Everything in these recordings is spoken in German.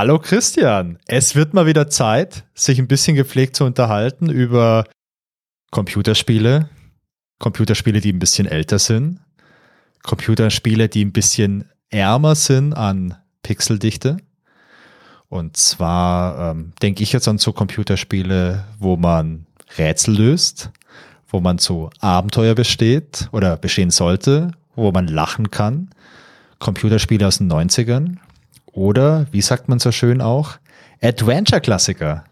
Hallo Christian, es wird mal wieder Zeit, sich ein bisschen gepflegt zu unterhalten über Computerspiele, Computerspiele, die ein bisschen älter sind, Computerspiele, die ein bisschen ärmer sind an Pixeldichte. Und zwar ähm, denke ich jetzt an so Computerspiele, wo man Rätsel löst, wo man so Abenteuer besteht oder bestehen sollte, wo man lachen kann. Computerspiele aus den 90ern, oder, wie sagt man so schön auch, Adventure-Klassiker.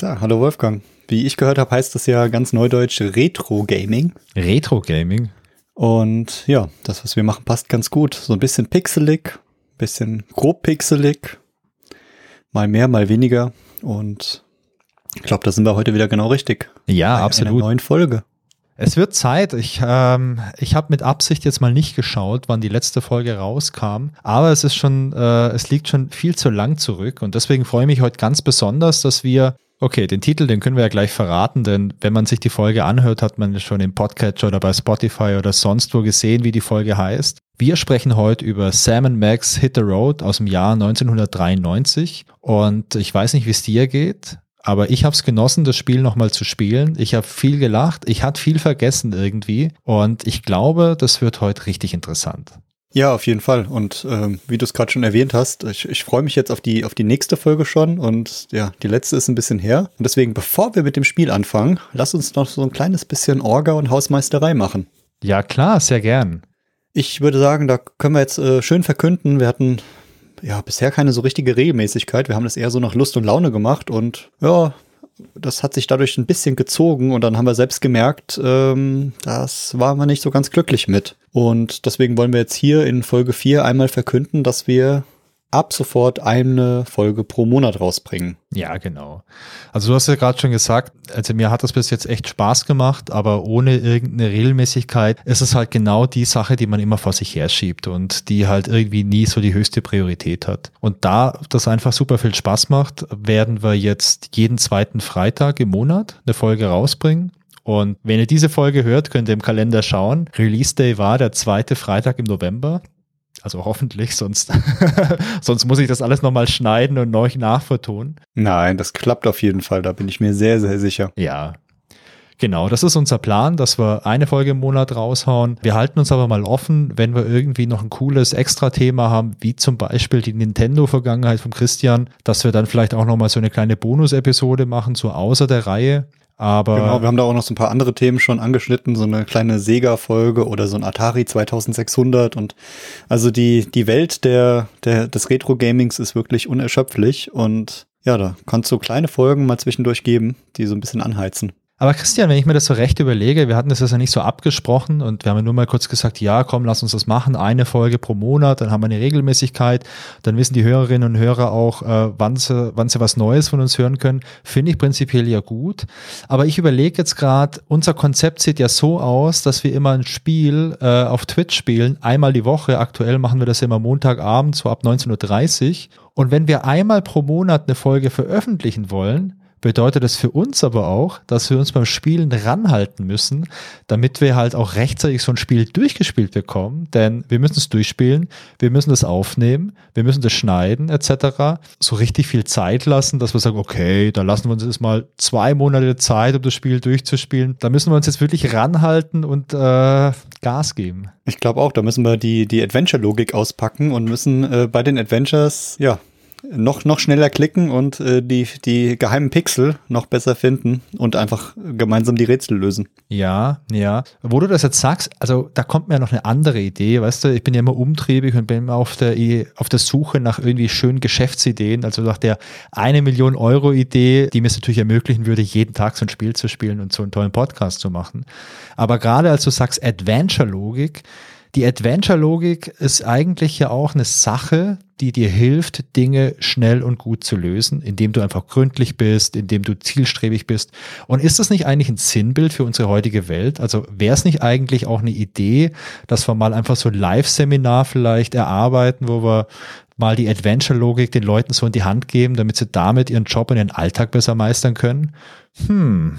Ja, hallo Wolfgang. Wie ich gehört habe, heißt das ja ganz neudeutsch Retro-Gaming. Retro-Gaming. Und ja, das, was wir machen, passt ganz gut. So ein bisschen pixelig, bisschen grob pixelig, mal mehr, mal weniger. Und ich glaube, da sind wir heute wieder genau richtig. Ja, Bei absolut. Einer neuen Folge. Es wird Zeit. Ich, ähm, ich habe mit Absicht jetzt mal nicht geschaut, wann die letzte Folge rauskam. Aber es ist schon, äh, es liegt schon viel zu lang zurück. Und deswegen freue ich mich heute ganz besonders, dass wir Okay, den Titel, den können wir ja gleich verraten, denn wenn man sich die Folge anhört, hat man schon im Podcatcher oder bei Spotify oder sonst wo gesehen, wie die Folge heißt. Wir sprechen heute über Sam Max Hit the Road aus dem Jahr 1993 und ich weiß nicht, wie es dir geht. Aber ich habe es genossen, das Spiel nochmal zu spielen. Ich habe viel gelacht, ich hatte viel vergessen irgendwie und ich glaube, das wird heute richtig interessant. Ja, auf jeden Fall. Und ähm, wie du es gerade schon erwähnt hast, ich, ich freue mich jetzt auf die, auf die nächste Folge schon. Und ja, die letzte ist ein bisschen her. Und deswegen, bevor wir mit dem Spiel anfangen, lass uns noch so ein kleines bisschen Orga und Hausmeisterei machen. Ja, klar, sehr gern. Ich würde sagen, da können wir jetzt äh, schön verkünden. Wir hatten ja, bisher keine so richtige Regelmäßigkeit. Wir haben das eher so nach Lust und Laune gemacht und ja, das hat sich dadurch ein bisschen gezogen und dann haben wir selbst gemerkt, ähm, das waren wir nicht so ganz glücklich mit. Und deswegen wollen wir jetzt hier in Folge 4 einmal verkünden, dass wir ab sofort eine Folge pro Monat rausbringen. Ja, genau. Also du hast ja gerade schon gesagt, also mir hat das bis jetzt echt Spaß gemacht, aber ohne irgendeine Regelmäßigkeit ist es halt genau die Sache, die man immer vor sich herschiebt und die halt irgendwie nie so die höchste Priorität hat. Und da das einfach super viel Spaß macht, werden wir jetzt jeden zweiten Freitag im Monat eine Folge rausbringen. Und wenn ihr diese Folge hört, könnt ihr im Kalender schauen. Release Day war der zweite Freitag im November. Also hoffentlich, sonst, sonst muss ich das alles nochmal schneiden und neu nachvertonen. Nein, das klappt auf jeden Fall, da bin ich mir sehr, sehr sicher. Ja. Genau, das ist unser Plan, dass wir eine Folge im Monat raushauen. Wir halten uns aber mal offen, wenn wir irgendwie noch ein cooles Extra-Thema haben, wie zum Beispiel die Nintendo-Vergangenheit von Christian, dass wir dann vielleicht auch nochmal so eine kleine Bonus-Episode machen, so außer der Reihe. Aber genau, wir haben da auch noch so ein paar andere Themen schon angeschnitten, so eine kleine Sega-Folge oder so ein Atari 2600 und also die, die Welt der, der, des Retro-Gamings ist wirklich unerschöpflich und ja, da kannst du kleine Folgen mal zwischendurch geben, die so ein bisschen anheizen. Aber Christian, wenn ich mir das so recht überlege, wir hatten das ja nicht so abgesprochen und wir haben ja nur mal kurz gesagt, ja, komm, lass uns das machen, eine Folge pro Monat, dann haben wir eine Regelmäßigkeit, dann wissen die Hörerinnen und Hörer auch, äh, wann, sie, wann sie was Neues von uns hören können. Finde ich prinzipiell ja gut. Aber ich überlege jetzt gerade, unser Konzept sieht ja so aus, dass wir immer ein Spiel äh, auf Twitch spielen, einmal die Woche. Aktuell machen wir das ja immer Montagabend, so ab 19.30 Uhr. Und wenn wir einmal pro Monat eine Folge veröffentlichen wollen, bedeutet es für uns aber auch, dass wir uns beim Spielen ranhalten müssen, damit wir halt auch rechtzeitig so ein Spiel durchgespielt bekommen. Denn wir müssen es durchspielen, wir müssen es aufnehmen, wir müssen das schneiden etc. So richtig viel Zeit lassen, dass wir sagen, okay, da lassen wir uns jetzt mal zwei Monate Zeit, um das Spiel durchzuspielen. Da müssen wir uns jetzt wirklich ranhalten und äh, Gas geben. Ich glaube auch, da müssen wir die, die Adventure-Logik auspacken und müssen äh, bei den Adventures, ja, noch, noch schneller klicken und äh, die, die geheimen Pixel noch besser finden und einfach gemeinsam die Rätsel lösen. Ja, ja. Wo du das jetzt sagst, also da kommt mir noch eine andere Idee, weißt du, ich bin ja immer umtriebig und bin immer auf der, auf der Suche nach irgendwie schönen Geschäftsideen, also nach der eine Million Euro Idee, die mir es natürlich ermöglichen würde, jeden Tag so ein Spiel zu spielen und so einen tollen Podcast zu machen. Aber gerade als du sagst Adventure-Logik, die Adventure-Logik ist eigentlich ja auch eine Sache, die dir hilft, Dinge schnell und gut zu lösen, indem du einfach gründlich bist, indem du zielstrebig bist. Und ist das nicht eigentlich ein Sinnbild für unsere heutige Welt? Also wäre es nicht eigentlich auch eine Idee, dass wir mal einfach so ein Live-Seminar vielleicht erarbeiten, wo wir mal die Adventure-Logik den Leuten so in die Hand geben, damit sie damit ihren Job und ihren Alltag besser meistern können? Hm,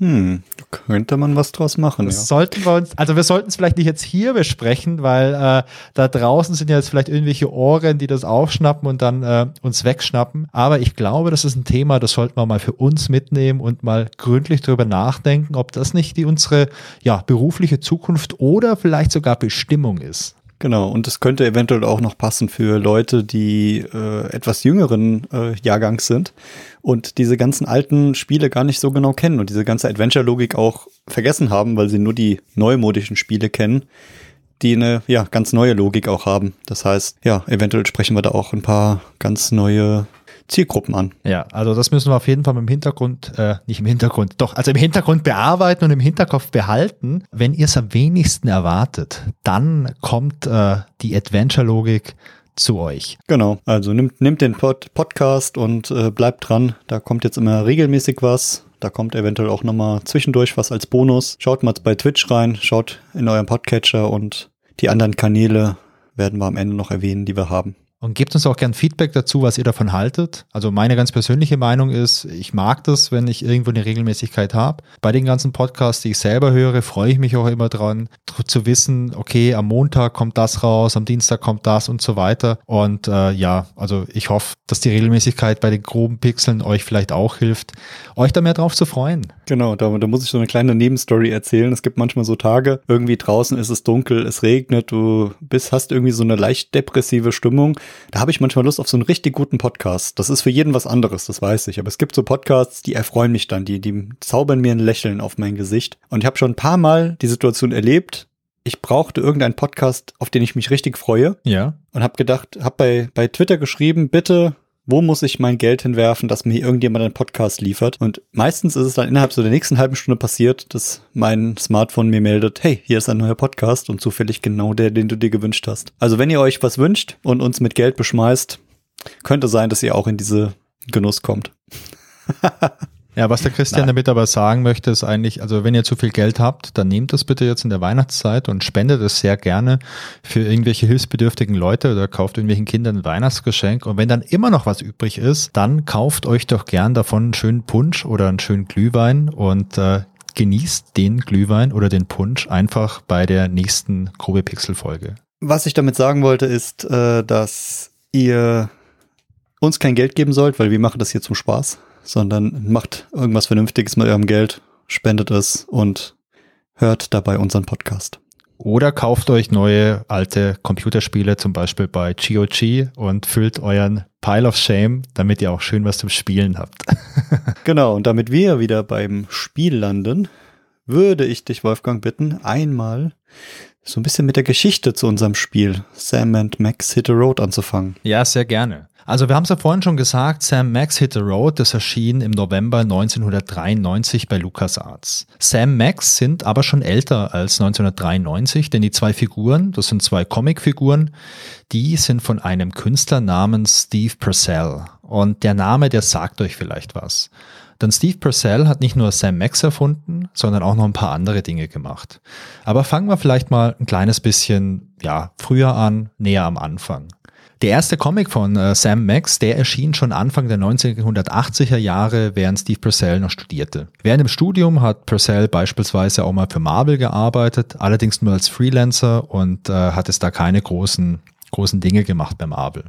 Hm, da könnte man was draus machen. Das ja. sollten wir uns, also wir sollten es vielleicht nicht jetzt hier besprechen, weil äh, da draußen sind ja jetzt vielleicht irgendwelche Ohren, die das aufschnappen und dann äh, uns wegschnappen. Aber ich glaube, das ist ein Thema, das sollten wir mal für uns mitnehmen und mal gründlich darüber nachdenken, ob das nicht die unsere ja, berufliche Zukunft oder vielleicht sogar Bestimmung ist. Genau, und es könnte eventuell auch noch passen für Leute, die äh, etwas jüngeren äh, Jahrgangs sind und diese ganzen alten Spiele gar nicht so genau kennen und diese ganze Adventure-Logik auch vergessen haben, weil sie nur die neumodischen Spiele kennen, die eine ja, ganz neue Logik auch haben. Das heißt, ja, eventuell sprechen wir da auch ein paar ganz neue Zielgruppen an. Ja, also das müssen wir auf jeden Fall im Hintergrund, äh, nicht im Hintergrund, doch, also im Hintergrund bearbeiten und im Hinterkopf behalten. Wenn ihr es am wenigsten erwartet, dann kommt äh, die Adventure-Logik zu euch. Genau, also nimmt, nimmt den Pod Podcast und äh, bleibt dran. Da kommt jetzt immer regelmäßig was. Da kommt eventuell auch nochmal zwischendurch was als Bonus. Schaut mal bei Twitch rein, schaut in euren Podcatcher und die anderen Kanäle werden wir am Ende noch erwähnen, die wir haben. Und gebt uns auch gern Feedback dazu, was ihr davon haltet. Also meine ganz persönliche Meinung ist, ich mag das, wenn ich irgendwo eine Regelmäßigkeit habe. Bei den ganzen Podcasts, die ich selber höre, freue ich mich auch immer dran, zu wissen, okay, am Montag kommt das raus, am Dienstag kommt das und so weiter. Und äh, ja, also ich hoffe, dass die Regelmäßigkeit bei den groben Pixeln euch vielleicht auch hilft, euch da mehr drauf zu freuen. Genau, da, da muss ich so eine kleine Nebenstory erzählen. Es gibt manchmal so Tage, irgendwie draußen ist es dunkel, es regnet, du bist, hast irgendwie so eine leicht depressive Stimmung da habe ich manchmal Lust auf so einen richtig guten Podcast. Das ist für jeden was anderes, das weiß ich. Aber es gibt so Podcasts, die erfreuen mich dann, die, die zaubern mir ein Lächeln auf mein Gesicht. Und ich habe schon ein paar Mal die Situation erlebt, ich brauchte irgendeinen Podcast, auf den ich mich richtig freue. Ja. Und habe gedacht, habe bei, bei Twitter geschrieben, bitte wo muss ich mein Geld hinwerfen, dass mir irgendjemand einen Podcast liefert? Und meistens ist es dann innerhalb so der nächsten halben Stunde passiert, dass mein Smartphone mir meldet, hey, hier ist ein neuer Podcast und zufällig genau der, den du dir gewünscht hast. Also wenn ihr euch was wünscht und uns mit Geld beschmeißt, könnte sein, dass ihr auch in diese Genuss kommt. Ja, was der Christian Nein. damit aber sagen möchte, ist eigentlich, also wenn ihr zu viel Geld habt, dann nehmt das bitte jetzt in der Weihnachtszeit und spendet es sehr gerne für irgendwelche hilfsbedürftigen Leute oder kauft irgendwelchen Kindern ein Weihnachtsgeschenk. Und wenn dann immer noch was übrig ist, dann kauft euch doch gern davon einen schönen Punsch oder einen schönen Glühwein und äh, genießt den Glühwein oder den Punsch einfach bei der nächsten Grobe Pixel Folge. Was ich damit sagen wollte, ist, äh, dass ihr uns kein Geld geben sollt, weil wir machen das hier zum Spaß sondern macht irgendwas Vernünftiges mit eurem Geld, spendet es und hört dabei unseren Podcast. Oder kauft euch neue alte Computerspiele, zum Beispiel bei GOG und füllt euren Pile of Shame, damit ihr auch schön was zum Spielen habt. genau, und damit wir wieder beim Spiel landen, würde ich dich, Wolfgang, bitten, einmal so ein bisschen mit der Geschichte zu unserem Spiel Sam and Max Hit the Road anzufangen. Ja, sehr gerne. Also wir haben es ja vorhin schon gesagt, Sam Max Hit the Road, das erschien im November 1993 bei LucasArts. Sam Max sind aber schon älter als 1993, denn die zwei Figuren, das sind zwei Comicfiguren, die sind von einem Künstler namens Steve Purcell. Und der Name, der sagt euch vielleicht was. Denn Steve Purcell hat nicht nur Sam Max erfunden, sondern auch noch ein paar andere Dinge gemacht. Aber fangen wir vielleicht mal ein kleines bisschen, ja, früher an, näher am Anfang. Der erste Comic von äh, Sam Max, der erschien schon Anfang der 1980er Jahre, während Steve Purcell noch studierte. Während dem Studium hat Purcell beispielsweise auch mal für Marvel gearbeitet, allerdings nur als Freelancer und äh, hat es da keine großen, großen Dinge gemacht bei Marvel.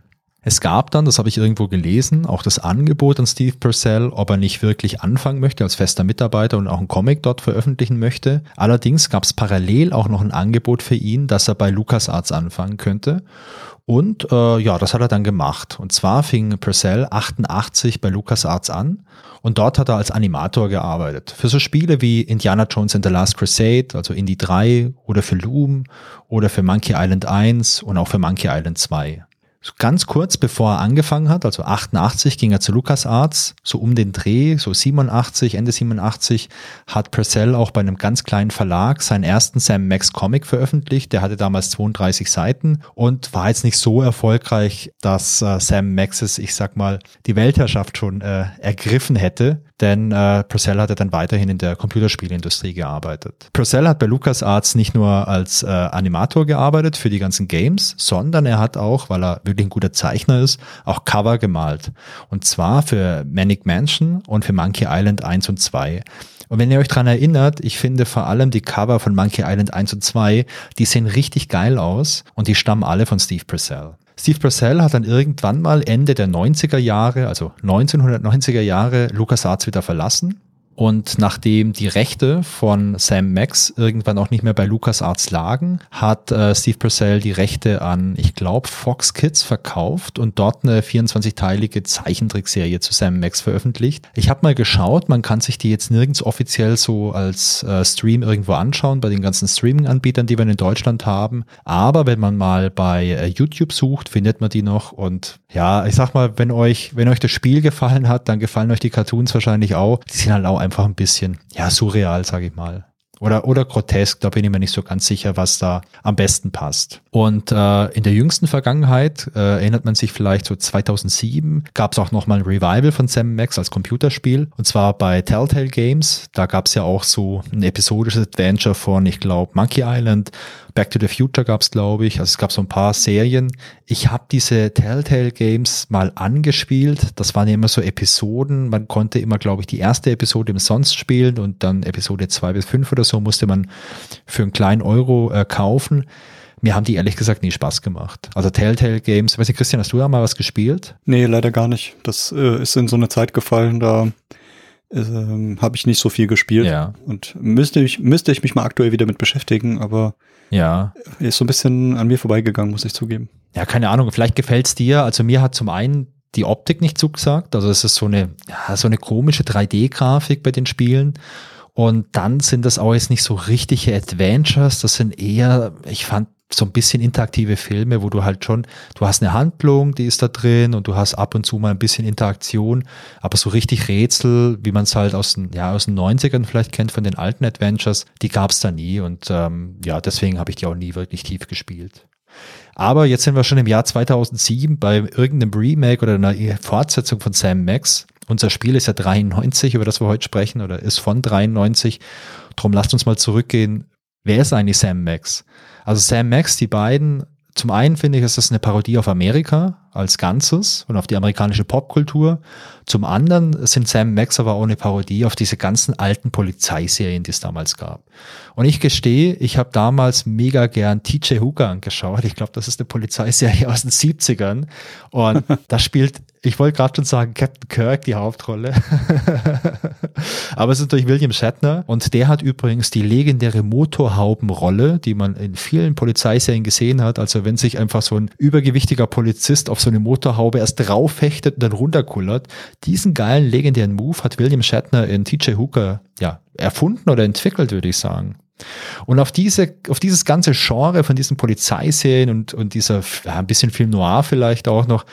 Es gab dann, das habe ich irgendwo gelesen, auch das Angebot an Steve Purcell, ob er nicht wirklich anfangen möchte als fester Mitarbeiter und auch einen Comic dort veröffentlichen möchte. Allerdings gab es parallel auch noch ein Angebot für ihn, dass er bei LucasArts anfangen könnte. Und äh, ja, das hat er dann gemacht. Und zwar fing Purcell 88 bei LucasArts an und dort hat er als Animator gearbeitet. Für so Spiele wie Indiana Jones and the Last Crusade, also Indie 3 oder für Loom oder für Monkey Island 1 und auch für Monkey Island 2. Ganz kurz bevor er angefangen hat, also 88, ging er zu LucasArts, so um den Dreh, so 87, Ende 87, hat Purcell auch bei einem ganz kleinen Verlag seinen ersten Sam Max Comic veröffentlicht. Der hatte damals 32 Seiten und war jetzt nicht so erfolgreich, dass äh, Sam Maxes, ich sag mal, die Weltherrschaft schon äh, ergriffen hätte denn äh, Purcell hatte dann weiterhin in der Computerspielindustrie gearbeitet. Purcell hat bei LucasArts nicht nur als äh, Animator gearbeitet für die ganzen Games, sondern er hat auch, weil er wirklich ein guter Zeichner ist, auch Cover gemalt. Und zwar für Manic Mansion und für Monkey Island 1 und 2. Und wenn ihr euch dran erinnert, ich finde vor allem die Cover von Monkey Island 1 und 2, die sehen richtig geil aus und die stammen alle von Steve Purcell. Steve Purcell hat dann irgendwann mal Ende der 90er Jahre, also 1990er Jahre, LucasArts wieder verlassen und nachdem die Rechte von Sam Max irgendwann auch nicht mehr bei LucasArts lagen, hat äh, Steve Purcell die Rechte an, ich glaube, Fox Kids verkauft und dort eine 24-teilige Zeichentrickserie zu Sam Max veröffentlicht. Ich habe mal geschaut, man kann sich die jetzt nirgends offiziell so als äh, Stream irgendwo anschauen, bei den ganzen Streaming-Anbietern, die wir in Deutschland haben. Aber wenn man mal bei äh, YouTube sucht, findet man die noch. Und ja, ich sag mal, wenn euch, wenn euch das Spiel gefallen hat, dann gefallen euch die Cartoons wahrscheinlich auch. Die sind halt auch einfach ein bisschen, ja, surreal, sage ich mal. Oder, oder grotesk, da bin ich mir nicht so ganz sicher, was da am besten passt. Und äh, in der jüngsten Vergangenheit, äh, erinnert man sich vielleicht so 2007, gab es auch nochmal ein Revival von Sam Max als Computerspiel. Und zwar bei Telltale Games. Da gab es ja auch so ein episodisches Adventure von, ich glaube, Monkey Island Back to the Future gab es, glaube ich. Also es gab so ein paar Serien. Ich habe diese Telltale Games mal angespielt. Das waren ja immer so Episoden. Man konnte immer, glaube ich, die erste Episode umsonst spielen und dann Episode zwei bis fünf oder so musste man für einen kleinen Euro äh, kaufen. Mir haben die ehrlich gesagt nie Spaß gemacht. Also Telltale Games, weiß nicht, Christian, hast du da mal was gespielt? Nee, leider gar nicht. Das äh, ist in so eine Zeit gefallen, da ähm, habe ich nicht so viel gespielt. Ja. Und müsste ich, müsste ich mich mal aktuell wieder mit beschäftigen, aber Ja. ist so ein bisschen an mir vorbeigegangen, muss ich zugeben. Ja, keine Ahnung, vielleicht gefällt's dir. Also mir hat zum einen die Optik nicht zugesagt. Also es ist so eine, ja, so eine komische 3D-Grafik bei den Spielen. Und dann sind das auch jetzt nicht so richtige Adventures. Das sind eher, ich fand so ein bisschen interaktive Filme, wo du halt schon, du hast eine Handlung, die ist da drin und du hast ab und zu mal ein bisschen Interaktion, aber so richtig Rätsel, wie man es halt aus den, ja, aus den 90ern vielleicht kennt von den alten Adventures, die gab es da nie und ähm, ja, deswegen habe ich die auch nie wirklich tief gespielt. Aber jetzt sind wir schon im Jahr 2007 bei irgendeinem Remake oder einer Fortsetzung von Sam Max. Unser Spiel ist ja 93, über das wir heute sprechen, oder ist von 93. Drum lasst uns mal zurückgehen. Wer ist eigentlich Sam Max? Also Sam Max, die beiden, zum einen finde ich, ist das eine Parodie auf Amerika als Ganzes und auf die amerikanische Popkultur. Zum anderen sind Sam Max aber auch eine Parodie auf diese ganzen alten Polizeiserien, die es damals gab. Und ich gestehe, ich habe damals mega gern TJ Hooker angeschaut. Ich glaube, das ist eine Polizeiserie aus den 70ern. Und da spielt, ich wollte gerade schon sagen, Captain Kirk die Hauptrolle. Aber es ist natürlich William Shatner. Und der hat übrigens die legendäre Motorhaubenrolle, die man in vielen Polizeiserien gesehen hat. Also wenn sich einfach so ein übergewichtiger Polizist auf so eine Motorhaube erst draufhechtet und dann runterkullert. Diesen geilen, legendären Move hat William Shatner in TJ Hooker ja, erfunden oder entwickelt, würde ich sagen. Und auf diese, auf dieses ganze Genre von diesen Polizeiserien und, und dieser, ja, ein bisschen Film Noir vielleicht auch noch,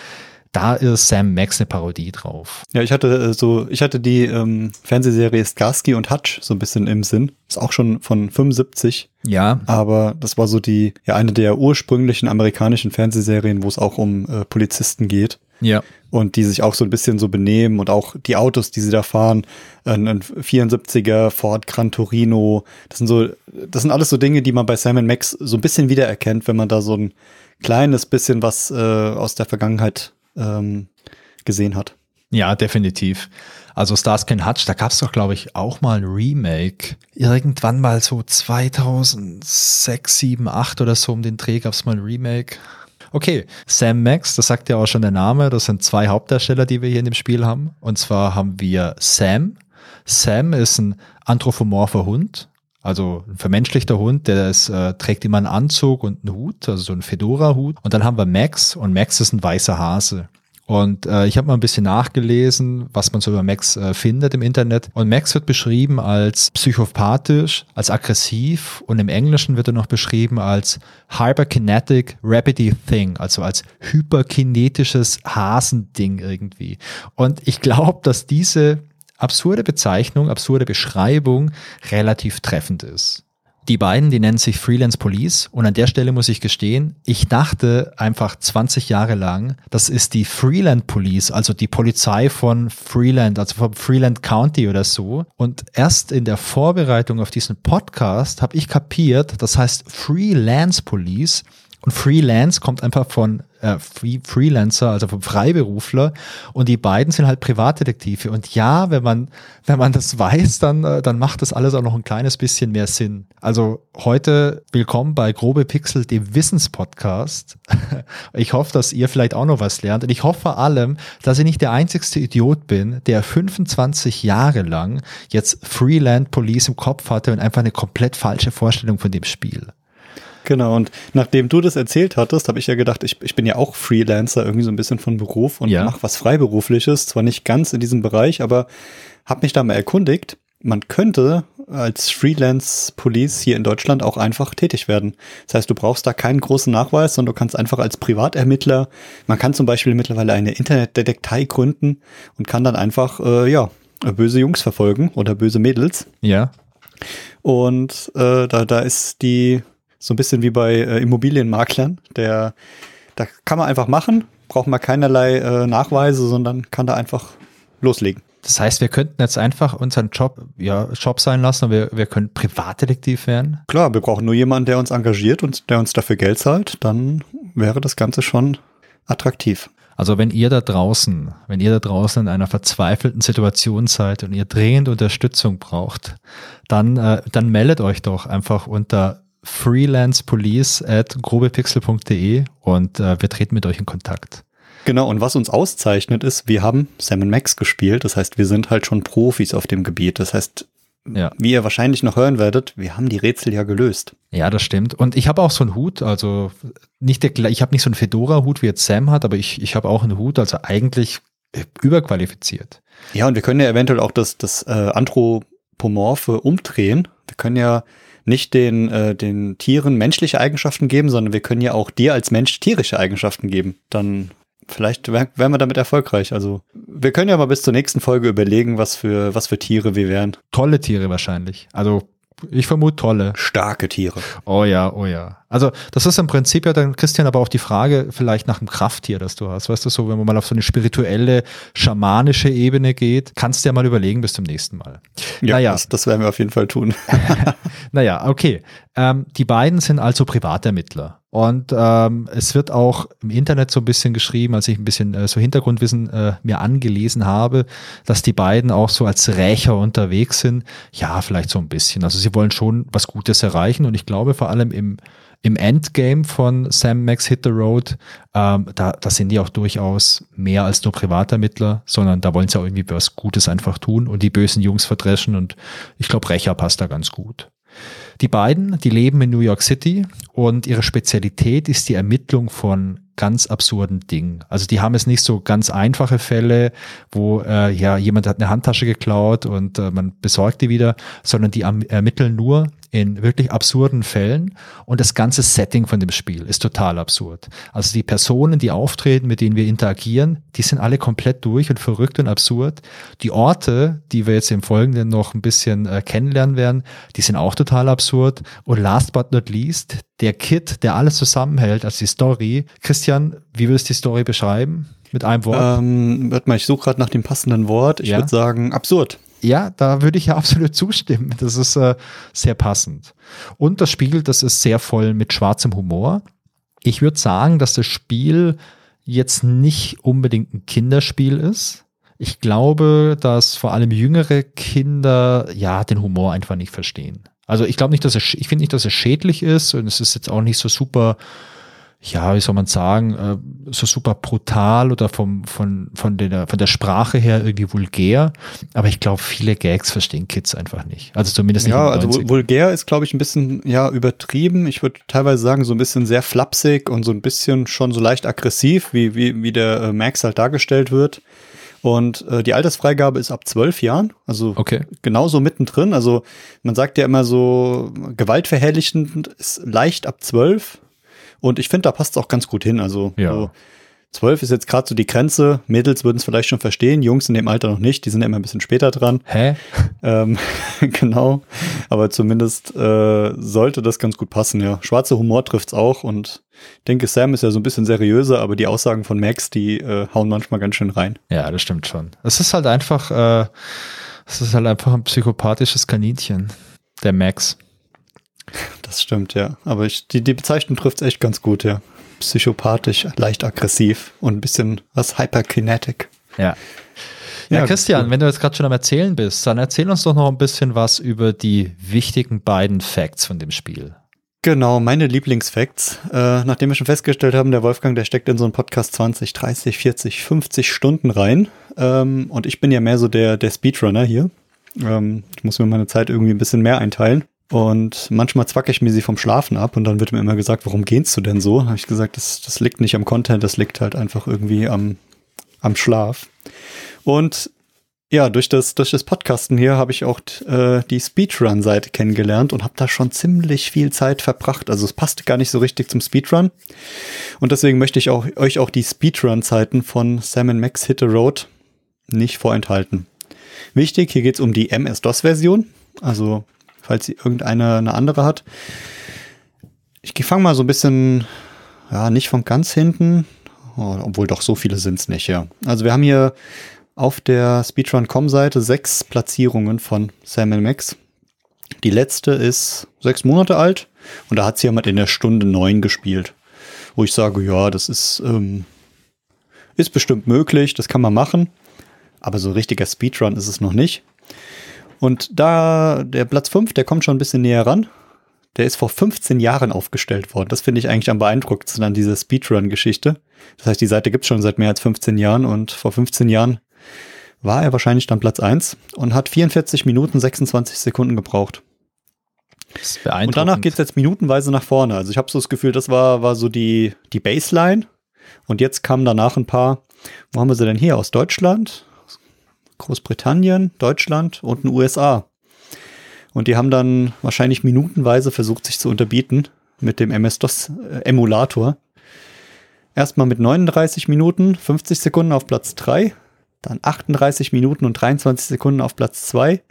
da ist Sam Max eine Parodie drauf. Ja, ich hatte äh, so, ich hatte die ähm, Fernsehserie Starsky und Hutch so ein bisschen im Sinn. Ist auch schon von 75. Ja. Aber das war so die, ja, eine der ursprünglichen amerikanischen Fernsehserien, wo es auch um äh, Polizisten geht. Ja. Und die sich auch so ein bisschen so benehmen und auch die Autos, die sie da fahren, ein, ein 74er Ford Gran Torino, das sind so, das sind alles so Dinge, die man bei Sam Max so ein bisschen wiedererkennt, wenn man da so ein kleines bisschen was äh, aus der Vergangenheit ähm, gesehen hat. Ja, definitiv. Also Starsky and Hutch, da gab es doch, glaube ich, auch mal ein Remake. Irgendwann mal so 2006, 7, 8 oder so um den Dreh gab es mal ein Remake. Okay, Sam Max, das sagt ja auch schon der Name, das sind zwei Hauptdarsteller, die wir hier in dem Spiel haben. Und zwar haben wir Sam. Sam ist ein anthropomorpher Hund, also ein vermenschlichter Hund, der ist, äh, trägt immer einen Anzug und einen Hut, also so einen Fedora-Hut. Und dann haben wir Max und Max ist ein weißer Hase. Und äh, ich habe mal ein bisschen nachgelesen, was man so über Max äh, findet im Internet. Und Max wird beschrieben als psychopathisch, als aggressiv und im Englischen wird er noch beschrieben als hyperkinetic rapidity thing, also als hyperkinetisches Hasending irgendwie. Und ich glaube, dass diese absurde Bezeichnung, absurde Beschreibung relativ treffend ist. Die beiden, die nennen sich Freelance Police und an der Stelle muss ich gestehen, ich dachte einfach 20 Jahre lang, das ist die Freeland Police, also die Polizei von Freeland, also vom Freeland County oder so. Und erst in der Vorbereitung auf diesen Podcast habe ich kapiert, das heißt Freelance Police und Freelance kommt einfach von äh, Free Freelancer, also vom Freiberufler. Und die beiden sind halt Privatdetektive. Und ja, wenn man, wenn man das weiß, dann, äh, dann macht das alles auch noch ein kleines bisschen mehr Sinn. Also heute willkommen bei Grobe Pixel, dem Wissenspodcast. Ich hoffe, dass ihr vielleicht auch noch was lernt. Und ich hoffe vor allem, dass ich nicht der einzigste Idiot bin, der 25 Jahre lang jetzt Freeland Police im Kopf hatte und einfach eine komplett falsche Vorstellung von dem Spiel. Genau, und nachdem du das erzählt hattest, habe ich ja gedacht, ich, ich bin ja auch Freelancer, irgendwie so ein bisschen von Beruf und Ja. mache was Freiberufliches, zwar nicht ganz in diesem Bereich, aber habe mich da mal erkundigt. Man könnte als Freelance Police hier in Deutschland auch einfach tätig werden. Das heißt, du brauchst da keinen großen Nachweis, sondern du kannst einfach als Privatermittler, man kann zum Beispiel mittlerweile eine Internetdetektei gründen und kann dann einfach, äh, ja, böse Jungs verfolgen oder böse Mädels. Ja. Und äh, da, da ist die so ein bisschen wie bei äh, Immobilienmaklern. Der, da kann man einfach machen, braucht man keinerlei äh, Nachweise, sondern kann da einfach loslegen. Das heißt, wir könnten jetzt einfach unseren Job, ja, Job sein lassen und wir, wir können Privatdetektiv werden. Klar, wir brauchen nur jemanden, der uns engagiert und der uns dafür Geld zahlt, dann wäre das Ganze schon attraktiv. Also wenn ihr da draußen, wenn ihr da draußen in einer verzweifelten Situation seid und ihr dringend Unterstützung braucht, dann, äh, dann meldet euch doch einfach unter freelancepolice at grobepixel.de und äh, wir treten mit euch in Kontakt. Genau, und was uns auszeichnet ist, wir haben Sam Max gespielt, das heißt, wir sind halt schon Profis auf dem Gebiet. Das heißt, Ja. wie ihr wahrscheinlich noch hören werdet, wir haben die Rätsel ja gelöst. Ja, das stimmt. Und ich habe auch so einen Hut, also nicht der, ich habe nicht so einen Fedora-Hut, wie jetzt Sam hat, aber ich, ich habe auch einen Hut, also eigentlich äh, überqualifiziert. Ja, und wir können ja eventuell auch das, das äh, Anthropomorphe umdrehen. Wir können ja nicht den, äh, den Tieren menschliche Eigenschaften geben, sondern wir können ja auch dir als Mensch tierische Eigenschaften geben. Dann vielleicht wär- wären wir damit erfolgreich. Also wir können ja mal bis zur nächsten Folge überlegen, was für, was für Tiere wir wären. Tolle Tiere wahrscheinlich. Also ich vermute tolle. Starke Tiere. Oh ja, oh ja. Also das ist im Prinzip ja dann, Christian, aber auch die Frage vielleicht nach dem Krafttier, das du hast. Weißt du, so wenn man mal auf so eine spirituelle, schamanische Ebene geht, kannst du ja mal überlegen bis zum nächsten Mal. Ja, naja, das, das werden wir auf jeden Fall tun. naja, okay. Ähm, die beiden sind also Privatermittler. Und ähm, es wird auch im Internet so ein bisschen geschrieben, als ich ein bisschen äh, so Hintergrundwissen äh, mir angelesen habe, dass die beiden auch so als Rächer unterwegs sind. Ja, vielleicht so ein bisschen. Also sie wollen schon was Gutes erreichen und ich glaube vor allem im, im Endgame von Sam Max Hit the Road, ähm, da, da sind die auch durchaus mehr als nur Privatermittler, sondern da wollen sie auch irgendwie was Gutes einfach tun und die bösen Jungs verdreschen und ich glaube, Rächer passt da ganz gut. Die beiden, die leben in New York City und ihre Spezialität ist die Ermittlung von ganz absurden Dingen. Also die haben es nicht so ganz einfache Fälle, wo äh, ja jemand hat eine Handtasche geklaut und äh, man besorgt die wieder, sondern die ermitteln nur in wirklich absurden Fällen und das ganze Setting von dem Spiel ist total absurd. Also die Personen, die auftreten, mit denen wir interagieren, die sind alle komplett durch und verrückt und absurd. Die Orte, die wir jetzt im Folgenden noch ein bisschen äh, kennenlernen werden, die sind auch total absurd. Und last but not least, der Kid, der alles zusammenhält, also die Story. Christian, wie würdest du die Story beschreiben? Mit einem Wort? ähm, warte mal, ich suche gerade nach dem passenden Wort. Ich Ja. würde sagen, absurd. Ja, da würde ich ja absolut zustimmen. Das ist äh, sehr passend. Und das Spiel, das ist sehr voll mit schwarzem Humor. Ich würde sagen, dass das Spiel jetzt nicht unbedingt ein Kinderspiel ist. Ich glaube, dass vor allem jüngere Kinder ja den Humor einfach nicht verstehen. Also ich glaube nicht, dass es, ich finde nicht, dass es schädlich ist und es ist jetzt auch nicht so super, ja, wie soll man sagen, äh, so super brutal oder vom, von, von, der, von der Sprache her irgendwie vulgär. Aber ich glaube, viele Gags verstehen Kids einfach nicht. Also zumindest nicht Ja, also 90ern. vul- vulgär ist, glaube ich, ein bisschen ja übertrieben. Ich würde teilweise sagen, so ein bisschen sehr flapsig und so ein bisschen schon so leicht aggressiv, wie, wie, wie der äh, Max halt dargestellt wird. Und äh, die Altersfreigabe ist ab zwölf Jahren, also Okay. genauso mittendrin. Also man sagt ja immer so, gewaltverherrlichend ist leicht ab zwölf. Und ich finde, da passt es auch ganz gut hin. Also Ja. so, zwölf ist jetzt gerade so die Grenze. Mädels würden es vielleicht schon verstehen, Jungs in dem Alter noch nicht. Die sind ja immer ein bisschen später dran. Hä? Ähm, genau. Aber zumindest äh, sollte das ganz gut passen, ja. Schwarzer Humor trifft's auch und ich denke, Sam ist ja so ein bisschen seriöser, aber die Aussagen von Max, die äh, hauen manchmal ganz schön rein. Ja, das stimmt schon. Es ist halt einfach, äh, es ist halt einfach ein psychopathisches Kaninchen. Der Max. Das stimmt, ja. Aber ich, die, die Bezeichnung trifft's echt ganz gut, ja. psychopathisch, leicht aggressiv und ein bisschen was hyperkinetic. Ja. Ja, ja Christian, wenn du jetzt gerade schon am Erzählen bist, dann erzähl uns doch noch ein bisschen was über die wichtigen beiden Facts von dem Spiel. Genau, meine Lieblingsfacts. Äh, nachdem wir schon festgestellt haben, der Wolfgang, der steckt in so einen Podcast 20, 30, 40, 50 Stunden rein. Ähm, und ich bin ja mehr so der, der Speedrunner hier. Ähm, ich muss mir meine Zeit irgendwie ein bisschen mehr einteilen. Und manchmal zwacke ich mir sie vom Schlafen ab und dann wird mir immer gesagt, warum gehst du denn so? Habe ich gesagt, das, das liegt nicht am Content, das liegt halt einfach irgendwie am, am Schlaf. Und ja, durch das, durch das Podcasten hier habe ich auch äh, die Speedrun-Seite kennengelernt und habe da schon ziemlich viel Zeit verbracht. Also es passt gar nicht so richtig zum Speedrun. Und deswegen möchte ich auch, euch auch die Speedrun-Zeiten von Sam Max Hit the Road nicht vorenthalten. Wichtig, hier geht es um die MS-DOS-Version. Also, falls irgendeine eine andere hat. Ich fange mal so ein bisschen, ja, nicht von ganz hinten, oh, obwohl doch so viele sind es nicht, ja. Also wir haben hier auf der Speedrun.com-Seite sechs Platzierungen von Sam Max. Die letzte ist sechs Monate alt und da hat sie jemand in der Stunde neun gespielt. Wo ich sage, ja, das ist, ähm, ist bestimmt möglich, das kann man machen. Aber so richtiger Speedrun ist es noch nicht. Und da der Platz 5, der kommt schon ein bisschen näher ran. Der ist vor 15 Jahren aufgestellt worden. Das finde ich eigentlich am beeindruckendsten an dieser Speedrun-Geschichte. Das heißt, die Seite gibt es schon seit mehr als 15 Jahren und vor 15 Jahren war er wahrscheinlich dann Platz 1 und hat 44 Minuten 26 Sekunden gebraucht. Das ist beeindruckend. Und danach geht es jetzt minutenweise nach vorne. Also ich habe so das Gefühl, das war, war so die, die Baseline. Und jetzt kamen danach ein paar, wo haben wir sie denn hier? Aus Deutschland, Großbritannien, Deutschland und den USA. Und die haben dann wahrscheinlich minutenweise versucht, sich zu unterbieten mit dem MS-DOS-Emulator. Erstmal mit 39 Minuten, 50 Sekunden auf Platz 3, dann 38 Minuten und 23 Sekunden auf Platz 2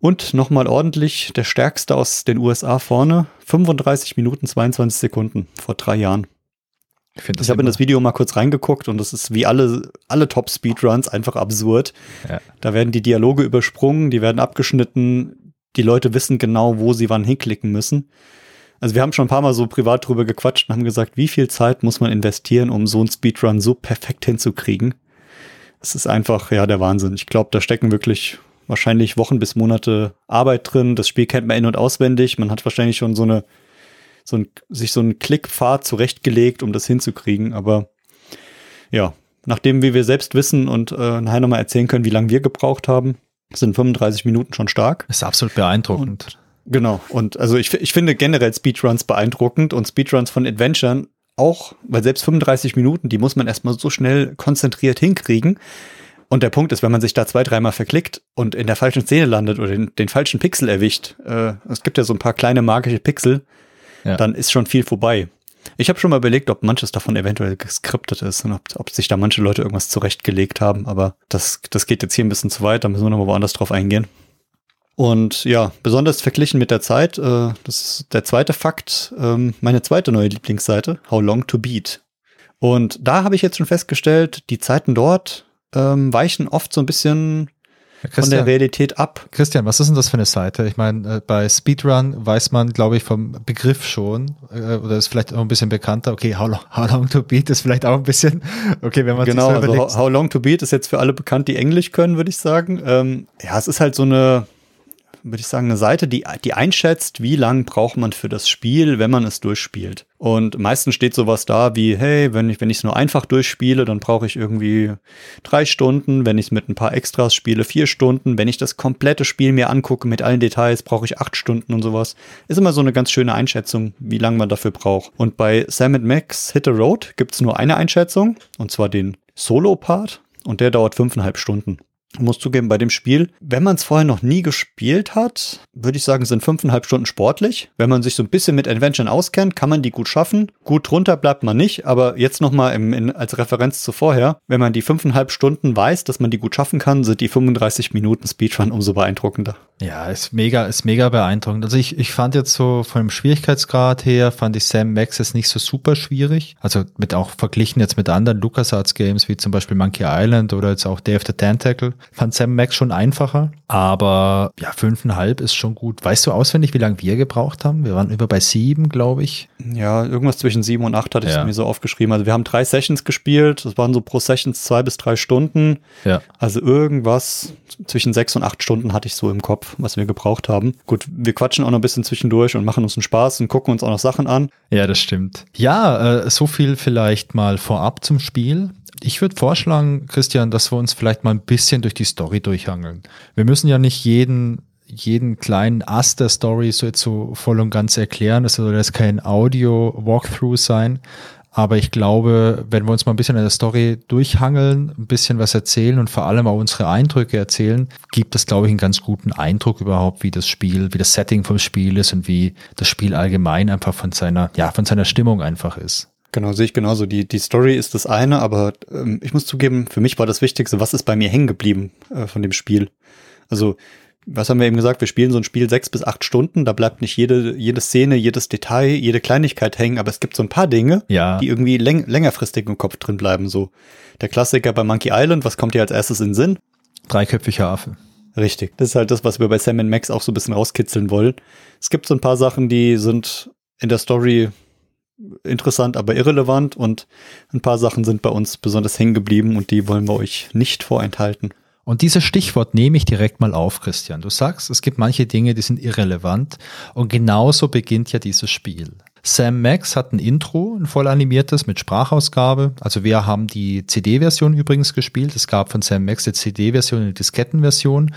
und nochmal ordentlich der stärkste aus den USA vorne, 35 Minuten 22 Sekunden vor drei Jahren. Ich, ich habe in das Video mal kurz reingeguckt und das ist wie alle, alle Top-Speedruns einfach absurd. Ja. Da werden die Dialoge übersprungen, die werden abgeschnitten, die Leute wissen genau, wo sie wann hinklicken müssen. Also wir haben schon ein paar Mal so privat drüber gequatscht und haben gesagt, wie viel Zeit muss man investieren, um so einen Speedrun so perfekt hinzukriegen. Es ist einfach, ja, der Wahnsinn. Ich glaube, da stecken wirklich wahrscheinlich Wochen bis Monate Arbeit drin. Das Spiel kennt man in- und auswendig. Man hat wahrscheinlich schon so eine so ein, sich so einen Klickpfad zurechtgelegt, um das hinzukriegen. Aber ja, nachdem wie wir selbst wissen und äh, nachher nochmal erzählen können, wie lange wir gebraucht haben, sind 35 Minuten schon stark. Das ist absolut beeindruckend. Und, genau. Und also ich, ich finde generell Speedruns beeindruckend und Speedruns von Adventuren auch, weil selbst 35 Minuten, die muss man erstmal so schnell konzentriert hinkriegen. Und der Punkt ist, wenn man sich da zwei, dreimal verklickt und in der falschen Szene landet oder den, den falschen Pixel erwischt, äh, es gibt ja so ein paar kleine magische Pixel, ja. dann ist schon viel vorbei. Ich habe schon mal überlegt, ob manches davon eventuell geskriptet ist und ob, ob sich da manche Leute irgendwas zurechtgelegt haben, aber das, das geht jetzt hier ein bisschen zu weit, da müssen wir nochmal woanders drauf eingehen. Und ja, besonders verglichen mit der Zeit, äh, das ist der zweite Fakt, ähm, meine zweite neue Lieblingsseite, How Long to Beat. Und da habe ich jetzt schon festgestellt, die Zeiten dort ähm, weichen oft so ein bisschen von der Realität ab. Christian, was ist denn das für eine Seite? Ich meine, äh, bei Speedrun weiß man, glaube ich, vom Begriff schon, äh, oder ist vielleicht auch ein bisschen bekannter. Okay, how long, how long to beat ist vielleicht auch ein bisschen, okay, wenn man genau, so also how, how long to beat ist jetzt für alle bekannt, die Englisch können, würde ich sagen. Ähm, ja, es ist halt so eine, würde ich sagen, eine Seite, die, die einschätzt, wie lang braucht man für das Spiel, wenn man es durchspielt. Und meistens steht sowas da wie, hey, wenn ich wenn ich es nur einfach durchspiele, dann brauche ich irgendwie drei Stunden. Wenn ich es mit ein paar Extras spiele, vier Stunden. Wenn ich das komplette Spiel mir angucke mit allen Details, brauche ich acht Stunden und sowas. Ist immer so eine ganz schöne Einschätzung, wie lange man dafür braucht. Und bei Sam Max Hit the Road gibt es nur eine Einschätzung, und zwar den Solo-Part. Und der dauert fünfeinhalb Stunden. Ich muss zugeben, bei dem Spiel, wenn man es vorher noch nie gespielt hat, würde ich sagen, sind fünfeinhalb Stunden sportlich. Wenn man sich so ein bisschen mit Adventure auskennt, kann man die gut schaffen. Gut drunter bleibt man nicht, aber jetzt nochmal als Referenz zu vorher, wenn man die fünfeinhalb Stunden weiß, dass man die gut schaffen kann, sind die 35 Minuten Speedrun umso beeindruckender. Ja, ist mega, ist mega beeindruckend. Also ich, ich fand jetzt so von dem Schwierigkeitsgrad her, fand ich Sam Max jetzt nicht so super schwierig. Also mit auch verglichen jetzt mit anderen LucasArts Games, wie zum Beispiel Monkey Island oder jetzt auch Day of the Tentacle, fand Sam Max schon einfacher. Aber ja, fünfeinhalb ist schon gut. Weißt du auswendig, wie lange wir gebraucht haben? Wir waren über bei sieben, glaube ich. Ja, irgendwas zwischen sieben und acht hatte ich ja. mir so aufgeschrieben. Also wir haben drei Sessions gespielt. Das waren so pro Sessions zwei bis drei Stunden. Ja. Also irgendwas zwischen sechs und acht Stunden hatte ich so im Kopf. Was wir gebraucht haben. Gut, wir quatschen auch noch ein bisschen zwischendurch und machen uns einen Spaß und gucken uns auch noch Sachen an. Ja, das stimmt. Ja, äh, so viel vielleicht mal vorab zum Spiel. Ich würde vorschlagen, Christian, dass wir uns vielleicht mal ein bisschen durch die Story durchhangeln. Wir müssen ja nicht jeden jeden kleinen Ast der Story so jetzt so voll und ganz erklären. Es soll jetzt kein Audio-Walkthrough sein. Aber ich glaube, wenn wir uns mal ein bisschen in der Story durchhangeln, ein bisschen was erzählen und vor allem auch unsere Eindrücke erzählen, gibt es, glaube ich, einen ganz guten Eindruck überhaupt, wie das Spiel, wie das Setting vom Spiel ist und wie das Spiel allgemein einfach von seiner, ja, von seiner Stimmung einfach ist. Genau, sehe ich genauso. Die, die Story ist das eine, aber ähm, ich muss zugeben, für mich war das Wichtigste, was ist bei mir hängen geblieben äh, von dem Spiel. Also was haben wir eben gesagt, wir spielen so ein Spiel sechs bis acht Stunden, da bleibt nicht jede, jede Szene, jedes Detail, jede Kleinigkeit hängen, aber es gibt so ein paar Dinge, ja. die irgendwie läng längerfristig im Kopf drin bleiben. So der Klassiker bei Monkey Island, was kommt dir als erstes in den Sinn? Dreiköpfiger Affe. Richtig. Das ist halt das, was wir bei Sam Max auch so ein bisschen rauskitzeln wollen. Es gibt so ein paar Sachen, die sind in der Story interessant, aber irrelevant und ein paar Sachen sind bei uns besonders hängen geblieben und die wollen wir euch nicht vorenthalten. Und dieses Stichwort nehme ich direkt mal auf, Christian. Du sagst, es gibt manche Dinge, die sind irrelevant. Und genauso beginnt ja dieses Spiel. Sam Max hat ein Intro, ein voll animiertes mit Sprachausgabe. Also wir haben die CD-Version übrigens gespielt. Es gab von Sam Max eine CD-Version und eine Diskettenversion.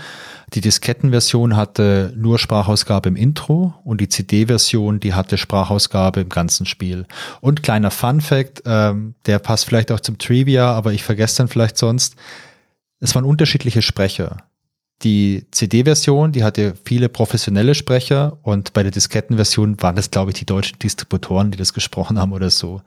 Die Diskettenversion hatte nur Sprachausgabe im Intro und die CD-Version, die hatte Sprachausgabe im ganzen Spiel. Und kleiner Fun Fact, ähm, der passt vielleicht auch zum Trivia, aber ich vergesse dann vielleicht sonst es waren unterschiedliche Sprecher. Die CD-Version, die hatte viele professionelle Sprecher und bei der Diskettenversion waren das, glaube ich, die deutschen Distributoren, die das gesprochen haben oder so.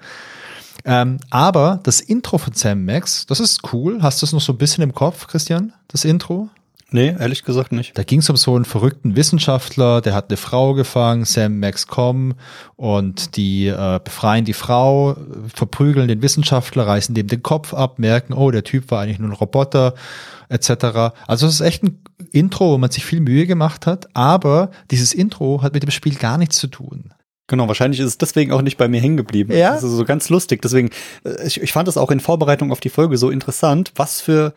Ähm, aber das Intro von Sam Max, das ist cool. Hast du es noch so ein bisschen im Kopf, Christian? Das Intro? Nee, ehrlich gesagt nicht. Da ging es um so einen verrückten Wissenschaftler, der hat eine Frau gefangen, Sam Max kommen und die äh, befreien die Frau, verprügeln den Wissenschaftler, reißen dem den Kopf ab, merken, oh, der Typ war eigentlich nur ein Roboter, etc. Also es ist echt ein Intro, wo man sich viel Mühe gemacht hat, aber dieses Intro hat mit dem Spiel gar nichts zu tun. Genau, wahrscheinlich ist es deswegen auch nicht bei mir hängen geblieben. Ja. Das ist so ganz lustig. Deswegen, äh, ich, ich fand es auch in Vorbereitung auf die Folge so interessant, was für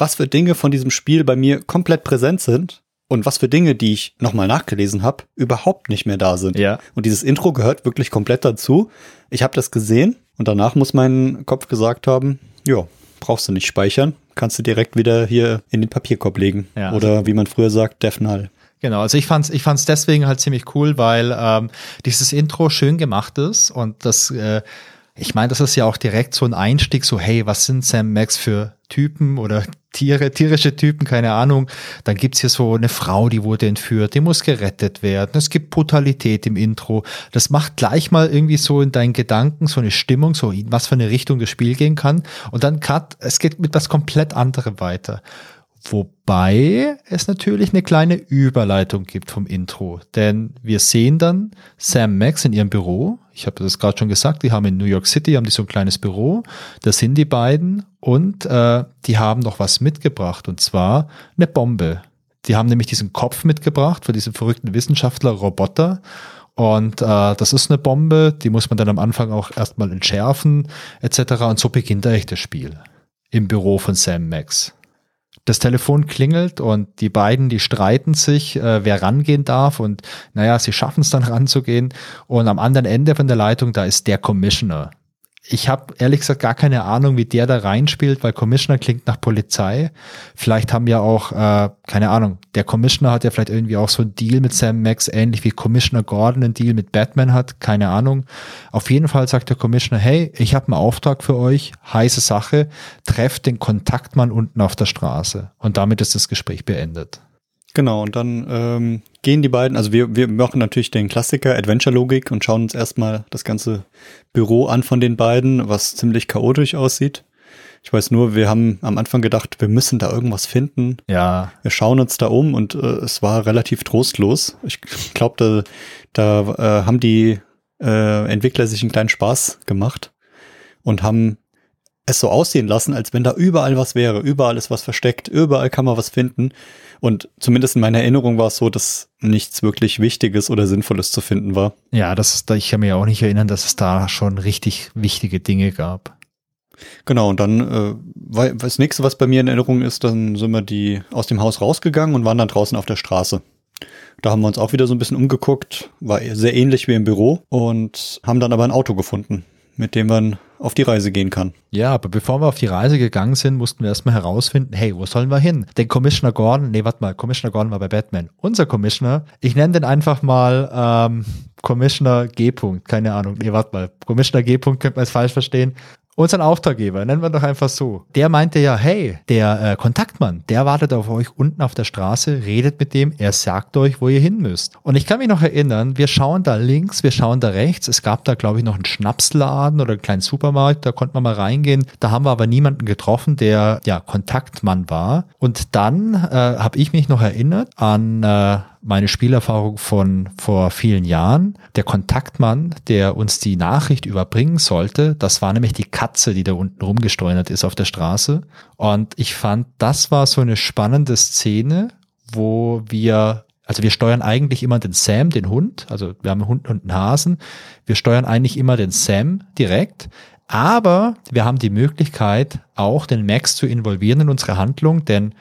was für Dinge von diesem Spiel bei mir komplett präsent sind und was für Dinge, die ich nochmal nachgelesen habe, überhaupt nicht mehr da sind. Ja. Und dieses Intro gehört wirklich komplett dazu. Ich habe das gesehen und danach muss mein Kopf gesagt haben, ja, brauchst du nicht speichern, kannst du direkt wieder hier in den Papierkorb legen. Ja, Oder also wie man früher sagt, Defnal. Genau, also ich fand's, ich fand's deswegen halt ziemlich cool, weil ähm, dieses Intro schön gemacht ist und das äh, ich meine, das ist ja auch direkt so ein Einstieg, so hey, was sind Sam Max für Typen oder Tiere, tierische Typen, keine Ahnung. Dann gibt's hier so eine Frau, die wurde entführt, die muss gerettet werden. Es gibt Brutalität im Intro. Das macht gleich mal irgendwie so in deinen Gedanken so eine Stimmung, so in was für eine Richtung das Spiel gehen kann. Und dann cut, es geht mit was komplett anderem weiter. Wobei es natürlich eine kleine Überleitung gibt vom Intro. Denn wir sehen dann Sam Max in ihrem Büro. Ich habe das gerade schon gesagt, die haben in New York City, haben die so ein kleines Büro. Da sind die beiden und äh, die haben noch was mitgebracht und zwar eine Bombe. Die haben nämlich diesen Kopf mitgebracht für diesen verrückten Wissenschaftler Roboter. Und äh, das ist eine Bombe, die muss man dann am Anfang auch erstmal entschärfen, etc. Und so beginnt eigentlich das Spiel. Im Büro von Sam Max das Telefon klingelt und die beiden, die streiten sich, äh, wer rangehen darf und naja, sie schaffen es dann ranzugehen. Und am anderen Ende von der Leitung, da ist der Commissioner ich habe ehrlich gesagt gar keine Ahnung, wie der da reinspielt, weil Commissioner klingt nach Polizei. Vielleicht haben ja auch, äh, keine Ahnung, der Commissioner hat ja vielleicht irgendwie auch so einen Deal mit Sam Max, ähnlich wie Commissioner Gordon einen Deal mit Batman hat, keine Ahnung. Auf jeden Fall sagt der Commissioner, hey, ich habe einen Auftrag für euch, heiße Sache, trefft den Kontaktmann unten auf der Straße. Und damit ist das Gespräch beendet. Genau, und dann ähm, gehen die beiden, also wir, wir machen natürlich den Klassiker Adventure-Logik und schauen uns erstmal das ganze Büro an von den beiden, was ziemlich chaotisch aussieht. Ich weiß nur, wir haben am Anfang gedacht, wir müssen da irgendwas finden. Ja. Wir schauen uns da um und äh, es war relativ trostlos. Ich glaube, da, da äh, haben die äh, Entwickler sich einen kleinen Spaß gemacht und haben es so aussehen lassen, als wenn da überall was wäre. Überall ist was versteckt, überall kann man was finden. Und zumindest in meiner Erinnerung war es so, dass nichts wirklich Wichtiges oder Sinnvolles zu finden war. Ja, das ist, ich kann mir auch nicht erinnern, dass es da schon richtig wichtige Dinge gab. Genau, und dann äh, weil das nächste, was bei mir in Erinnerung ist, dann sind wir die aus dem Haus rausgegangen und waren dann draußen auf der Straße. Da haben wir uns auch wieder so ein bisschen umgeguckt, war sehr ähnlich wie im Büro und haben dann aber ein Auto gefunden, mit dem man auf die Reise gehen kann. Ja, aber bevor wir auf die Reise gegangen sind, mussten wir erstmal herausfinden, hey, wo sollen wir hin? Den Commissioner Gordon, nee, warte mal, Commissioner Gordon war bei Batman. Unser Commissioner, ich nenne den einfach mal ähm, Commissioner G. keine Ahnung, nee, warte mal, Commissioner G. könnte man es falsch verstehen unseren Auftraggeber, nennen wir doch einfach so. Der meinte ja, hey, der äh, Kontaktmann, der wartet auf euch unten auf der Straße, redet mit dem, er sagt euch, wo ihr hin müsst. Und ich kann mich noch erinnern, wir schauen da links, wir schauen da rechts. Es gab da, glaube ich, noch einen Schnapsladen oder einen kleinen Supermarkt, da konnte man mal reingehen. Da haben wir aber niemanden getroffen, der ja Kontaktmann war. Und dann äh, habe ich mich noch erinnert an äh, meine Spielerfahrung von vor vielen Jahren. Der Kontaktmann, der uns die Nachricht überbringen sollte, das war nämlich die Katze, die da unten rumgesteuert ist auf der Straße. Und ich fand, das war so eine spannende Szene, wo wir also wir steuern eigentlich immer den Sam, den Hund. Also wir haben einen Hund und einen Hasen. Wir steuern eigentlich immer den Sam direkt. Aber wir haben die Möglichkeit, auch den Max zu involvieren in unsere Handlung, denn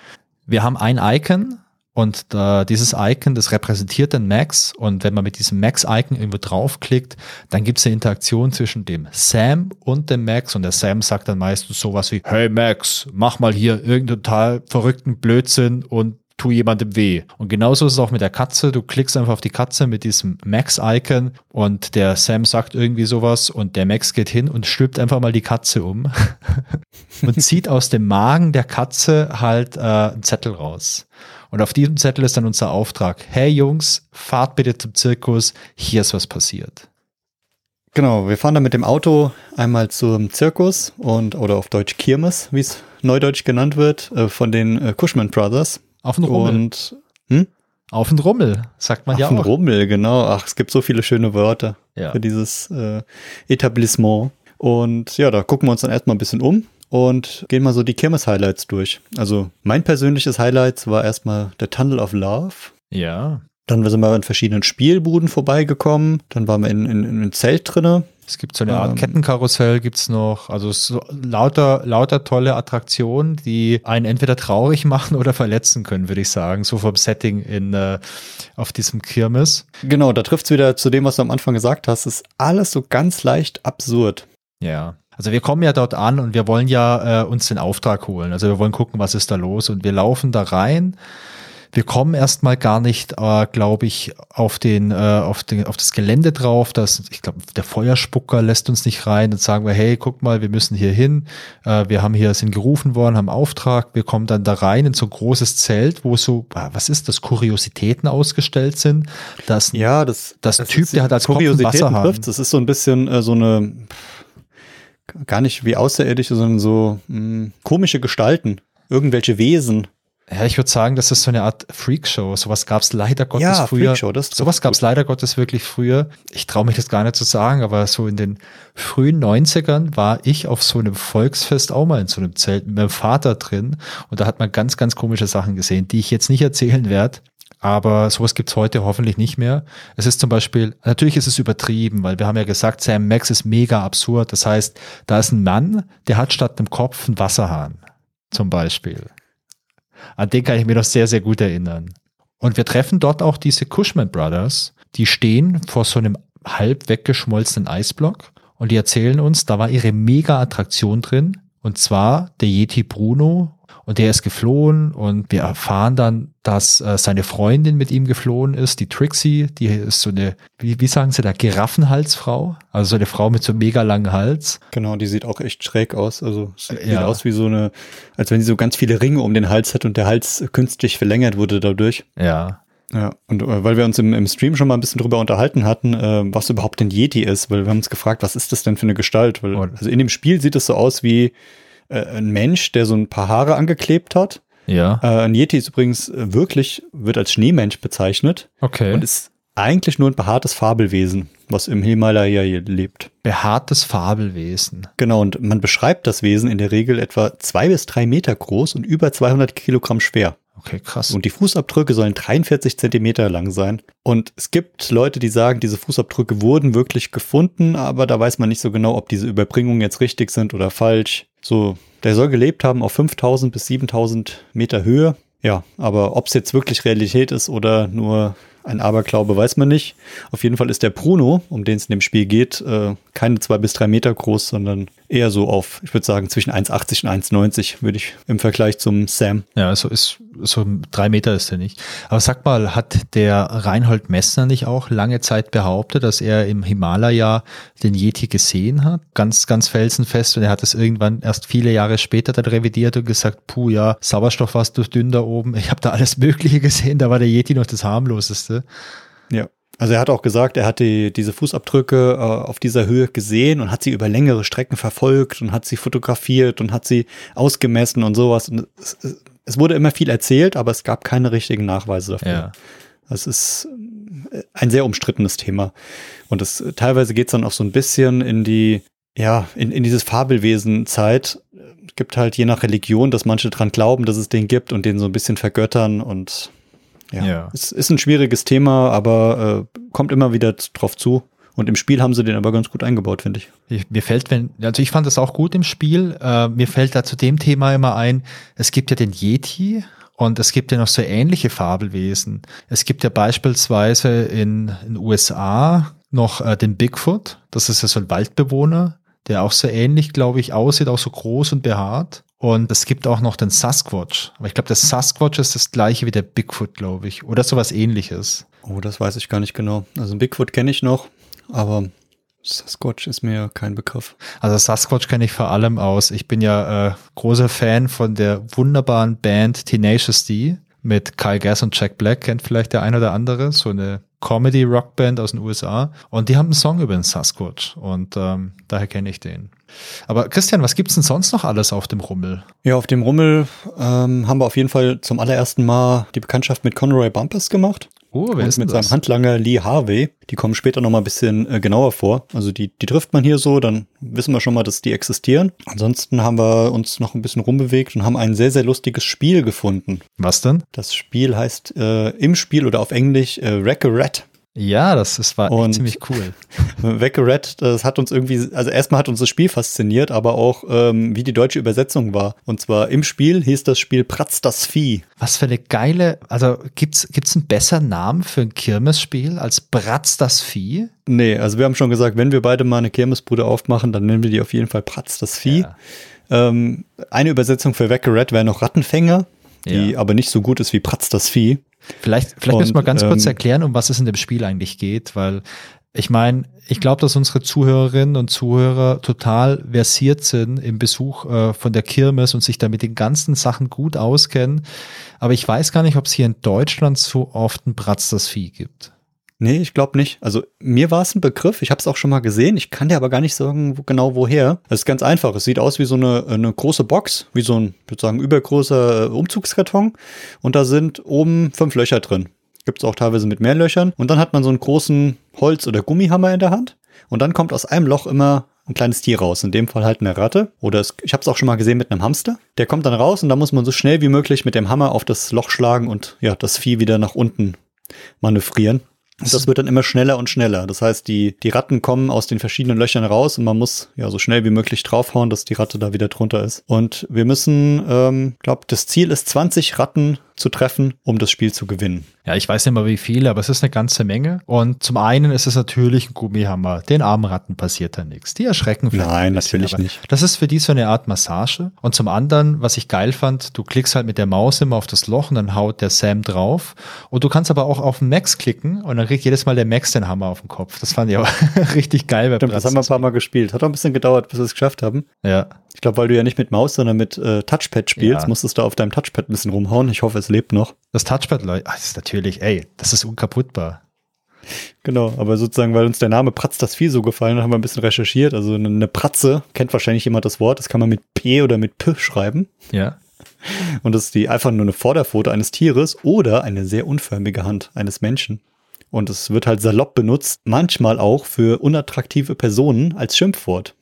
wir haben ein Icon, und äh, dieses Icon, das repräsentiert den Max. Und wenn man mit diesem Max-Icon irgendwo draufklickt, dann gibt es eine Interaktion zwischen dem Sam und dem Max. Und der Sam sagt dann meistens sowas wie, hey Max, mach mal hier irgendeinen total verrückten Blödsinn und tu jemandem weh. Und genauso ist es auch mit der Katze. Du klickst einfach auf die Katze mit diesem Max-Icon und der Sam sagt irgendwie sowas und der Max geht hin und stülpt einfach mal die Katze um und zieht aus dem Magen der Katze halt äh, einen Zettel raus. Und auf diesem Zettel ist dann unser Auftrag. Hey Jungs, fahrt bitte zum Zirkus, hier ist was passiert. Genau, wir fahren dann mit dem Auto einmal zum Zirkus und oder auf Deutsch Kirmes, wie es neudeutsch genannt wird, äh, von den äh, Cushman Brothers. Auf den Rummel. Und, hm? Auf den Rummel, sagt man auf ja auch. Auf den Rummel, genau. Ach, es gibt so viele schöne Wörter ja. für dieses äh, Etablissement. Und ja, da gucken wir uns dann erstmal ein bisschen um und gehen mal so die Kirmes-Highlights durch. Also mein persönliches Highlight war erstmal der Tunnel of Love. Ja. Dann sind wir in verschiedenen Spielbuden vorbeigekommen. Dann waren wir in, in, in einem Zelt drinne. Es gibt so eine Art ähm, Kettenkarussell, gibt's noch. Also so lauter, lauter tolle Attraktionen, die einen entweder traurig machen oder verletzen können, würde ich sagen. So vom Setting in, äh, auf diesem Kirmes. Genau, da trifft's wieder zu dem, was du am Anfang gesagt hast. ist alles so ganz leicht absurd. Ja. Also wir kommen ja dort an und wir wollen ja äh, uns den Auftrag holen. Also wir wollen gucken, was ist da los. Und wir laufen da rein. Wir kommen erstmal gar nicht, äh, glaube ich, auf den, äh, auf den, auf das Gelände drauf. Das, ich glaube, der Feuerspucker lässt uns nicht rein. Dann sagen wir, hey, guck mal, wir müssen hier hin. Äh, wir haben hier, sind gerufen worden, haben Auftrag. Wir kommen dann da rein in so ein großes Zelt, wo so, ah, was ist das, Kuriositäten ausgestellt sind. Das, ja, das, das, das Typ, der hat als Kopf ein Wasserhahn. Das ist so ein bisschen äh, so eine, gar nicht wie Außerirdische, sondern so mh, hm, komische Gestalten, irgendwelche Wesen. Ja, ich würde sagen, das ist so eine Art Freakshow. Sowas gab es leider Gottes ja, früher. Freakshow, das sowas gab es leider Gottes wirklich früher. Ich traue mich das gar nicht zu sagen, aber so in den frühen 90ern war ich auf so einem Volksfest auch mal in so einem Zelt mit meinem Vater drin und da hat man ganz, ganz komische Sachen gesehen, die ich jetzt nicht erzählen werde. Aber sowas gibt's heute hoffentlich nicht mehr. Es ist zum Beispiel, natürlich ist es übertrieben, weil wir haben ja gesagt, Sam Max ist mega absurd. Das heißt, da ist ein Mann, der hat statt einem Kopf einen Wasserhahn. Zum Beispiel. An den kann ich mir noch sehr, sehr gut erinnern. Und wir treffen dort auch diese Cushman Brothers. Die stehen vor so einem halb weggeschmolzenen Eisblock und die erzählen uns, da war ihre Mega-Attraktion drin. Und zwar der Yeti Bruno und der ist geflohen und wir erfahren dann, dass äh, seine Freundin mit ihm geflohen ist, die Trixie, die ist so eine, wie, wie sagen sie da, Giraffenhalsfrau, also so eine Frau mit so einem mega langen Hals. Genau, die sieht auch echt schräg aus, also sieht ja. aus wie so eine, als wenn sie so ganz viele Ringe um den Hals hat und der Hals künstlich verlängert wurde dadurch. Ja. Ja, und äh, weil wir uns im, im Stream schon mal ein bisschen drüber unterhalten hatten, äh, was überhaupt ein Yeti ist, weil wir haben uns gefragt, was ist das denn für eine Gestalt? Weil, also in dem Spiel sieht es so aus wie äh, ein Mensch, der so ein paar Haare angeklebt hat. Ja. Äh, ein Yeti ist übrigens äh, wirklich, wird als Schneemensch bezeichnet Okay. und ist eigentlich nur ein behaartes Fabelwesen, was im Himalaya lebt. Behaartes Fabelwesen. Genau, und man beschreibt das Wesen in der Regel etwa zwei bis drei Meter groß und über 200 Kilogramm schwer. Okay, krass. Und die Fußabdrücke sollen 43 Zentimeter lang sein. Und es gibt Leute, die sagen, diese Fußabdrücke wurden wirklich gefunden, aber da weiß man nicht so genau, ob diese Überbringungen jetzt richtig sind oder falsch. So, der soll gelebt haben auf 5000 bis 7000 Meter Höhe. Ja, aber ob es jetzt wirklich Realität ist oder nur ein Aberglaube, weiß man nicht. Auf jeden Fall ist der Bruno, um den es in dem Spiel geht, äh, keine zwei bis drei Meter groß, sondern eher so auf, ich würde sagen, zwischen 1,80 und 1,90 würde ich im Vergleich zum Sam. Ja, also ist so drei Meter ist er nicht. Aber sag mal, hat der Reinhold Messner nicht auch lange Zeit behauptet, dass er im Himalaya den Yeti gesehen hat? Ganz, ganz felsenfest. Und er hat es irgendwann erst viele Jahre später dann revidiert und gesagt, puh, ja, Sauerstoff war zu dünn da oben. Ich habe da alles Mögliche gesehen. Da war der Yeti noch das harmloseste. Ja. Also er hat auch gesagt, er hat die, diese Fußabdrücke äh, auf dieser Höhe gesehen und hat sie über längere Strecken verfolgt und hat sie fotografiert und hat sie ausgemessen und sowas. Und es, es wurde immer viel erzählt, aber es gab keine richtigen Nachweise dafür. Ja. Das ist äh, ein sehr umstrittenes Thema. Und es teilweise geht es dann auch so ein bisschen in die, ja, in, in dieses Fabelwesen-Zeit. Es gibt halt je nach Religion, dass manche dran glauben, dass es den gibt und den so ein bisschen vergöttern und ja, Ja. es ist ein schwieriges Thema, aber äh, kommt immer wieder drauf zu. Und im Spiel haben sie den aber ganz gut eingebaut, finde ich. Ich, mir fällt, wenn, also ich fand das auch gut im Spiel. Äh, mir fällt da zu dem Thema immer ein, es gibt ja den Yeti und es gibt ja noch so ähnliche Fabelwesen. Es gibt ja beispielsweise in den USA noch äh, den Bigfoot. Das ist ja so ein Waldbewohner, der auch so ähnlich, glaube ich, aussieht, auch so groß und behaart. Und es gibt auch noch den Sasquatch. Aber ich glaube, der Sasquatch ist das gleiche wie der Bigfoot, glaube ich. Oder sowas ähnliches. Oh, das weiß ich gar nicht genau. Also Bigfoot kenne ich noch, aber Sasquatch ist mir kein Begriff. Also Sasquatch kenne ich vor allem aus. Ich bin ja äh, großer Fan von der wunderbaren Band Tenacious D mit Kyle Gass und Jack Black, kennt vielleicht der ein oder andere, so eine Comedy-Rockband aus den USA. Und die haben einen Song über den Sasquatch und ähm, daher kenne ich den. Aber Christian, was gibt's denn sonst noch alles auf dem Rummel? Ja, auf dem Rummel ähm, haben wir auf jeden Fall zum allerersten Mal die Bekanntschaft mit Conroy Bumpers gemacht. Oh, wer und ist mit das? seinem Handlanger Lee Harvey. Die kommen später noch mal ein bisschen äh, genauer vor. Also die, die trifft man hier so, dann wissen wir schon mal, dass die existieren. Ansonsten haben wir uns noch ein bisschen rumbewegt und haben ein sehr, sehr lustiges Spiel gefunden. Was denn? Das Spiel heißt äh, im Spiel oder auf Englisch äh, Wreck-A-Rat. Ja, das, das war ziemlich cool. Wreck-A-Rat, das hat uns irgendwie, also erstmal hat uns das Spiel fasziniert, aber auch ähm, wie die deutsche Übersetzung war. Und zwar im Spiel hieß das Spiel Pratz das Vieh. Was für eine geile, also gibt's gibt's einen besseren Namen für ein Kirmesspiel als Bratz das Vieh? Nee, also wir haben schon gesagt, wenn wir beide mal eine Kirmesbude aufmachen, dann nennen wir die auf jeden Fall Pratz das Vieh. Ja. Ähm, eine Übersetzung für Wreck-A-Rat wäre noch Rattenfänger, die Ja. aber nicht so gut ist wie Pratz das Vieh. Vielleicht, vielleicht Und, müssen wir ganz kurz ähm, erklären, um was es in dem Spiel eigentlich geht, weil ich meine, ich glaube, dass unsere Zuhörerinnen und Zuhörer total versiert sind im Besuch äh, von der Kirmes und sich da mit den ganzen Sachen gut auskennen. Aber ich weiß gar nicht, ob es hier in Deutschland so oft ein Bratz das Vieh gibt. Nee, ich glaube nicht. Also mir war es ein Begriff, ich habe es auch schon mal gesehen, ich kann dir aber gar nicht sagen, wo, genau woher. Es ist ganz einfach, es sieht aus wie so eine, eine große Box, wie so ein, ich würde sagen, übergroßer äh, Umzugskarton und da sind oben fünf Löcher drin. Gibt es auch teilweise mit mehr Löchern und dann hat man so einen großen Holz- oder Gummihammer in der Hand und dann kommt aus einem Loch immer ein kleines Tier raus, in dem Fall halt eine Ratte oder es, ich habe es auch schon mal gesehen mit einem Hamster. Der kommt dann raus und da muss man so schnell wie möglich mit dem Hammer auf das Loch schlagen und ja, das Vieh wieder nach unten manövrieren. Und das wird dann immer schneller und schneller. Das heißt, die, die Ratten kommen aus den verschiedenen Löchern raus und man muss ja so schnell wie möglich draufhauen, dass die Ratte da wieder drunter ist. Und wir müssen, ähm, glaube, das Ziel ist 20 Ratten zu treffen, um das Spiel zu gewinnen. Ja, ich weiß nicht mal wie viele, aber es ist eine ganze Menge. Und zum einen ist es natürlich ein Gummihammer. Den armen Ratten passiert da nichts. Die erschrecken vielleicht Nein, bisschen, natürlich aber nicht. Das ist für die so eine Art Massage. Und zum anderen, was ich geil fand, du klickst halt mit der Maus immer auf das Loch und dann haut der Sam drauf. Und du kannst aber auch auf den Max klicken und dann kriegt jedes Mal der Max den Hammer auf den Kopf. Das fand ich auch richtig geil. Stimmt, das haben wir ein paar Mal gespielt. Hat auch ein bisschen gedauert, bis wir es geschafft haben. Ja, Ich glaube, weil du ja nicht mit Maus, sondern mit äh, Touchpad spielst, Ja. musstest du auf deinem Touchpad ein bisschen rumhauen. Ich hoffe, es lebt noch. das Touchpad, Leute, ah, das ist natürlich, ey, das ist unkaputtbar. Genau, aber sozusagen, weil uns der Name Pratz das Vieh so gefallen hat, haben wir ein bisschen recherchiert. Also eine, eine Pratze, kennt wahrscheinlich jemand das Wort, das kann man mit P oder mit P schreiben. Ja. Und das ist die einfach nur eine Vorderpfote eines Tieres oder eine sehr unförmige Hand eines Menschen. Und es wird halt salopp benutzt, manchmal auch für unattraktive Personen als Schimpfwort.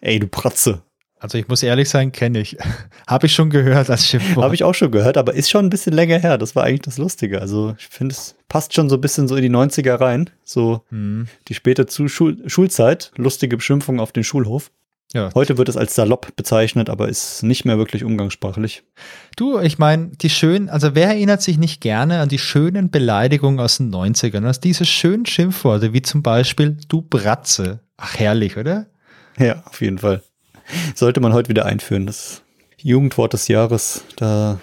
Ey, du Pratze. Also ich muss ehrlich sein, kenne ich. Habe ich schon gehört als Schimpfwort. Habe ich auch schon gehört, aber ist schon ein bisschen länger her. Das war eigentlich das Lustige. Also ich finde, es passt schon so ein bisschen so in die 90er rein. So Hm. die späte zu Schul Schulzeit, lustige Beschimpfung auf den Schulhof. Ja. Heute wird es als salopp bezeichnet, aber ist nicht mehr wirklich umgangssprachlich. Du, ich meine, die schönen, also wer erinnert sich nicht gerne an die schönen Beleidigungen aus den 90ern? Also diese schönen Schimpfworte, wie zum Beispiel du Bratze. Ach, herrlich, oder? Ja, auf jeden Fall. Sollte man heute wieder einführen. Das Jugendwort des Jahres, da,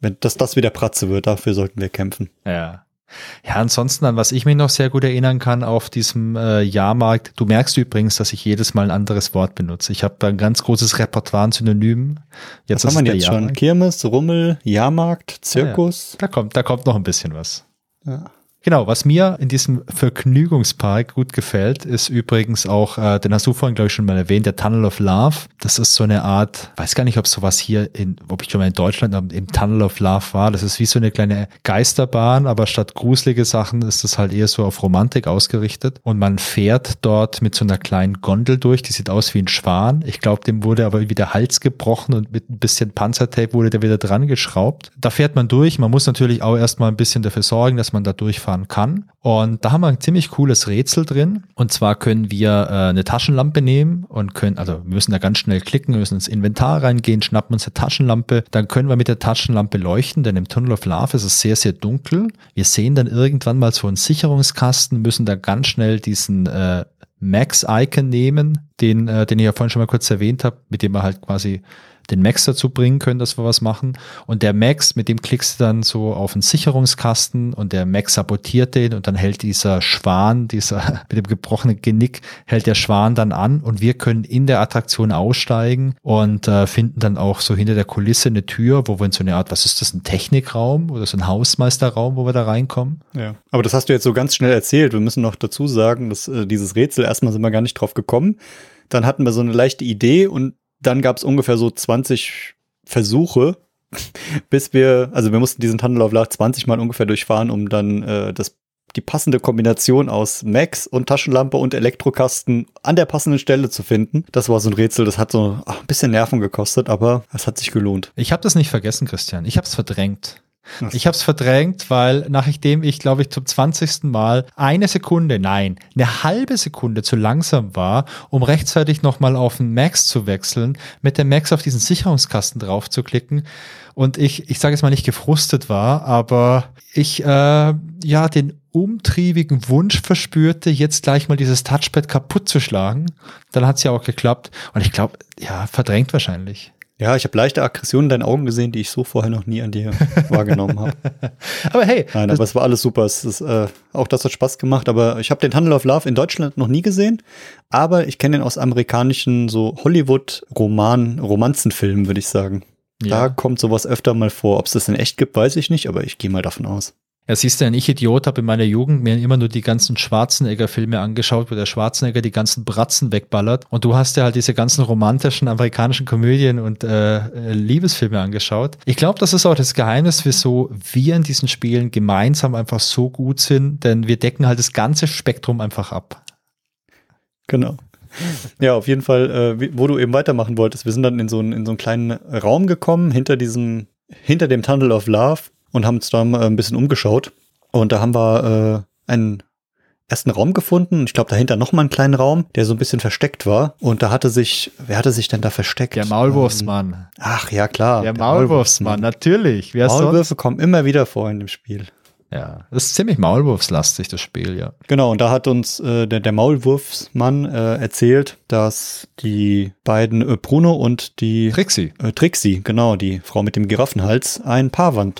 wenn, dass das wieder Pratze wird, dafür sollten wir kämpfen. Ja. Ja, ansonsten, an was ich mich noch sehr gut erinnern kann auf diesem äh, Jahrmarkt, du merkst übrigens, dass ich jedes Mal ein anderes Wort benutze. Ich habe da ein ganz großes Repertoire an Synonymen. Jetzt Was haben wir jetzt der schon? Jahrmarkt. Kirmes, Rummel, Jahrmarkt, Zirkus. Da kommt, da kommt noch ein bisschen was. Ja. Genau, was mir in diesem Vergnügungspark gut gefällt, ist übrigens auch, äh, den hast du vorhin, glaube ich, schon mal erwähnt, der Tunnel of Love. Das ist so eine Art, weiß gar nicht, ob sowas hier in, ob ich schon mal in Deutschland im Tunnel of Love war. Das ist wie so eine kleine Geisterbahn, aber statt gruselige Sachen ist das halt eher so auf Romantik ausgerichtet. Und man fährt dort mit so einer kleinen Gondel durch, die sieht aus wie ein Schwan. Ich glaube, dem wurde aber wie der Hals gebrochen und mit ein bisschen Panzertape wurde der wieder dran geschraubt. Da fährt man durch. Man muss natürlich auch erstmal ein bisschen dafür sorgen, dass man da durchfahren kann. Und da haben wir ein ziemlich cooles Rätsel drin. Und zwar können wir äh, eine Taschenlampe nehmen und können, also wir müssen da ganz schnell klicken, wir müssen ins Inventar reingehen, schnappen uns eine Taschenlampe. Dann können wir mit der Taschenlampe leuchten, denn im Tunnel of Love ist es sehr, sehr dunkel. Wir sehen dann irgendwann mal so einen Sicherungskasten, müssen da ganz schnell diesen äh, Max-Icon nehmen, den, äh, den ich ja vorhin schon mal kurz erwähnt habe, mit dem wir halt quasi den Max dazu bringen können, dass wir was machen. Und der Max, mit dem klickst du dann so auf einen Sicherungskasten und der Max sabotiert den und dann hält dieser Schwan, dieser mit dem gebrochenen Genick, hält der Schwan dann an und wir können in der Attraktion aussteigen und äh, finden dann auch so hinter der Kulisse eine Tür, wo wir in so eine Art, was ist das, ein Technikraum oder so ein Hausmeisterraum, wo wir da reinkommen? Ja. Aber das hast du jetzt so ganz schnell erzählt. Wir müssen noch dazu sagen, dass äh, dieses Rätsel, erstmal sind wir gar nicht drauf gekommen. Dann hatten wir so eine leichte Idee und dann gab es ungefähr so 20 Versuche, bis wir, also wir mussten diesen Tunnel of Love 20 Mal ungefähr durchfahren, um dann äh, das, die passende Kombination aus Max und Taschenlampe und Elektrokasten an der passenden Stelle zu finden. Das war so ein Rätsel, das hat so ach, ein bisschen Nerven gekostet, aber es hat sich gelohnt. Ich habe das nicht vergessen, Christian. Ich habe es verdrängt. Ich habe es verdrängt, weil nachdem ich, glaube ich, zum 20. Mal eine Sekunde, nein, eine halbe Sekunde zu langsam war, um rechtzeitig nochmal auf den Max zu wechseln, mit dem Max auf diesen Sicherungskasten drauf zu klicken und ich, ich sage jetzt mal nicht gefrustet war, aber ich äh, ja den umtriebigen Wunsch verspürte, jetzt gleich mal dieses Touchpad kaputt zu schlagen. Dann hat es ja auch geklappt und ich glaube, ja, verdrängt wahrscheinlich. Ja, ich habe leichte Aggressionen in deinen Augen gesehen, die ich so vorher noch nie an dir wahrgenommen habe. Aber hey, Nein, aber es war alles super. Es ist, äh, auch das hat Spaß gemacht. Aber ich habe den Tunnel of Love in Deutschland noch nie gesehen. Aber ich kenne den aus amerikanischen so Hollywood-Roman, Romanzenfilmen, würde ich sagen. Da Ja. kommt sowas öfter mal vor. Ob es das in echt gibt, weiß ich nicht, aber ich gehe mal davon aus. Ja, siehst du, ich Idiot habe in meiner Jugend mir immer nur die ganzen Schwarzenegger-Filme angeschaut, wo der Schwarzenegger die ganzen Bratzen wegballert. Und du hast ja halt diese ganzen romantischen amerikanischen Komödien und äh, Liebesfilme angeschaut. Ich glaube, das ist auch das Geheimnis, wieso wir in diesen Spielen gemeinsam einfach so gut sind, denn wir decken halt das ganze Spektrum einfach ab. Genau. Ja, auf jeden Fall, äh, wo du eben weitermachen wolltest. Wir sind dann in so, einen, in so einen kleinen Raum gekommen, hinter diesem, hinter dem Tunnel of Love und haben uns da mal ein bisschen umgeschaut. Und da haben wir äh, einen ersten Raum gefunden. Ich glaube, dahinter noch mal einen kleinen Raum, der so ein bisschen versteckt war. Und da hatte sich, wer hatte sich denn da versteckt? Der Maulwurfsmann. Ähm, ach ja, klar. der Maulwurfsmann, natürlich. Wer sonst? Maulwürfe kommen immer wieder vor in dem Spiel. Ja, das ist ziemlich maulwurfslastig, das Spiel, ja. Genau, und da hat uns äh, der, der Maulwurfsmann äh, erzählt, dass die beiden äh, Bruno und die Trixie. äh, Trixie, genau, die Frau mit dem Giraffenhals, ein Paar waren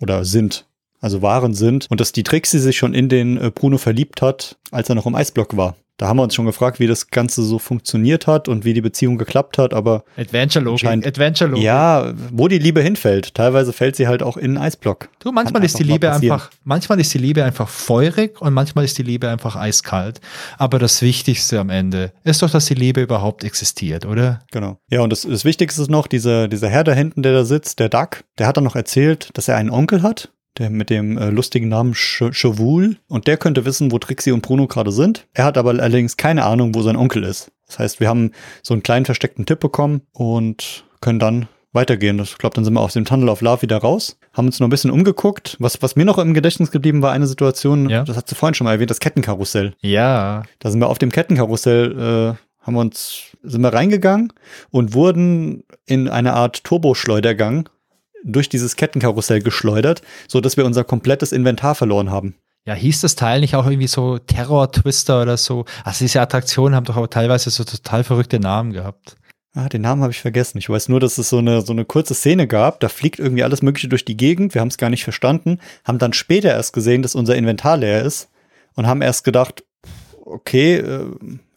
oder sind, also waren sind und dass die Trixie sich schon in den äh, Bruno verliebt hat, als er noch im Eisblock war. Da haben wir uns schon gefragt, wie das Ganze so funktioniert hat und wie die Beziehung geklappt hat, aber Adventure-Logik, Adventure-Logik. ja, wo die Liebe hinfällt. Teilweise fällt sie halt auch in einen Eisblock. Du, manchmal Kann ist die Liebe einfach, manchmal ist die Liebe einfach feurig und manchmal ist die Liebe einfach eiskalt. Aber das Wichtigste am Ende ist doch, dass die Liebe überhaupt existiert, oder? Genau. Ja, und das, das Wichtigste ist noch, dieser, dieser Herr da hinten, der da sitzt, der Duck, der hat dann noch erzählt, dass er einen Onkel hat, der mit dem äh, lustigen Namen Ch- Chevul, und der könnte wissen, wo Trixie und Bruno gerade sind. Er hat aber allerdings keine Ahnung, wo sein Onkel ist. Das heißt, wir haben so einen kleinen versteckten Tipp bekommen und können dann weitergehen. Ich glaube, dann sind wir aus dem Tunnel of Love wieder raus, haben uns noch ein bisschen umgeguckt. Was, was mir noch im Gedächtnis geblieben war, eine Situation, Ja. das hast du vorhin schon mal erwähnt, das Kettenkarussell. Ja. Da sind wir auf dem Kettenkarussell, äh, haben wir uns, sind wir reingegangen und wurden in eine Art Turboschleudergang durch dieses Kettenkarussell geschleudert, so dass wir unser komplettes Inventar verloren haben. Ja, hieß das Teil nicht auch irgendwie so Terror-Twister oder so? Also diese Attraktionen haben doch auch teilweise so total verrückte Namen gehabt. Ah, den Namen habe ich vergessen. Ich weiß nur, dass es so eine, so eine kurze Szene gab. Da fliegt irgendwie alles Mögliche durch die Gegend. Wir haben es gar nicht verstanden. Haben dann später erst gesehen, dass unser Inventar leer ist. Und haben erst gedacht, okay, äh,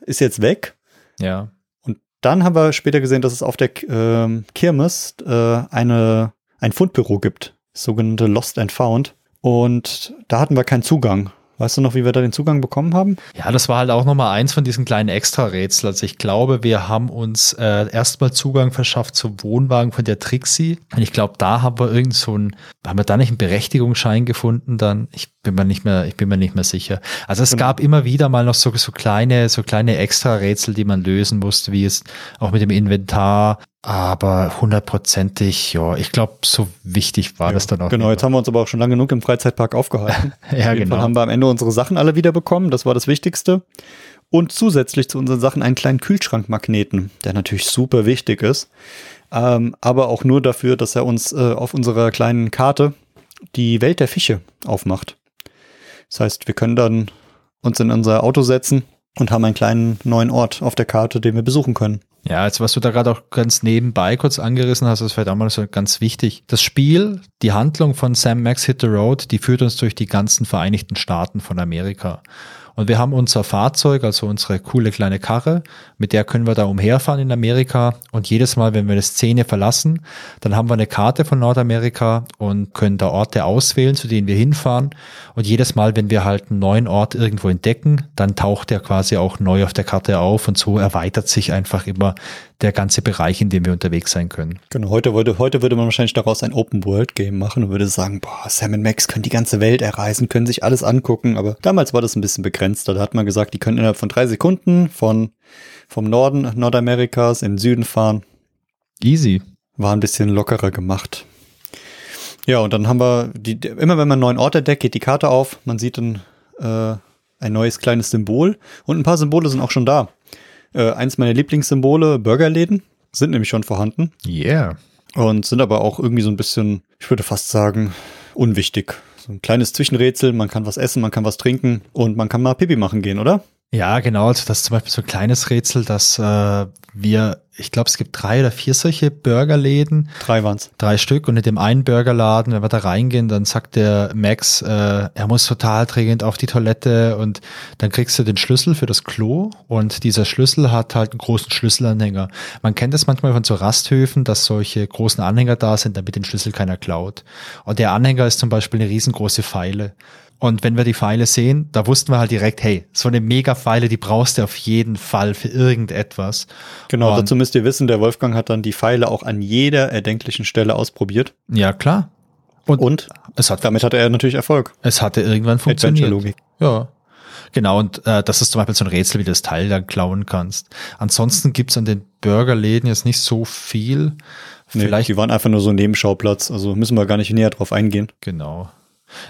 ist jetzt weg. Ja. Und dann haben wir später gesehen, dass es auf der ähm, Kirmes äh, eine, ein Fundbüro gibt. Sogenannte Lost and Found. Und da hatten wir keinen Zugang. Weißt du noch, wie wir da den Zugang bekommen haben? Ja, das war halt auch nochmal eins von diesen kleinen Extra-Rätsel. Also ich glaube, wir haben uns äh, erstmal Zugang verschafft zum Wohnwagen von der Trixie. Und ich glaube, da haben wir irgend so ein, haben wir da nicht einen Berechtigungsschein gefunden dann? Ich bin mir nicht mehr, ich bin mir nicht mehr sicher. Also es Genau. gab immer wieder mal noch so, so kleine, so kleine Extra-Rätsel, die man lösen musste, wie es auch mit dem Inventar. Aber hundertprozentig, ja, ich glaube, so wichtig war das dann auch. Genau, nicht jetzt haben wir uns aber auch schon lange genug im Freizeitpark aufgehalten. ja, Auf jeden Fall genau. haben wir am Ende unsere Sachen alle wieder bekommen. Das war das Wichtigste. Und zusätzlich zu unseren Sachen einen kleinen Kühlschrankmagneten, der natürlich super wichtig ist. Ähm, aber auch nur dafür, dass er uns äh, auf unserer kleinen Karte die Welt der Fische aufmacht. Das heißt, wir können dann uns in unser Auto setzen und haben einen kleinen neuen Ort auf der Karte, den wir besuchen können. Ja, jetzt was du da gerade auch ganz nebenbei kurz angerissen hast, das vielleicht auch mal so ganz wichtig. Das Spiel, die Handlung von Sam Max Hit the Road, die führt uns durch die ganzen Vereinigten Staaten von Amerika. Und wir haben unser Fahrzeug, also unsere coole kleine Karre, mit der können wir da umherfahren in Amerika. Und jedes Mal, wenn wir eine Szene verlassen, dann haben wir eine Karte von Nordamerika und können da Orte auswählen, zu denen wir hinfahren. Und jedes Mal, wenn wir halt einen neuen Ort irgendwo entdecken, dann taucht er quasi auch neu auf der Karte auf. Und so erweitert sich einfach immer der ganze Bereich, in dem wir unterwegs sein können. Genau, heute würde, heute würde man wahrscheinlich daraus ein Open-World-Game machen und würde sagen, boah, Sam Max können die ganze Welt erreisen, können sich alles angucken, aber damals war das ein bisschen begrenzter. Da hat man gesagt, die können innerhalb von drei Sekunden von, vom Norden Nordamerikas in den Süden fahren. Easy. War ein bisschen lockerer gemacht. Ja, und dann haben wir, die, immer wenn man einen neuen Ort entdeckt, geht die Karte auf, man sieht ein, äh, ein neues kleines Symbol und ein paar Symbole sind auch schon da. Äh, eins meiner Lieblingssymbole, Burgerläden, sind nämlich schon vorhanden Yeah. und sind aber auch irgendwie so ein bisschen, ich würde fast sagen, unwichtig. So ein kleines Zwischenrätsel, man kann was essen, man kann was trinken und man kann mal Pipi machen gehen, oder? Ja, genau. Also das ist zum Beispiel so ein kleines Rätsel, dass äh, wir, ich glaube, es gibt drei oder vier solche Burgerläden, Drei waren's. drei Stück. Und in dem einen Burgerladen, wenn wir da reingehen, dann sagt der Max, äh, er muss total dringend auf die Toilette und dann kriegst du den Schlüssel für das Klo und dieser Schlüssel hat halt einen großen Schlüsselanhänger. Man kennt das manchmal von so Rasthöfen, dass solche großen Anhänger da sind, damit den Schlüssel keiner klaut. Und der Anhänger ist zum Beispiel eine riesengroße Pfeile. Und wenn wir die Pfeile sehen, da wussten wir halt direkt, hey, so eine Mega-Pfeile, die brauchst du auf jeden Fall für irgendetwas. Genau, Und- dazu müsst ihr wissen, der Wolfgang hat dann die Pfeile auch an jeder erdenklichen Stelle ausprobiert. Ja, klar. Und, Und es hat damit hatte er natürlich Erfolg. Es hatte irgendwann funktioniert. Adventure-Logik. Ja. Genau, und äh, das ist zum Beispiel so ein Rätsel, wie du das Teil dann klauen kannst. Ansonsten gibt's an den Burgerläden jetzt nicht so viel. Nee, Vielleicht, die waren einfach nur so ein Nebenschauplatz, also müssen wir gar nicht näher drauf eingehen. genau.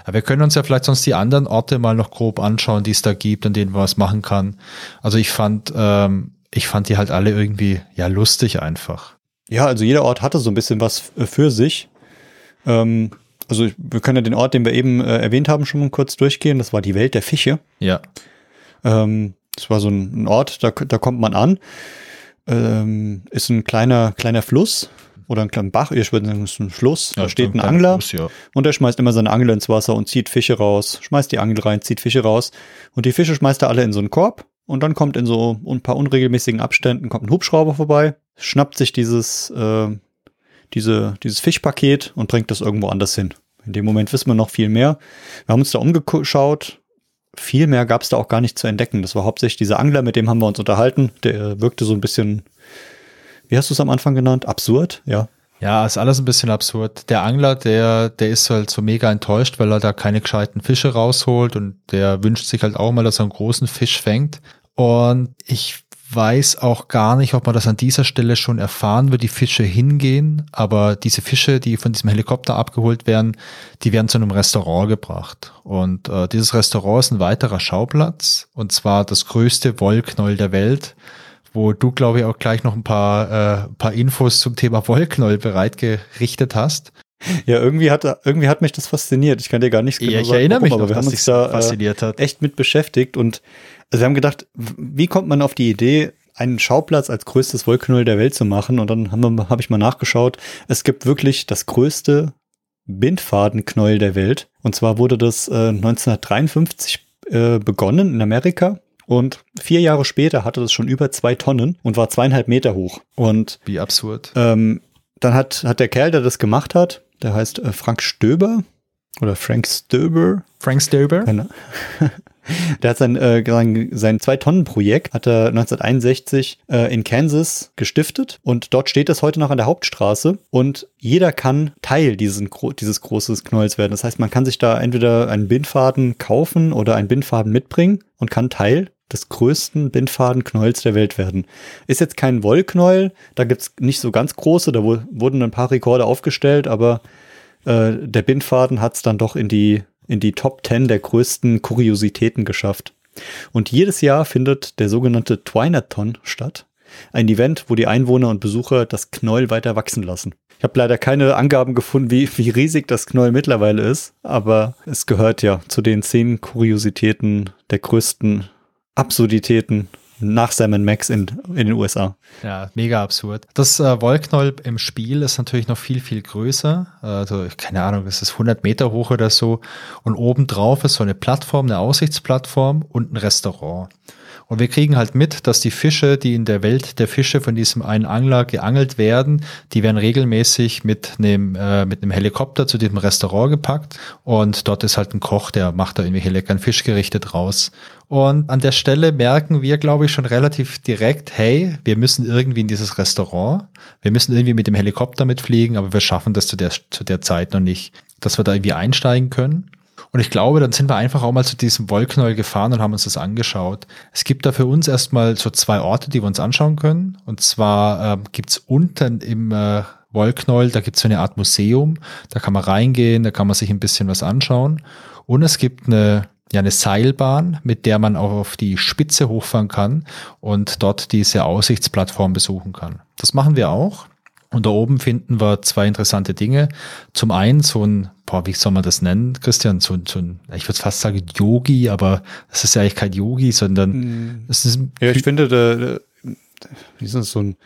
Aber wir können uns ja vielleicht sonst die anderen Orte mal noch grob anschauen, die es da gibt, an denen man was machen kann. Also ich fand, ähm, ich fand die halt alle irgendwie, ja, lustig einfach. Ja, also jeder Ort hatte so ein bisschen was f- für sich. Ähm, also wir können ja den Ort, den wir eben äh, erwähnt haben, schon mal kurz durchgehen. Das war die Welt der Fische. Ja. Ähm, das war so ein, ein Ort, da, da kommt man an. Ähm, ist ein kleiner, kleiner Fluss oder ein kleiner Bach. Ich würde sagen, es ist ein Fluss. Da steht ein Angler Fluss, ja. und der schmeißt immer seine Angel ins Wasser und zieht Fische raus. Schmeißt die Angel rein, zieht Fische raus. Und die Fische schmeißt er alle in so einen Korb. und dann kommt in so ein paar unregelmäßigen Abständen kommt ein Hubschrauber vorbei, schnappt sich dieses, äh, diese, dieses Fischpaket und bringt das irgendwo anders hin. In dem Moment wissen wir noch viel mehr. Wir haben uns da umgeschaut. Viel mehr gab es da auch gar nicht zu entdecken. Das war hauptsächlich dieser Angler, mit dem haben wir uns unterhalten. Der wirkte so ein bisschen, wie hast du es am Anfang genannt? Absurd, ja. Ja, ist alles ein bisschen absurd. Der Angler, der, der ist halt so mega enttäuscht, weil er da keine gescheiten Fische rausholt und der wünscht sich halt auch mal, dass er einen großen Fisch fängt. Und ich weiß auch gar nicht, ob man das an dieser Stelle schon erfahren wird, die Fische hingehen, aber diese Fische, die von diesem Helikopter abgeholt werden, die werden zu einem Restaurant gebracht. Und äh, dieses Restaurant ist ein weiterer Schauplatz, und zwar das größte Wollknäuel der Welt, wo du, glaube ich, auch gleich noch ein paar, äh, paar Infos zum Thema Wollknäuel bereitgerichtet hast. Ja, irgendwie hat, irgendwie hat mich das fasziniert. Ich kann dir gar nichts genau ja, ich sagen, erinnere warum, mich aber noch, wir haben uns da äh, fasziniert hat. echt mit beschäftigt und also wir haben gedacht, wie kommt man auf die Idee, einen Schauplatz als größtes Wollknäuel der Welt zu machen? Und dann habe hab ich mal nachgeschaut. Es gibt wirklich das größte Bindfadenknäuel der Welt. Und zwar wurde das äh, 1953 äh, begonnen in Amerika. Und vier Jahre später hatte das schon über zwei Tonnen und war zweieinhalb Meter hoch. Und wie absurd. Ähm, dann hat, hat der Kerl, der das gemacht hat, der heißt äh, Frank Stöber oder Frank Stöber. Frank Stöber? Genau. Der hat sein, äh, sein Zwei-Tonnen-Projekt hat er 1961 äh, in Kansas gestiftet und dort steht es heute noch an der Hauptstraße und jeder kann Teil diesen, dieses großes Knolls werden. Das heißt, man kann sich da entweder einen Bindfaden kaufen oder einen Bindfaden mitbringen und kann Teil des größten Bindfadenknolls der Welt werden. Ist jetzt kein Wollknäuel, da gibt's nicht so ganz große, da wurden ein paar Rekorde aufgestellt, aber äh, der Bindfaden hat's dann doch in die in die Top 10 der größten Kuriositäten geschafft. Und jedes Jahr findet der sogenannte Twinathon statt. Ein Event, wo die Einwohner und Besucher das Knäuel weiter wachsen lassen. Ich habe leider keine Angaben gefunden, wie, wie riesig das Knäuel mittlerweile ist, aber es gehört ja zu den zehn Kuriositäten der größten Absurditäten nach Sam Max in, in den USA. Ja, mega absurd. Das äh, Wollknäuel im Spiel ist natürlich noch viel, viel größer. Also, keine Ahnung, es ist 100 Meter hoch oder so. Und obendrauf ist so eine Plattform, eine Aussichtsplattform und ein Restaurant. Und wir kriegen halt mit, dass die Fische, die in der Welt der Fische von diesem einen Angler geangelt werden, die werden regelmäßig mit einem, äh, mit einem Helikopter zu diesem Restaurant gepackt. Und dort ist halt ein Koch, der macht da irgendwelche leckeren Fischgerichte draus. Und an der Stelle merken wir, glaube ich, schon relativ direkt, hey, wir müssen irgendwie in dieses Restaurant. Wir müssen irgendwie mit dem Helikopter mitfliegen, aber wir schaffen das zu der, zu der Zeit noch nicht, dass wir da irgendwie einsteigen können. Und ich glaube, dann sind wir einfach auch mal zu diesem Wollknäuel gefahren und haben uns das angeschaut. Es gibt da für uns erstmal so zwei Orte, die wir uns anschauen können. Und zwar ähm, gibt's unten im äh, Wollknäuel, da gibt's so eine Art Museum. Da kann man reingehen, da kann man sich ein bisschen was anschauen. Und es gibt eine ja eine Seilbahn, mit der man auch auf die Spitze hochfahren kann und dort diese Aussichtsplattform besuchen kann. Das machen wir auch. Und da oben finden wir zwei interessante Dinge. Zum einen so ein, boah, wie soll man das nennen, Christian? So, so ein, ich würde fast sagen Yogi, aber das ist ja eigentlich kein Yogi, sondern es ist. Ja, ich finde, der, der, wie ist das, so ein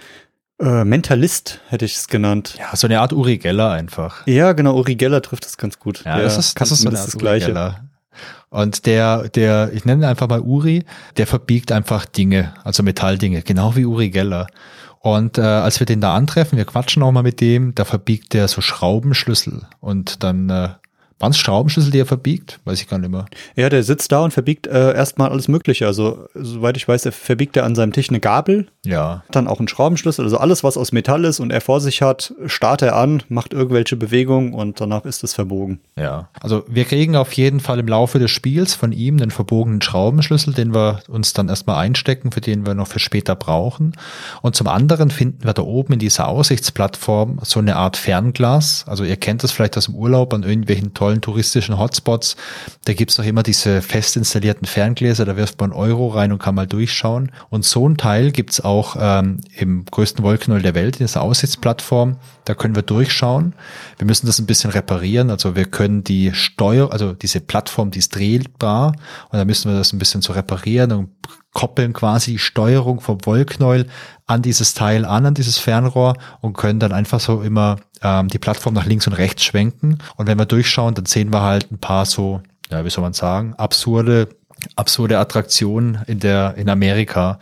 äh, Mentalist hätte ich es genannt. Ja, so eine Art Uri Geller einfach. Ja, genau, Uri Geller trifft das ganz gut. Ja, das ist, das ist so das Gleiche. Geller. Und der, der, ich nenne ihn einfach mal Uri, der verbiegt einfach Dinge, also Metalldinge, genau wie Uri Geller. Und äh, als wir den da antreffen, wir quatschen auch mal mit dem, da verbiegt der so Schraubenschlüssel und dann äh, waren es Schraubenschlüssel, die er verbiegt? Weiß ich gar nicht mehr. Ja, der sitzt da und verbiegt äh, erstmal alles Mögliche. Also, soweit ich weiß, er verbiegt er an seinem Tisch eine Gabel. Ja. Dann auch einen Schraubenschlüssel. Also alles, was aus Metall ist und er vor sich hat, starrt er an, macht irgendwelche Bewegungen und danach ist es verbogen. Ja. Also wir kriegen auf jeden Fall im Laufe des Spiels von ihm einen verbogenen Schraubenschlüssel, den wir uns dann erstmal einstecken, für den wir noch für später brauchen. Und zum anderen finden wir da oben in dieser Aussichtsplattform so eine Art Fernglas. Also ihr kennt das vielleicht aus dem Urlaub an irgendwelchen tollen tollen touristischen Hotspots, da gibt's doch immer diese fest installierten Ferngläser, da wirft man Euro rein und kann mal durchschauen. Und so ein Teil gibt's auch ähm, im größten Wolkenknäuel der Welt, in dieser Aussichtsplattform. Da können wir durchschauen. Wir müssen das ein bisschen reparieren. Also wir können die Steuer, also diese Plattform, die ist drehbar und da müssen wir das ein bisschen so reparieren und koppeln quasi die Steuerung vom Wollknäuel an dieses Teil an, an dieses Fernrohr und können dann einfach so immer ähm, die Plattform nach links und rechts schwenken. Und wenn wir durchschauen, dann sehen wir halt ein paar so, ja, wie soll man sagen, absurde absurde Attraktion in der, in Amerika.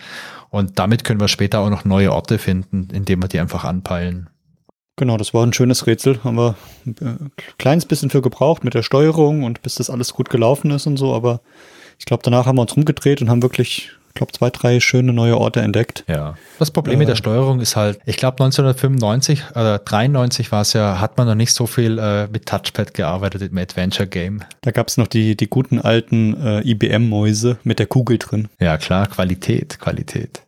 Und damit können wir später auch noch neue Orte finden, indem wir die einfach anpeilen. Genau, das war ein schönes Rätsel. Haben wir ein kleines bisschen für gebraucht mit der Steuerung und bis das alles gut gelaufen ist und so. Aber ich glaube, danach haben wir uns rumgedreht und haben wirklich ich glaube, zwei, drei schöne neue Orte entdeckt. Ja. Das Problem äh, mit der Steuerung ist halt, ich glaube 1995 oder 93 war es ja, hat man noch nicht so viel äh, mit Touchpad gearbeitet im Adventure Game. Da gab es noch die, die guten alten äh, IBM-Mäuse mit der Kugel drin. Ja, klar, Qualität, Qualität.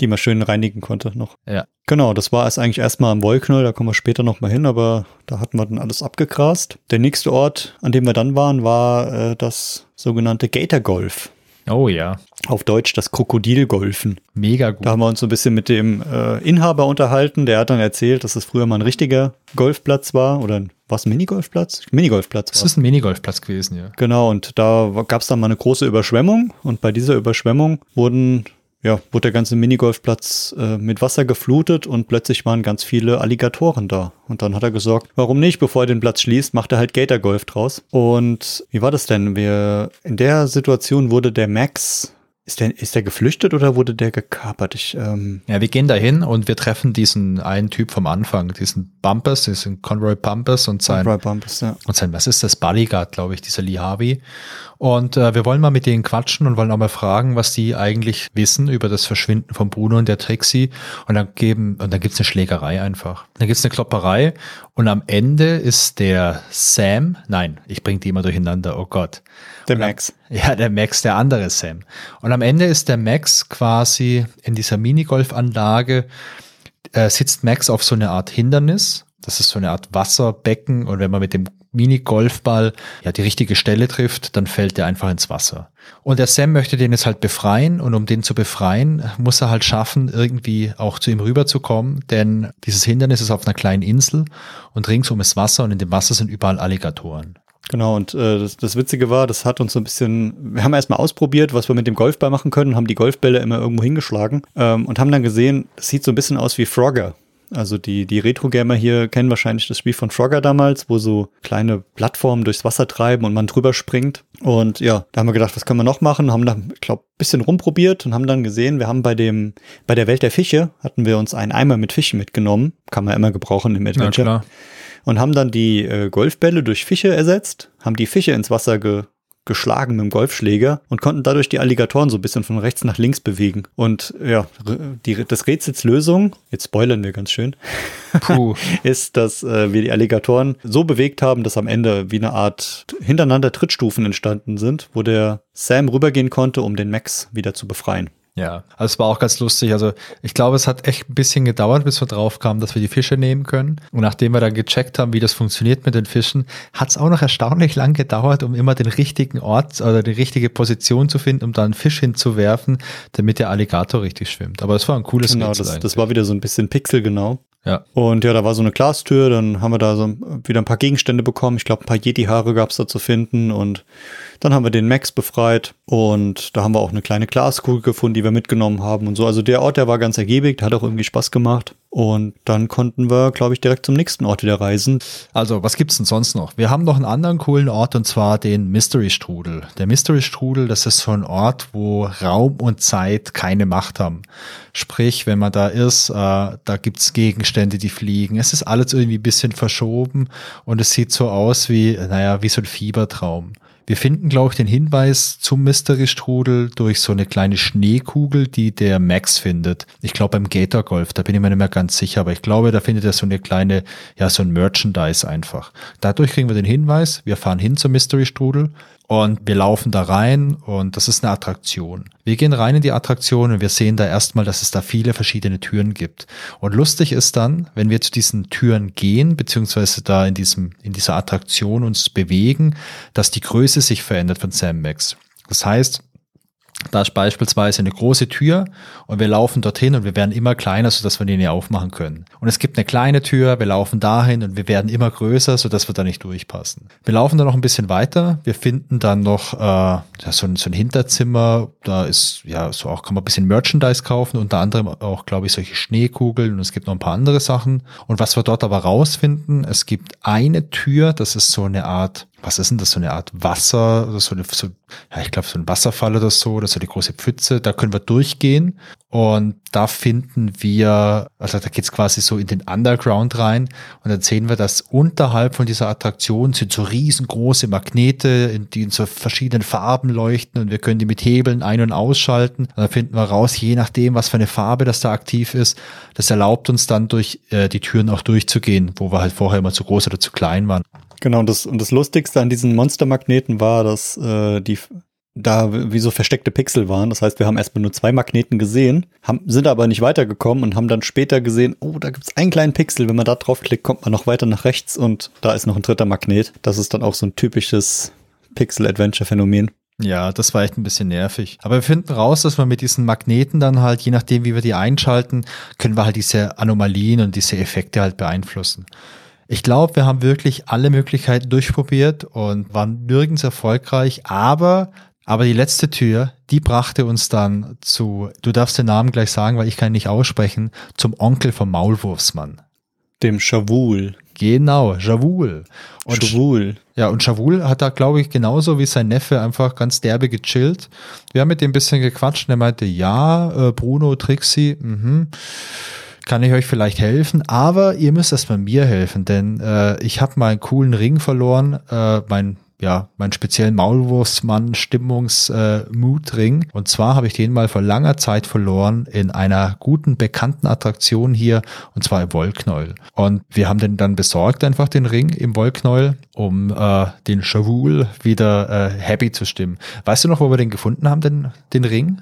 Die man schön reinigen konnte noch. Ja. Genau, das war es eigentlich erstmal am Wollknoll, da kommen wir später nochmal hin, aber da hatten wir dann alles abgegrast. Der nächste Ort, an dem wir dann waren, war äh, das sogenannte Gator Golf. Oh ja. Auf Deutsch das Krokodilgolfen. Mega gut. Da haben wir uns so ein bisschen mit dem äh, Inhaber unterhalten. Der hat dann erzählt, dass es früher mal ein richtiger Golfplatz war oder was ein Minigolfplatz? Minigolfplatz. Das ist ein Minigolfplatz gewesen, ja. Genau, und da gab es dann mal eine große Überschwemmung und bei dieser Überschwemmung wurden ja, wurde der ganze Minigolfplatz äh, mit Wasser geflutet und plötzlich waren ganz viele Alligatoren da. Und dann hat er gesagt, warum nicht, bevor er den Platz schließt, macht er halt Gatorgolf draus. Und wie war das denn? Wir, in der Situation wurde der Max ist der, ist der geflüchtet oder wurde der gekapert? Ich, ähm ja, wir gehen dahin und wir treffen diesen einen Typ vom Anfang, diesen Bumpers, diesen Conroy Bumpers und sein, Conroy Bumpers, ja. und sein, was ist das, Bodyguard, glaube ich, dieser Lee Harvey. Und äh, wir wollen mal mit denen quatschen und wollen auch mal fragen, was die eigentlich wissen über das Verschwinden von Bruno und der Trixie. Und dann geben, und dann gibt's eine Schlägerei einfach. Dann gibt's eine Klopperei und am Ende ist der Sam, nein, ich bringe die immer durcheinander, oh Gott. Der Max. Ja, der Max, der andere Sam. Und am Ende ist der Max quasi in dieser Minigolfanlage, äh, sitzt Max auf so eine Art Hindernis. Das ist so eine Art Wasserbecken und wenn man mit dem Mini-Golfball ja die richtige Stelle trifft, dann fällt der einfach ins Wasser. Und der Sam möchte den jetzt halt befreien und um den zu befreien, muss er halt schaffen, irgendwie auch zu ihm rüberzukommen, denn dieses Hindernis ist auf einer kleinen Insel und ringsum ist Wasser und in dem Wasser sind überall Alligatoren. Genau, und äh, das, das Witzige war, das hat uns so ein bisschen, wir haben erstmal ausprobiert, was wir mit dem Golfball machen können, haben die Golfbälle immer irgendwo hingeschlagen ähm, und haben dann gesehen, das sieht so ein bisschen aus wie Frogger. Also die, die Retro-Gamer hier kennen wahrscheinlich das Spiel von Frogger damals, wo so kleine Plattformen durchs Wasser treiben und man drüber springt. Und ja, da haben wir gedacht, was können wir noch machen? Haben da, ich glaube, bisschen rumprobiert und haben dann gesehen, wir haben bei dem, bei der Welt der Fische, hatten wir uns einen Eimer mit Fischen mitgenommen. Kann man immer gebrauchen im Adventure. Ja, und haben dann die äh, Golfbälle durch Fische ersetzt, haben die Fische ins Wasser ge geschlagen mit dem Golfschläger und konnten dadurch die Alligatoren so ein bisschen von rechts nach links bewegen. Und ja, die, das Rätsels Lösung, jetzt spoilern wir ganz schön, ist, dass äh, wir die Alligatoren so bewegt haben, dass am Ende wie eine Art hintereinander Trittstufen entstanden sind, wo der Sam rübergehen konnte, um den Max wieder zu befreien. Ja, also es war auch ganz lustig. Also ich glaube, es hat echt ein bisschen gedauert, bis wir drauf kamen, dass wir die Fische nehmen können. Und nachdem wir dann gecheckt haben, wie das funktioniert mit den Fischen, hat es auch noch erstaunlich lang gedauert, um immer den richtigen Ort oder die richtige Position zu finden, um da einen Fisch hinzuwerfen, damit der Alligator richtig schwimmt. Aber es war ein cooles Genau, Rätsel das, das war wieder so ein bisschen pixelgenau. Ja. Und ja, da war so eine Glastür, dann haben wir da so wieder ein paar Gegenstände bekommen. Ich glaube, ein paar Yeti-Haare gab es da zu finden und dann haben wir den Max befreit und da haben wir auch eine kleine Glaskugel gefunden, die wir mitgenommen haben und so. Also der Ort, der war ganz ergiebig, hat auch irgendwie Spaß gemacht. Und dann konnten wir, glaube ich, direkt zum nächsten Ort wieder reisen. Also, was gibt's denn sonst noch? Wir haben noch einen anderen coolen Ort und zwar den Mystery Strudel. Der Mystery Strudel, das ist so ein Ort, wo Raum und Zeit keine Macht haben. Sprich, wenn man da ist, äh, da gibt's Gegenstände, die fliegen. Es ist alles irgendwie ein bisschen verschoben und es sieht so aus wie, naja, wie so ein Fiebertraum. Wir finden, glaube ich, den Hinweis zum Mystery-Strudel durch so eine kleine Schneekugel, die der Max findet. Ich glaube beim Gator Golf, da bin ich mir nicht mehr ganz sicher, aber ich glaube, da findet er so eine kleine, ja, so ein Merchandise einfach. Dadurch kriegen wir den Hinweis, wir fahren hin zum Mystery-Strudel, und wir laufen da rein und das ist eine Attraktion. Wir gehen rein in die Attraktion und wir sehen da erstmal, dass es da viele verschiedene Türen gibt. Und lustig ist dann, wenn wir zu diesen Türen gehen, beziehungsweise da in diesem, in dieser Attraktion uns bewegen, dass die Größe sich verändert von Sam Max. Das heißt, da ist beispielsweise eine große Tür und wir laufen dorthin und wir werden immer kleiner, sodass wir die nicht aufmachen können. Und es gibt eine kleine Tür, wir laufen dahin und wir werden immer größer, sodass wir da nicht durchpassen. Wir laufen dann noch ein bisschen weiter, wir finden dann noch äh, so, ein, so ein Hinterzimmer, da ist ja so auch kann man ein bisschen Merchandise kaufen, unter anderem auch, glaube ich, solche Schneekugeln und es gibt noch ein paar andere Sachen. Und was wir dort aber rausfinden, es gibt eine Tür, das ist so eine Art was ist denn das, so eine Art Wasser, oder so eine, so, ja, ich glaube, so ein Wasserfall oder so, oder so eine große Pfütze, da können wir durchgehen und da finden wir, also da geht's quasi so in den Underground rein und dann sehen wir, dass unterhalb von dieser Attraktion sind so riesengroße Magnete, die in so verschiedenen Farben leuchten und wir können die mit Hebeln ein- und ausschalten. Und dann finden wir raus, je nachdem, was für eine Farbe das da aktiv ist, das erlaubt uns dann durch äh, die Türen auch durchzugehen, wo wir halt vorher immer zu groß oder zu klein waren. Genau, und das, und das Lustigste an diesen Monstermagneten war, dass äh, die da wie so versteckte Pixel waren. Das heißt, wir haben erstmal nur zwei Magneten gesehen, haben, sind aber nicht weitergekommen und haben dann später gesehen, oh, da gibt's einen kleinen Pixel. Wenn man da draufklickt, kommt man noch weiter nach rechts und da ist noch ein dritter Magnet. Das ist dann auch so ein typisches Pixel-Adventure-Phänomen. Ja, das war echt ein bisschen nervig. Aber wir finden raus, dass wir mit diesen Magneten dann halt, je nachdem, wie wir die einschalten, können wir halt diese Anomalien und diese Effekte halt beeinflussen. Ich glaube, wir haben wirklich alle Möglichkeiten durchprobiert und waren nirgends erfolgreich, aber aber die letzte Tür, die brachte uns dann zu, du darfst den Namen gleich sagen, weil ich kann ihn nicht aussprechen, zum Onkel vom Maulwurfsmann. Dem Shavul. Genau, Javul. Und Shavul. Ja, und Shavul hat da, glaube ich, genauso wie sein Neffe einfach ganz derbe gechillt. Wir haben mit dem ein bisschen gequatscht und er meinte, ja, äh, Bruno, Trixie, mhm kann ich euch vielleicht helfen, aber ihr müsst erstmal mir helfen, denn äh, ich habe meinen coolen Ring verloren, äh, mein ja, meinen speziellen Maulwurfsmann Stimmungs äh, und zwar habe ich den mal vor langer Zeit verloren in einer guten bekannten Attraktion hier und zwar im Wollknäuel und wir haben den dann besorgt einfach den Ring im Wollknäuel, um äh, den Shavul wieder äh, happy zu stimmen. Weißt du noch, wo wir den gefunden haben, den den Ring?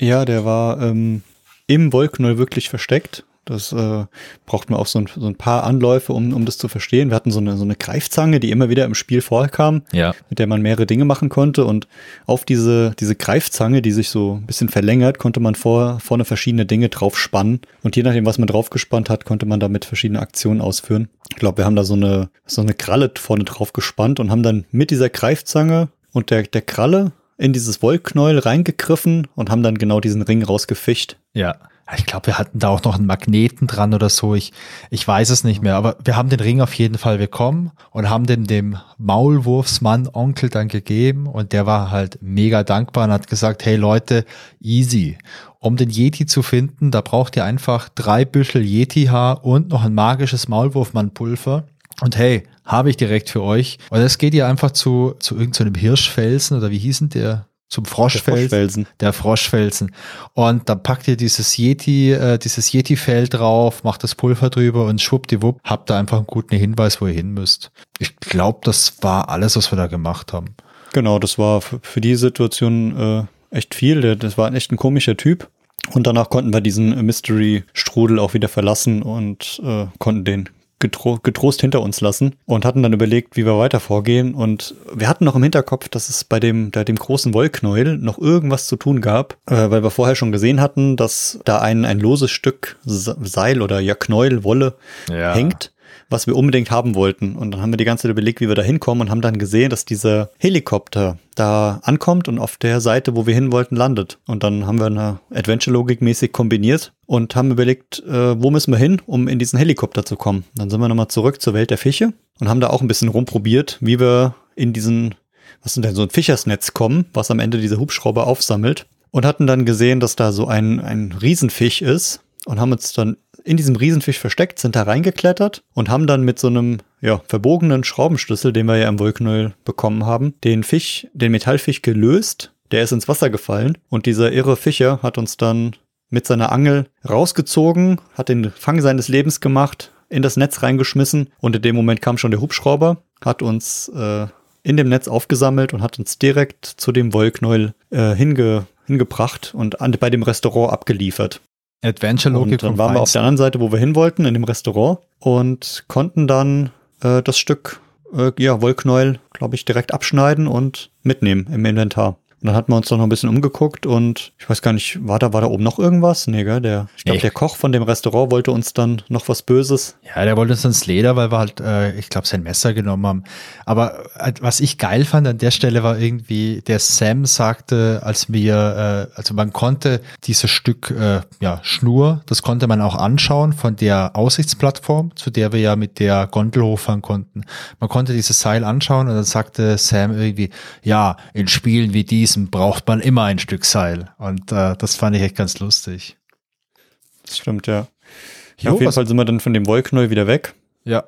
Ja, der war ähm, im Wollknäuel wirklich versteckt das äh, braucht man auch so ein, so ein paar Anläufe, um, um das zu verstehen. Wir hatten so eine, so eine Greifzange, die immer wieder im Spiel vorkam, ja. mit der man mehrere Dinge machen konnte. Und auf diese, diese Greifzange, die sich so ein bisschen verlängert, konnte man vor, vorne verschiedene Dinge drauf spannen. Und je nachdem, was man drauf gespannt hat, konnte man damit verschiedene Aktionen ausführen. Ich glaube, wir haben da so eine, so eine Kralle vorne drauf gespannt und haben dann mit dieser Greifzange und der, der Kralle in dieses Wollknäuel reingegriffen und haben dann genau diesen Ring rausgefischt. Ja. Ich glaube, wir hatten da auch noch einen Magneten dran oder so. Ich, ich weiß es nicht mehr. Aber wir haben den Ring auf jeden Fall bekommen und haben den dem Maulwurfsmann Onkel dann gegeben. Und der war halt mega dankbar und hat gesagt, hey Leute, easy. Um den Yeti zu finden, da braucht ihr einfach drei Büschel Yeti-Haar und noch ein magisches Maulwurfmann-Pulver. Und hey, habe ich direkt für euch. Und es geht ihr einfach zu, zu irgendeinem so Hirschfelsen oder wie hießen der? Zum Froschfelsen. Der Froschfelsen. Der Froschfelsen. Und dann packt ihr dieses Yeti, äh, dieses Yeti-Fell drauf, macht das Pulver drüber und schwuppdiwupp, habt da einfach einen guten Hinweis, wo ihr hin müsst. Ich glaube, das war alles, was wir da gemacht haben. Genau, das war für die Situation äh, echt viel. Das war echt ein komischer Typ. Und danach konnten wir diesen Mystery-Strudel auch wieder verlassen und äh, konnten den getro getrost hinter uns lassen und hatten dann überlegt, wie wir weiter vorgehen. Und wir hatten noch im Hinterkopf, dass es bei dem, bei dem großen Wollknäuel noch irgendwas zu tun gab, äh, weil wir vorher schon gesehen hatten, dass da ein, ein loses Stück Seil oder ja Knäuel, Wolle ja. hängt was wir unbedingt haben wollten. Und dann haben wir die ganze Zeit überlegt, wie wir da hinkommen und haben dann gesehen, dass dieser Helikopter da ankommt und auf der Seite, wo wir hin wollten, landet. Und dann haben wir eine Adventure-Logik mäßig kombiniert und haben überlegt, äh, wo müssen wir hin, um in diesen Helikopter zu kommen. Dann sind wir nochmal zurück zur Welt der Fische und haben da auch ein bisschen rumprobiert, wie wir in diesen, was sind denn so ein Fischersnetz kommen, was am Ende dieser Hubschrauber aufsammelt. Und hatten dann gesehen, dass da so ein, ein Riesenfisch ist und haben uns dann in diesem Riesenfisch versteckt, sind da reingeklettert und haben dann mit so einem ja, verbogenen Schraubenschlüssel, den wir ja im Wollknäuel bekommen haben, den Fisch, den Metallfisch gelöst. Der ist ins Wasser gefallen und dieser irre Fischer hat uns dann mit seiner Angel rausgezogen, hat den Fang seines Lebens gemacht, in das Netz reingeschmissen und in dem Moment kam schon der Hubschrauber, hat uns äh, in dem Netz aufgesammelt und hat uns direkt zu dem Wollknäuel äh, hinge hingebracht und an, bei dem Restaurant abgeliefert. Adventure-Logik. Und dann waren wir auf der anderen Seite, wo wir hin wollten, in dem Restaurant und konnten dann äh, das Stück äh, ja, Wollknäuel, glaube ich, direkt abschneiden und mitnehmen im Inventar. Und dann hatten wir uns doch noch ein bisschen umgeguckt und ich weiß gar nicht, war da, war da oben noch irgendwas? Nee, gell? Der, ich glaube, Nee. der Koch von dem Restaurant wollte uns dann noch was Böses. Ja, der wollte uns ins Leder, weil wir halt, äh, ich glaube, sein Messer genommen haben. Aber äh, was ich geil fand an der Stelle war irgendwie, der Sam sagte, als wir, äh, also man konnte dieses Stück äh, ja, Schnur, das konnte man auch anschauen von der Aussichtsplattform, zu der wir ja mit der Gondel hochfahren konnten. Man konnte dieses Seil anschauen und dann sagte Sam irgendwie, ja, in Spielen wie diesem braucht man immer ein Stück Seil. Und äh, das fand ich echt ganz lustig. Das stimmt, ja. ja Jo, auf jeden Fall sind wir dann von dem Wollknäuel wieder weg. Ja.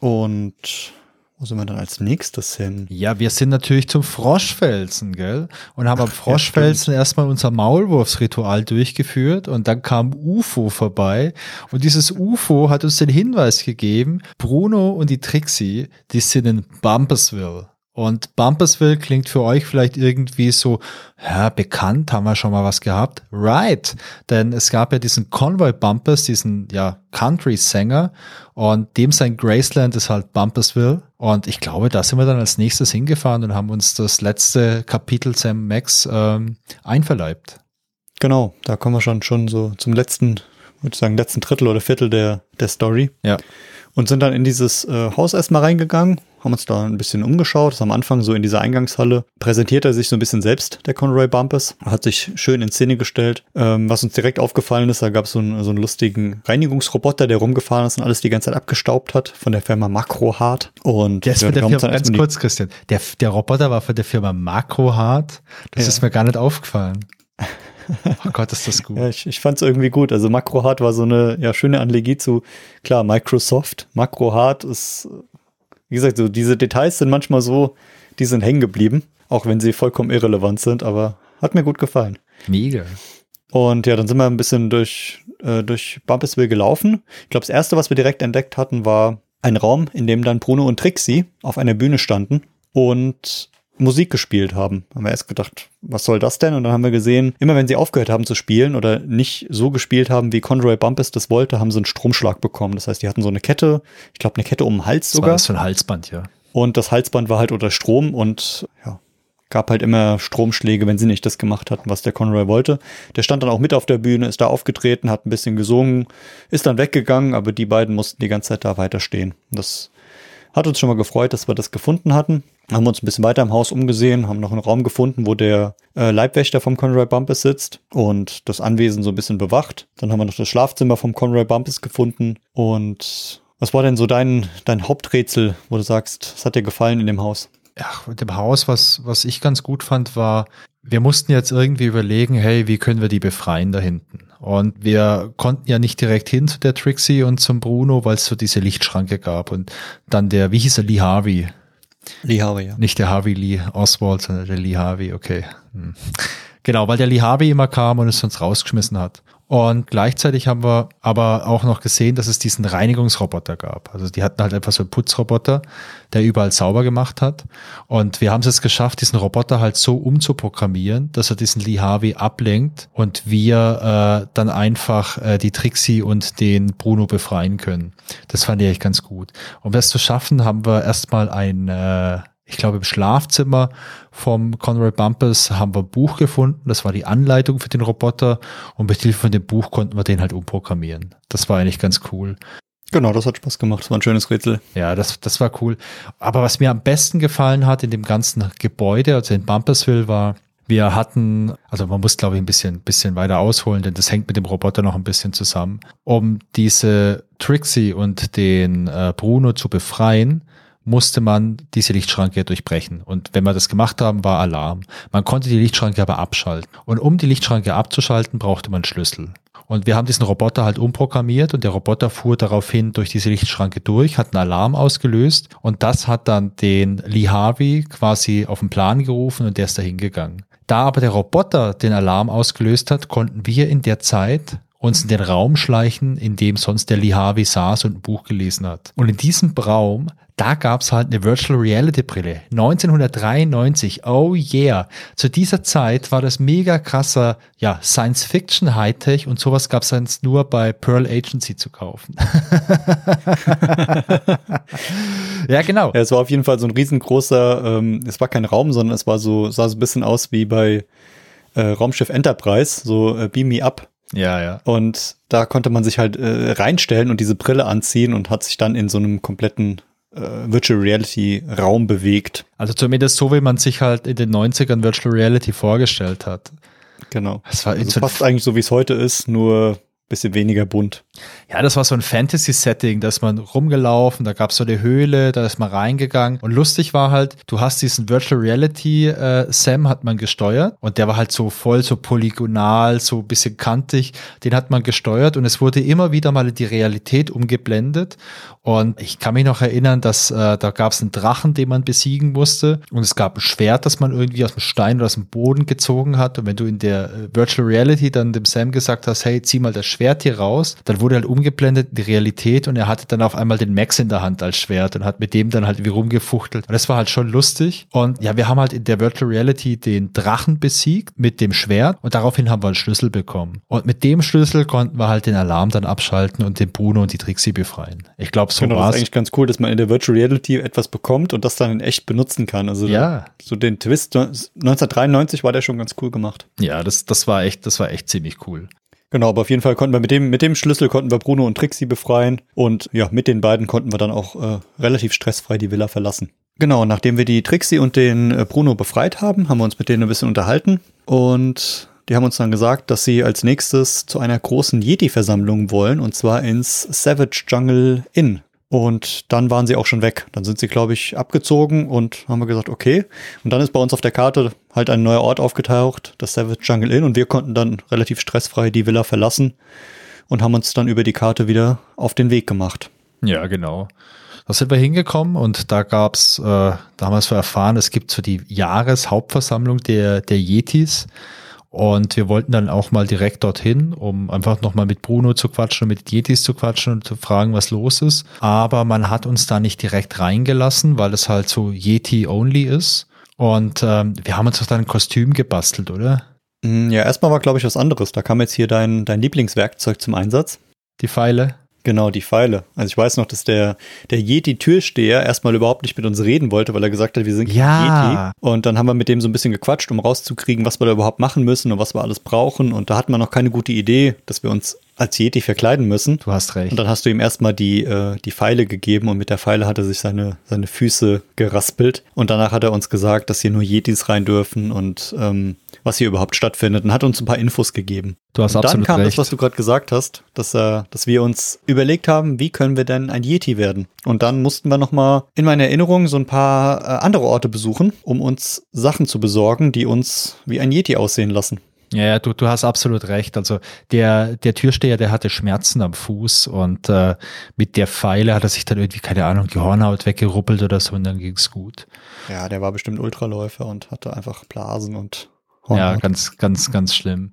Und wo sind wir dann als nächstes hin? Ja, wir sind natürlich zum Froschfelsen, gell? Und haben am Froschfelsen erstmal unser Maulwurfsritual durchgeführt und dann kam UFO vorbei und dieses UFO hat uns den Hinweis gegeben, Bruno und die Trixie, die sind in Bumpersville. Und Bumpersville klingt für euch vielleicht irgendwie so, ja, bekannt, haben wir schon mal was gehabt. Right, denn es gab ja diesen Convoy Bumpers, diesen, ja, Country-Sänger und dem sein Graceland ist halt Bumpersville. Und ich glaube, da sind wir dann als nächstes hingefahren und haben uns das letzte Kapitel Sam Max ähm, einverleibt. Genau, da kommen wir schon, schon so zum letzten, würde ich sagen, letzten Drittel oder Viertel der, der Story. Ja. Und sind dann in dieses äh, Haus erstmal reingegangen, haben uns da ein bisschen umgeschaut. Das am Anfang so in dieser Eingangshalle präsentiert er sich so ein bisschen selbst, der Conroy Bumpers. Hat sich schön in Szene gestellt. Ähm, was uns direkt aufgefallen ist, da gab es so, einen- so einen lustigen Reinigungsroboter, der rumgefahren ist und alles die ganze Zeit abgestaubt hat von der Firma Macro Hard. Und Der ist von der Firma, ganz kurz, Christian, der, der Roboter war von der Firma Macro Hard. Das Ja. ist mir gar nicht aufgefallen. Oh Gott, ist das gut. Ja, ich, ich fand es irgendwie gut. Also Macro Hard war so eine ja, schöne Analogie zu, klar, Microsoft. Macro Hard ist, wie gesagt, so diese Details sind manchmal so, die sind hängen geblieben, auch wenn sie vollkommen irrelevant sind, aber hat mir gut gefallen. Mega. Und ja, dann sind wir ein bisschen durch, äh, durch Bumpusville gelaufen. Ich glaube, das erste, was wir direkt entdeckt hatten, war ein Raum, in dem dann Bruno und Trixie auf einer Bühne standen und Musik gespielt haben. Haben wir erst gedacht, was soll das denn? Und dann haben wir gesehen, immer wenn sie aufgehört haben zu spielen oder nicht so gespielt haben, wie Conroy Bumpus das wollte, haben sie einen Stromschlag bekommen. Das heißt, die hatten so eine Kette, ich glaube, eine Kette um den Hals Das war sogar. das für ein Halsband, ja. Und das Halsband war halt unter Strom und ja, gab halt immer Stromschläge, wenn sie nicht das gemacht hatten, was der Conroy wollte. Der stand dann auch mit auf der Bühne, ist da aufgetreten, hat ein bisschen gesungen, ist dann weggegangen, aber die beiden mussten die ganze Zeit da weiter stehen. Das hat uns schon mal gefreut, dass wir das gefunden hatten. Haben uns ein bisschen weiter im Haus umgesehen, haben noch einen Raum gefunden, wo der äh, Leibwächter vom Conroy Bumpus sitzt und das Anwesen so ein bisschen bewacht. Dann haben wir noch das Schlafzimmer vom Conroy Bumpus gefunden. Und was war denn so dein, dein Haupträtsel, wo du sagst, es hat dir gefallen in dem Haus? ja, mit dem Haus, was, was ich ganz gut fand, war, wir mussten jetzt irgendwie überlegen, hey, wie können wir die befreien da hinten? Und wir konnten ja nicht direkt hin zu der Trixie und zum Bruno, weil es so diese Lichtschranke gab. Und dann der, wie hieß er, Lee Harvey? Lee Harvey, ja. Nicht der Harvey Lee Oswald, sondern der Lee Harvey, okay. Hm. Genau, weil der Lee Harvey immer kam und es uns rausgeschmissen hat. Und gleichzeitig haben wir aber auch noch gesehen, dass es diesen Reinigungsroboter gab. Also die hatten halt einfach so einen Putzroboter, der überall sauber gemacht hat. Und wir haben es jetzt geschafft, diesen Roboter halt so umzuprogrammieren, dass er diesen Lee Harvey ablenkt und wir äh, dann einfach äh, die Trixie und den Bruno befreien können. Das fand ich echt ganz gut. Um das zu schaffen, haben wir erstmal ein äh, ich glaube, im Schlafzimmer vom Conrad Bumpers haben wir ein Buch gefunden. Das war die Anleitung für den Roboter. Und mit Hilfe von dem Buch konnten wir den halt umprogrammieren. Das war eigentlich ganz cool. Genau, das hat Spaß gemacht. Das war ein schönes Rätsel. Ja, das, das war cool. Aber was mir am besten gefallen hat in dem ganzen Gebäude, also in Bumpersville, war, wir hatten, also man muss glaube ich ein bisschen, bisschen weiter ausholen, denn das hängt mit dem Roboter noch ein bisschen zusammen. Um diese Trixie und den äh, Bruno zu befreien, musste man diese Lichtschranke durchbrechen. Und wenn wir das gemacht haben, war Alarm. Man konnte die Lichtschranke aber abschalten. Und um die Lichtschranke abzuschalten, brauchte man Schlüssel. Und wir haben diesen Roboter halt umprogrammiert und der Roboter fuhr daraufhin durch diese Lichtschranke durch, hat einen Alarm ausgelöst und das hat dann den Lee Harvey quasi auf den Plan gerufen und der ist dahin gegangen. Da aber der Roboter den Alarm ausgelöst hat, konnten wir in der Zeit uns in den Raum schleichen, in dem sonst der Lee saß und ein Buch gelesen hat. Und in diesem Raum, da gab's halt eine Virtual Reality Brille. 1993, oh yeah. Zu dieser Zeit war das mega krasser, ja, Science Fiction Hightech und sowas gab's sonst nur bei Pearl Agency zu kaufen. ja, genau. Ja, es war auf jeden Fall so ein riesengroßer, ähm, es war kein Raum, sondern es war so, sah so ein bisschen aus wie bei äh, Raumschiff Enterprise, so äh, Beam Me Up. Ja, ja. Und da konnte man sich halt äh, reinstellen und diese Brille anziehen und hat sich dann in so einem kompletten äh, Virtual Reality Raum bewegt. Also zumindest so, wie man sich halt in den 90ern Virtual Reality vorgestellt hat. Genau. Das war Also fast eigentlich so, wie es heute ist, nur bisschen weniger bunt. Ja, das war so ein Fantasy-Setting, da ist man rumgelaufen, da gab es so eine Höhle, da ist man reingegangen. Und lustig war halt, du hast diesen Virtual Reality äh, Sam hat man gesteuert und der war halt so voll so polygonal, so ein bisschen kantig. Den hat man gesteuert und es wurde immer wieder mal in die Realität umgeblendet. Und ich kann mich noch erinnern, dass äh, da gab es einen Drachen, den man besiegen musste. Und es gab ein Schwert, das man irgendwie aus dem Stein oder aus dem Boden gezogen hat. Und wenn du in der äh, Virtual Reality dann dem Sam gesagt hast, hey, zieh mal das Schwert hier raus, dann wurde halt umgeblendet in die Realität und er hatte dann auf einmal den Max in der Hand als Schwert und hat mit dem dann halt irgendwie rumgefuchtelt. Und das war halt schon lustig. Und ja, wir haben halt in der Virtual Reality den Drachen besiegt mit dem Schwert und daraufhin haben wir einen Schlüssel bekommen. Und mit dem Schlüssel konnten wir halt den Alarm dann abschalten und den Bruno und die Trixie befreien. Ich glaube, so genau, das war's. ist eigentlich ganz cool, dass man in der Virtual Reality etwas bekommt und das dann in echt benutzen kann. Also Ja. so den Twist 1993 war der schon ganz cool gemacht. Ja, das, das war echt, das war echt ziemlich cool. Genau, aber auf jeden Fall konnten wir mit dem, mit dem Schlüssel konnten wir Bruno und Trixie befreien und ja, mit den beiden konnten wir dann auch äh, relativ stressfrei die Villa verlassen. Genau, nachdem wir die Trixie und den äh, Bruno befreit haben, haben wir uns mit denen ein bisschen unterhalten und die haben uns dann gesagt, dass sie als nächstes zu einer großen Yeti-Versammlung wollen und zwar ins Savage Jungle Inn. Und dann waren sie auch schon weg. Dann sind sie, glaube ich, abgezogen und haben wir gesagt, okay. Und dann ist bei uns auf der Karte halt ein neuer Ort aufgetaucht, das Savage Jungle Inn. Und wir konnten dann relativ stressfrei die Villa verlassen und haben uns dann über die Karte wieder auf den Weg gemacht. Ja, genau. Da sind wir hingekommen und da gab's, äh, da haben wir erfahren, es gibt so die Jahreshauptversammlung der, der Yetis. Und wir wollten dann auch mal direkt dorthin, um einfach nochmal mit Bruno zu quatschen und mit Yetis zu quatschen und zu fragen, was los ist. Aber man hat uns da nicht direkt reingelassen, weil es halt so Yeti-only ist. Und ähm, wir haben uns doch dann ein Kostüm gebastelt, oder? Mm, Ja, erstmal war, glaube ich, was anderes. Da kam jetzt hier dein, dein Lieblingswerkzeug zum Einsatz. Die Pfeile. Genau, die Pfeile. Also ich weiß noch, dass der, der Yeti-Türsteher erstmal überhaupt nicht mit uns reden wollte, weil er gesagt hat, wir sind Ja. Yeti. Und dann haben wir mit dem so ein bisschen gequatscht, um rauszukriegen, was wir da überhaupt machen müssen und was wir alles brauchen. Und da hatten wir noch keine gute Idee, dass wir uns als Yeti verkleiden müssen. Du hast recht. Und dann hast du ihm erstmal die, äh, die Pfeile gegeben und mit der Pfeile hat er sich seine, seine Füße geraspelt. Und danach hat er uns gesagt, dass hier nur Yetis rein dürfen und ähm, was hier überhaupt stattfindet und hat uns ein paar Infos gegeben. Du hast und dann absolut kam recht. das, was du gerade gesagt hast, dass, äh, dass wir uns überlegt haben, wie können wir denn ein Yeti werden? Und dann mussten wir nochmal in meiner Erinnerung so ein paar äh, andere Orte besuchen, um uns Sachen zu besorgen, die uns wie ein Yeti aussehen lassen. Ja, ja, du, du hast absolut recht. Also der, der Türsteher, der hatte Schmerzen am Fuß und äh, mit der Pfeile hat er sich dann irgendwie, keine Ahnung, die Hornhaut weggeruppelt oder so und dann ging's gut. Ja, der war bestimmt Ultraläufer und hatte einfach Blasen und Ja, Hornhaut. ganz, ganz, ganz schlimm.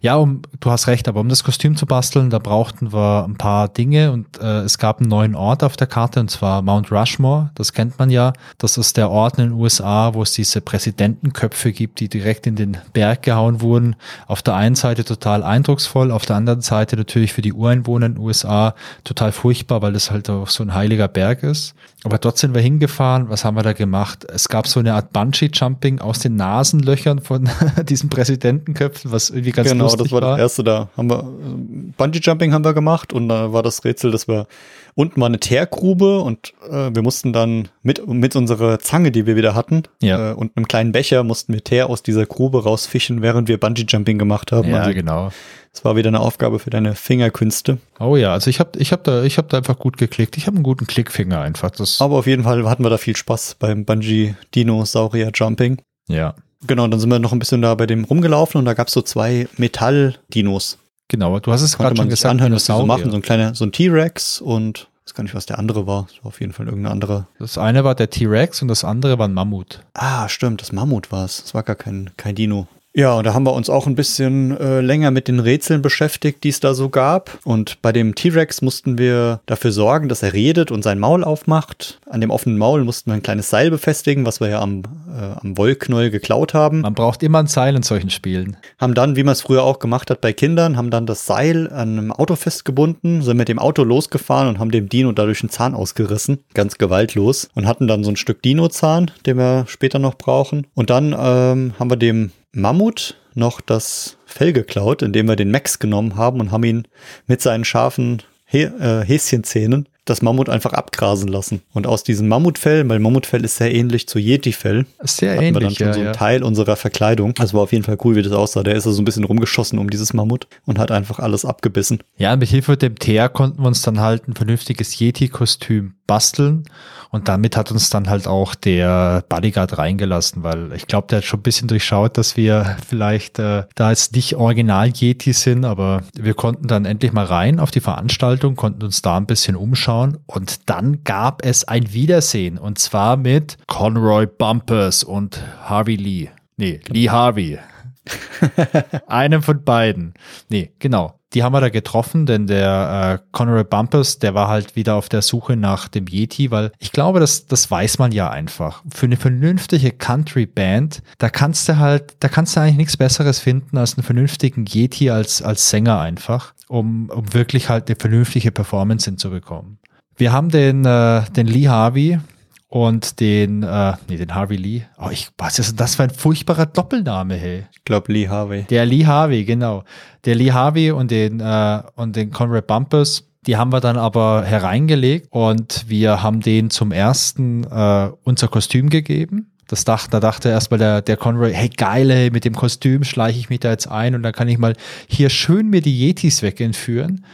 Ja, um, du hast recht, aber um das Kostüm zu basteln, da brauchten wir ein paar Dinge und äh, es gab einen neuen Ort auf der Karte und zwar Mount Rushmore. Das kennt man ja. Das ist der Ort in den USA, wo es diese Präsidentenköpfe gibt, die direkt in den Berg gehauen wurden. Auf der einen Seite total eindrucksvoll, auf der anderen Seite natürlich für die Ureinwohner in den USA total furchtbar, weil das halt auch so ein heiliger Berg ist. Aber dort sind wir hingefahren. Was haben wir da gemacht? Es gab so eine Art Bungee-Jumping aus den Nasenlöchern von diesen Präsidentenköpfen, was irgendwie ganz genau, lustig das war das erste da. Haben wir äh, Bungee Jumping haben wir gemacht und da war das Rätsel, dass wir unten war eine Teergrube und äh, wir mussten dann mit mit unserer Zange, die wir wieder hatten, Ja. äh, und einem kleinen Becher mussten wir Teer aus dieser Grube rausfischen, während wir Bungee Jumping gemacht haben. Ja, also, genau. das war wieder eine Aufgabe für deine Fingerkünste. Oh ja, also ich habe ich hab da, ich hab da einfach gut geklickt. Ich habe einen guten Klickfinger einfach. Das, Aber auf jeden Fall hatten wir da viel Spaß beim Bungee Dinosaurier Jumping. ja, Genau, dann sind wir noch ein bisschen da bei dem rumgelaufen und da gab es so zwei Metall-Dinos. genau. Du hast es gerade schon gesagt. anhören, was die so machen. So ein kleiner, so ein T-Rex und ich weiß gar nicht, was der andere war. Das war auf jeden Fall irgendein anderer. Das eine war der T-Rex und das andere war ein Mammut. Ah, stimmt, das Mammut war es. Das war gar kein, kein Dino. Ja, und da haben wir uns auch ein bisschen äh, länger mit den Rätseln beschäftigt, die es da so gab. Und bei dem T-Rex mussten wir dafür sorgen, dass er redet und sein Maul aufmacht. An dem offenen Maul mussten wir ein kleines Seil befestigen, was wir ja am, äh, am Wollknäuel geklaut haben. Man braucht immer ein Seil in solchen Spielen. Haben dann, wie man es früher auch gemacht hat bei Kindern, haben dann das Seil an einem Auto festgebunden, sind mit dem Auto losgefahren und haben dem Dino dadurch einen Zahn ausgerissen. Ganz gewaltlos. Und hatten dann so ein Stück Dino-Zahn, den wir später noch brauchen. Und dann ähm, haben wir dem Mammut noch das Fell geklaut, indem wir den Max genommen haben und haben ihn mit seinen scharfen äh, Häschenzähnen das Mammut einfach abgrasen lassen. Und aus diesem Mammutfell, weil Mammutfell ist sehr ähnlich zu Yeti-Fell, Sehr hatten ähnlich, wir dann schon ja, so einen ja. Teil unserer Verkleidung. Also war auf jeden Fall cool, wie das aussah. Der ist also so ein bisschen rumgeschossen um dieses Mammut und hat einfach alles abgebissen. Ja, mit Hilfe dem Teer konnten wir uns dann halt ein vernünftiges Yeti-Kostüm basteln und damit hat uns dann halt auch der Bodyguard reingelassen, weil ich glaube, der hat schon ein bisschen durchschaut, dass wir vielleicht äh, da jetzt nicht Original-Yeti sind, aber wir konnten dann endlich mal rein auf die Veranstaltung, konnten uns da ein bisschen umschauen und dann gab es ein Wiedersehen und zwar mit Conroy Bumpers und Harvey Lee. Nee, Lee Harvey. Einem von beiden. Nee, genau. Die haben wir da getroffen, denn der äh, Conroy Bumpers, der war halt wieder auf der Suche nach dem Yeti, weil ich glaube, das, das weiß man ja einfach. Für eine vernünftige Country-Band, da kannst du halt, da kannst du eigentlich nichts Besseres finden als einen vernünftigen Yeti als, als Sänger einfach, um, um wirklich halt eine vernünftige Performance hinzubekommen. Wir haben den, äh, den Lee Harvey, und den, äh, nee, den Harvey Lee. Oh, ich, was ist denn das für ein furchtbarer Doppelname, hey? Ich glaube, Lee Harvey. Der Lee Harvey, genau. Der Lee Harvey und den, äh, und den Conrad Bumpers, die haben wir dann aber hereingelegt und wir haben denen zum ersten äh, unser Kostüm gegeben. Das dachte, da dachte erstmal der, der Conroy, hey geil, ey, mit dem Kostüm schleiche ich mich da jetzt ein und dann kann ich mal hier schön mir die Yetis wegentführen.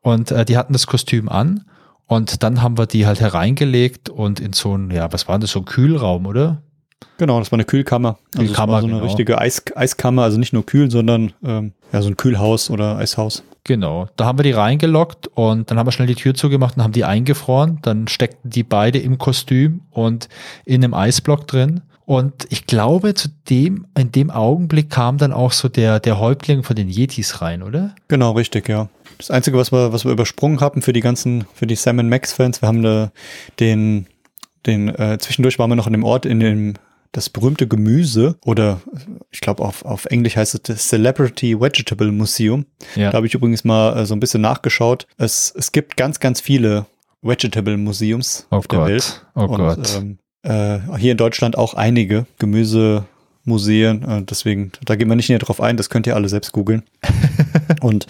Und äh, die hatten das Kostüm an und dann haben wir die halt hereingelegt und in so ein, ja, was war das, so ein Kühlraum, oder? Genau, das war eine Kühlkammer. Also Kühlkammer, war so eine genau. richtige Eis Eiskammer, also nicht nur kühl, sondern ähm, ja, so ein Kühlhaus oder Eishaus. Genau, da haben wir die reingelockt und dann haben wir schnell die Tür zugemacht und haben die eingefroren. Dann steckten die beide im Kostüm und in einem Eisblock drin. Und ich glaube, zu dem, in dem Augenblick kam dann auch so der, der Häuptling von den Yetis rein, oder? Genau, richtig, ja. Das Einzige, was wir, was wir übersprungen haben für die ganzen, für die Sam Max-Fans, wir haben da den, den, äh, zwischendurch waren wir noch an dem Ort, in dem das berühmte Gemüse oder ich glaube auf, auf Englisch heißt es das Celebrity Vegetable Museum. Ja. Da habe ich übrigens mal äh, so ein bisschen nachgeschaut. Es, es gibt ganz, ganz viele Vegetable Museums Oh auf der Gott, Welt. oh Und, Gott. Ähm, äh, hier in Deutschland auch einige Gemüsemuseen. Äh, deswegen, da gehen wir nicht näher drauf ein. Das könnt ihr alle selbst googeln. Und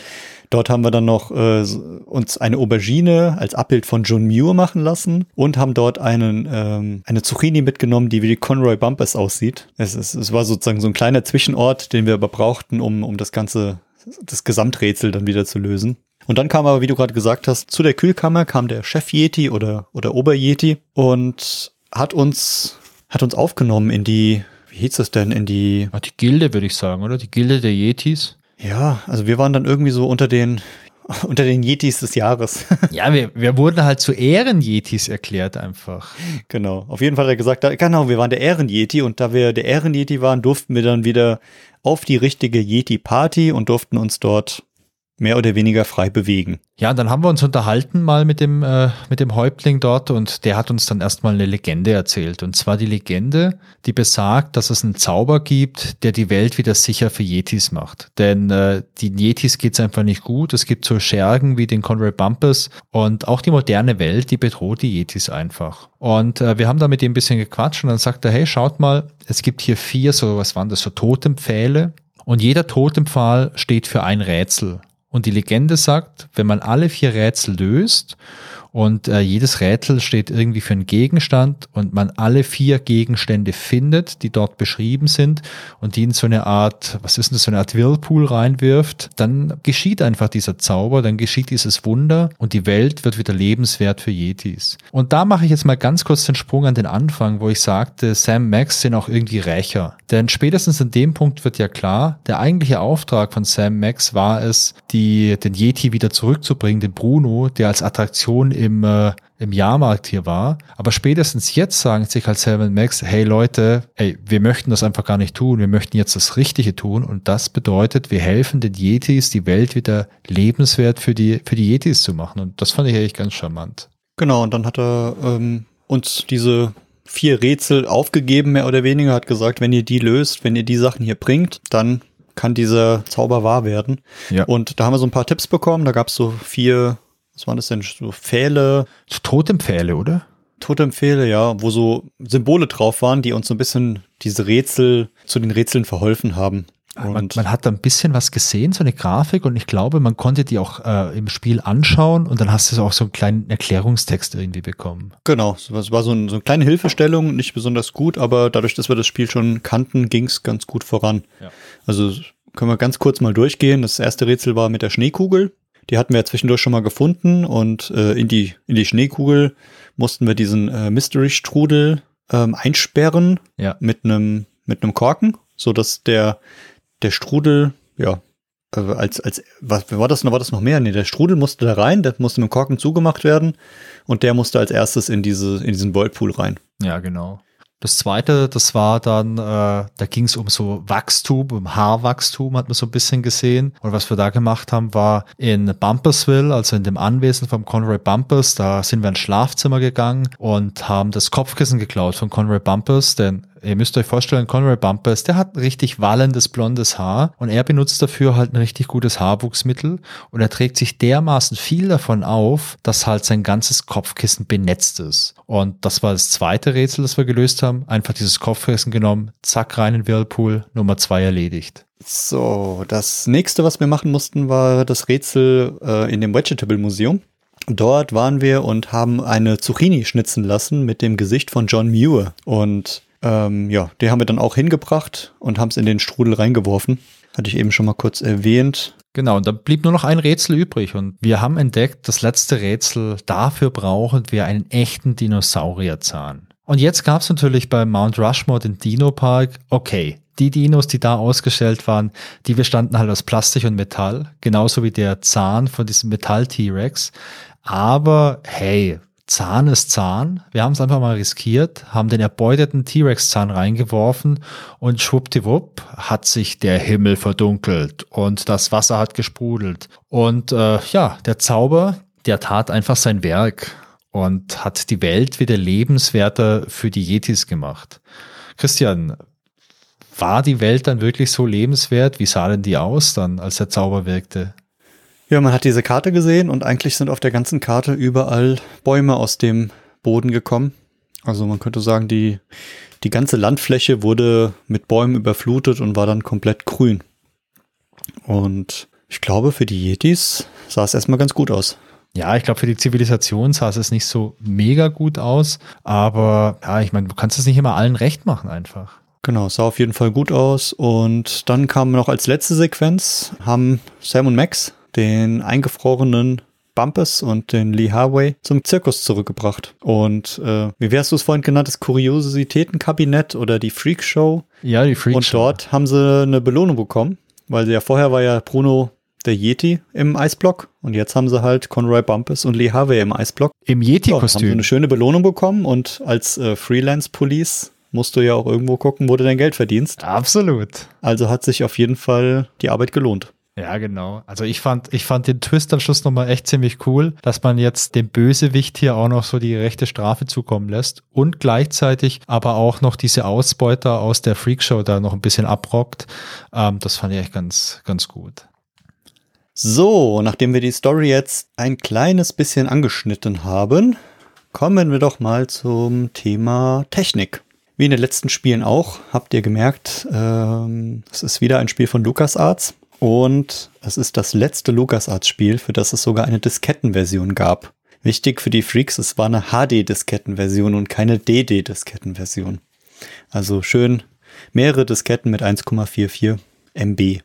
dort haben wir dann noch äh, uns eine Aubergine als Abbild von John Muir machen lassen und haben dort einen, ähm, eine Zucchini mitgenommen, die wie die Conroy Bumpers aussieht. Es, es, es war sozusagen so ein kleiner Zwischenort, den wir aber brauchten, um, um das ganze, das Gesamträtsel dann wieder zu lösen. Und dann kam aber, wie du gerade gesagt hast, zu der Kühlkammer kam der Chef Yeti oder, oder Ober-Yeti und hat uns, hat uns aufgenommen in die, wie hieß das denn, in die, Ah, Die Gilde, würde ich sagen, oder? Die Gilde der Yetis. Ja, also wir waren dann irgendwie so unter den, unter den Yetis des Jahres. Ja, wir, wir wurden halt zu Ehren-Yetis erklärt einfach. genau. Auf jeden Fall hat er gesagt, genau, wir waren der Ehren-Yeti und da wir der Ehren-Yeti waren, durften wir dann wieder auf die richtige Yeti-Party und durften uns dort mehr oder weniger frei bewegen. Ja, und dann haben wir uns unterhalten mal mit dem, äh, mit dem Häuptling dort und der hat uns dann erstmal eine Legende erzählt. Und zwar die Legende, die besagt, dass es einen Zauber gibt, der die Welt wieder sicher für Yetis macht. Denn äh, den Yetis geht's einfach nicht gut. Es gibt so Schergen wie den Conrad Bumpers und auch die moderne Welt, die bedroht die Yetis einfach. Und äh, wir haben da mit ihm ein bisschen gequatscht und dann sagt er, hey, schaut mal, es gibt hier vier, so was waren das, so Totempfähle. Und jeder Totempfahl steht für ein Rätsel. Und die Legende sagt, wenn man alle vier Rätsel löst und äh, jedes Rätsel steht irgendwie für einen Gegenstand und man alle vier Gegenstände findet, die dort beschrieben sind und die in so eine Art, was ist denn das, so eine Art Whirlpool reinwirft, dann geschieht einfach dieser Zauber, dann geschieht dieses Wunder und die Welt wird wieder lebenswert für Yetis. Und da mache ich jetzt mal ganz kurz den Sprung an den Anfang, wo ich sagte, Sam Max sind auch irgendwie Rächer. Denn spätestens an dem Punkt wird ja klar, der eigentliche Auftrag von Sam Max war es, die, den Yeti wieder zurückzubringen, den Bruno, der als Attraktion im, äh, im Jahrmarkt hier war. Aber spätestens jetzt sagen sich halt Sam und Max, hey Leute, ey, wir möchten das einfach gar nicht tun. Wir möchten jetzt das Richtige tun. Und das bedeutet, wir helfen den Yetis, die Welt wieder lebenswert für die, für die Yetis zu machen. Und das fand ich eigentlich ganz charmant. Genau, und dann hat er ähm, uns diese vier Rätsel aufgegeben, mehr oder weniger, hat gesagt, wenn ihr die löst, wenn ihr die Sachen hier bringt, dann kann dieser Zauber wahr werden. Ja. Und da haben wir so ein paar Tipps bekommen. Da gab es so vier, was waren das denn, so Pfähle. So Totempfähle, oder? Totempfähle, ja, wo so Symbole drauf waren, die uns so ein bisschen diese Rätsel zu den Rätseln verholfen haben. Man, man, hat da ein bisschen was gesehen, so eine Grafik, und ich glaube, man konnte die auch äh, im Spiel anschauen und dann hast du auch so einen kleinen Erklärungstext irgendwie bekommen. Genau, es war so, ein, so eine kleine Hilfestellung, nicht besonders gut, aber dadurch, dass wir das Spiel schon kannten, ging es ganz gut voran. Ja. Also können wir ganz kurz mal durchgehen. Das erste Rätsel war mit der Schneekugel. Die hatten wir ja zwischendurch schon mal gefunden und äh, in, die, in die Schneekugel mussten wir diesen äh, Mystery-Strudel ähm, einsperren ja. mit einem mit einem Korken, so dass der der Strudel, ja, äh, als, als, was war das, war das noch mehr? Nee, der Strudel musste da rein, der musste mit dem Korken zugemacht werden und der musste als erstes in diese, in diesen Whirlpool rein. Ja, genau. Das zweite, das war dann, äh, da ging es um so Wachstum, um Haarwachstum, hat man so ein bisschen gesehen. Und was wir da gemacht haben, war in Bumpersville, also in dem Anwesen von Conroy Bumpers, da sind wir ins Schlafzimmer gegangen und haben das Kopfkissen geklaut von Conroy Bumpers, denn Ihr müsst euch vorstellen, Conroy Bumpers, der hat richtig wallendes blondes Haar und er benutzt dafür halt ein richtig gutes Haarwuchsmittel und er trägt sich dermaßen viel davon auf, dass halt sein ganzes Kopfkissen benetzt ist. Und das war das zweite Rätsel, das wir gelöst haben. Einfach dieses Kopfkissen genommen, zack rein in Whirlpool, Nummer zwei erledigt. So, das nächste, was wir machen mussten, war das Rätsel äh, in dem Vegetable Museum. Dort waren wir und haben eine Zucchini schnitzen lassen mit dem Gesicht von John Muir. Und ähm, ja, die haben wir dann auch hingebracht und haben es in den Strudel reingeworfen. Hatte ich eben schon mal kurz erwähnt. Genau, und da blieb nur noch ein Rätsel übrig und wir haben entdeckt, das letzte Rätsel, dafür brauchen wir einen echten Dinosaurierzahn. Und jetzt gab es natürlich bei Mount Rushmore den Dino Park, okay, die Dinos, die da ausgestellt waren, die bestanden halt aus Plastik und Metall, genauso wie der Zahn von diesem Metall-T-Rex. Aber hey, Zahn ist Zahn. Wir haben es einfach mal riskiert, haben den erbeuteten T-Rex-Zahn reingeworfen und schwuppdiwupp hat sich der Himmel verdunkelt und das Wasser hat gesprudelt. Und äh, ja, der Zauber, der tat einfach sein Werk und hat die Welt wieder lebenswerter für die Yetis gemacht. Christian, war die Welt dann wirklich so lebenswert? Wie sah denn die aus dann, als der Zauber wirkte? Ja, man hat diese Karte gesehen und eigentlich sind auf der ganzen Karte überall Bäume aus dem Boden gekommen. Also man könnte sagen, die, die ganze Landfläche wurde mit Bäumen überflutet und war dann komplett grün. Und ich glaube, für die Yetis sah es erstmal ganz gut aus. Ja, ich glaube, für die Zivilisation sah es nicht so mega gut aus. Aber ja, ich meine, du kannst es nicht immer allen recht machen einfach. Genau, sah auf jeden Fall gut aus. Und dann kam noch als letzte Sequenz, haben Sam und Max den eingefrorenen Bumpus und den Lee Harvey zum Zirkus zurückgebracht. Und äh, wie wärst du es vorhin genannt, das Kuriositätenkabinett oder die Freak Show? Ja, die Freak Show. Und dort haben sie eine Belohnung bekommen, weil ja vorher war ja Bruno der Yeti im Eisblock und jetzt haben sie halt Conroy Bumpus und Lee Harvey im Eisblock. Im Yeti-Kostüm. Ja, haben sie eine schöne Belohnung bekommen und als äh, Freelance-Police musst du ja auch irgendwo gucken, wo du dein Geld verdienst. Absolut. Also hat sich auf jeden Fall die Arbeit gelohnt. Ja, genau. Also ich fand, ich fand den Twist am Schluss nochmal echt ziemlich cool, dass man jetzt dem Bösewicht hier auch noch so die rechte Strafe zukommen lässt und gleichzeitig aber auch noch diese Ausbeuter aus der Freakshow da noch ein bisschen abrockt. Ähm, das fand ich echt ganz, ganz gut. So, nachdem wir die Story jetzt ein kleines bisschen angeschnitten haben, kommen wir doch mal zum Thema Technik. Wie in den letzten Spielen auch, habt ihr gemerkt, ähm, es ist wieder ein Spiel von LucasArts. Und es ist das letzte LucasArts-Spiel, für das es sogar eine Diskettenversion gab. Wichtig für die Freaks, es war eine HD-Diskettenversion und keine DD-Diskettenversion. Also schön mehrere Disketten mit 1,44 MB.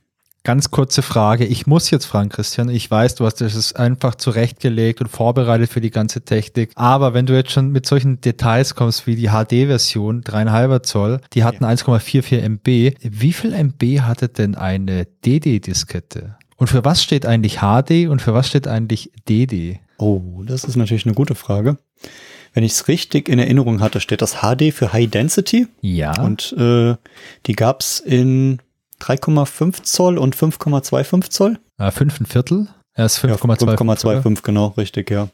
Ganz kurze Frage. Ich muss jetzt fragen, Christian. Ich weiß, du hast das einfach zurechtgelegt und vorbereitet für die ganze Technik. Aber wenn du jetzt schon mit solchen Details kommst wie die HD-Version, 3,5 Zoll, die hatten ja. 1,44 MB. Wie viel MB hatte denn eine DD-Diskette? Und für was steht eigentlich HD und für was steht eigentlich DD? Oh, das ist natürlich eine gute Frage. Wenn ich es richtig in Erinnerung hatte, steht das HD für High Density. Ja. Und äh, die gab es in 3,5 Zoll und 5,25 Zoll. Äh, fünf ein Viertel. Er ist Ja, 5,25. 5,25, genau, richtig, ja.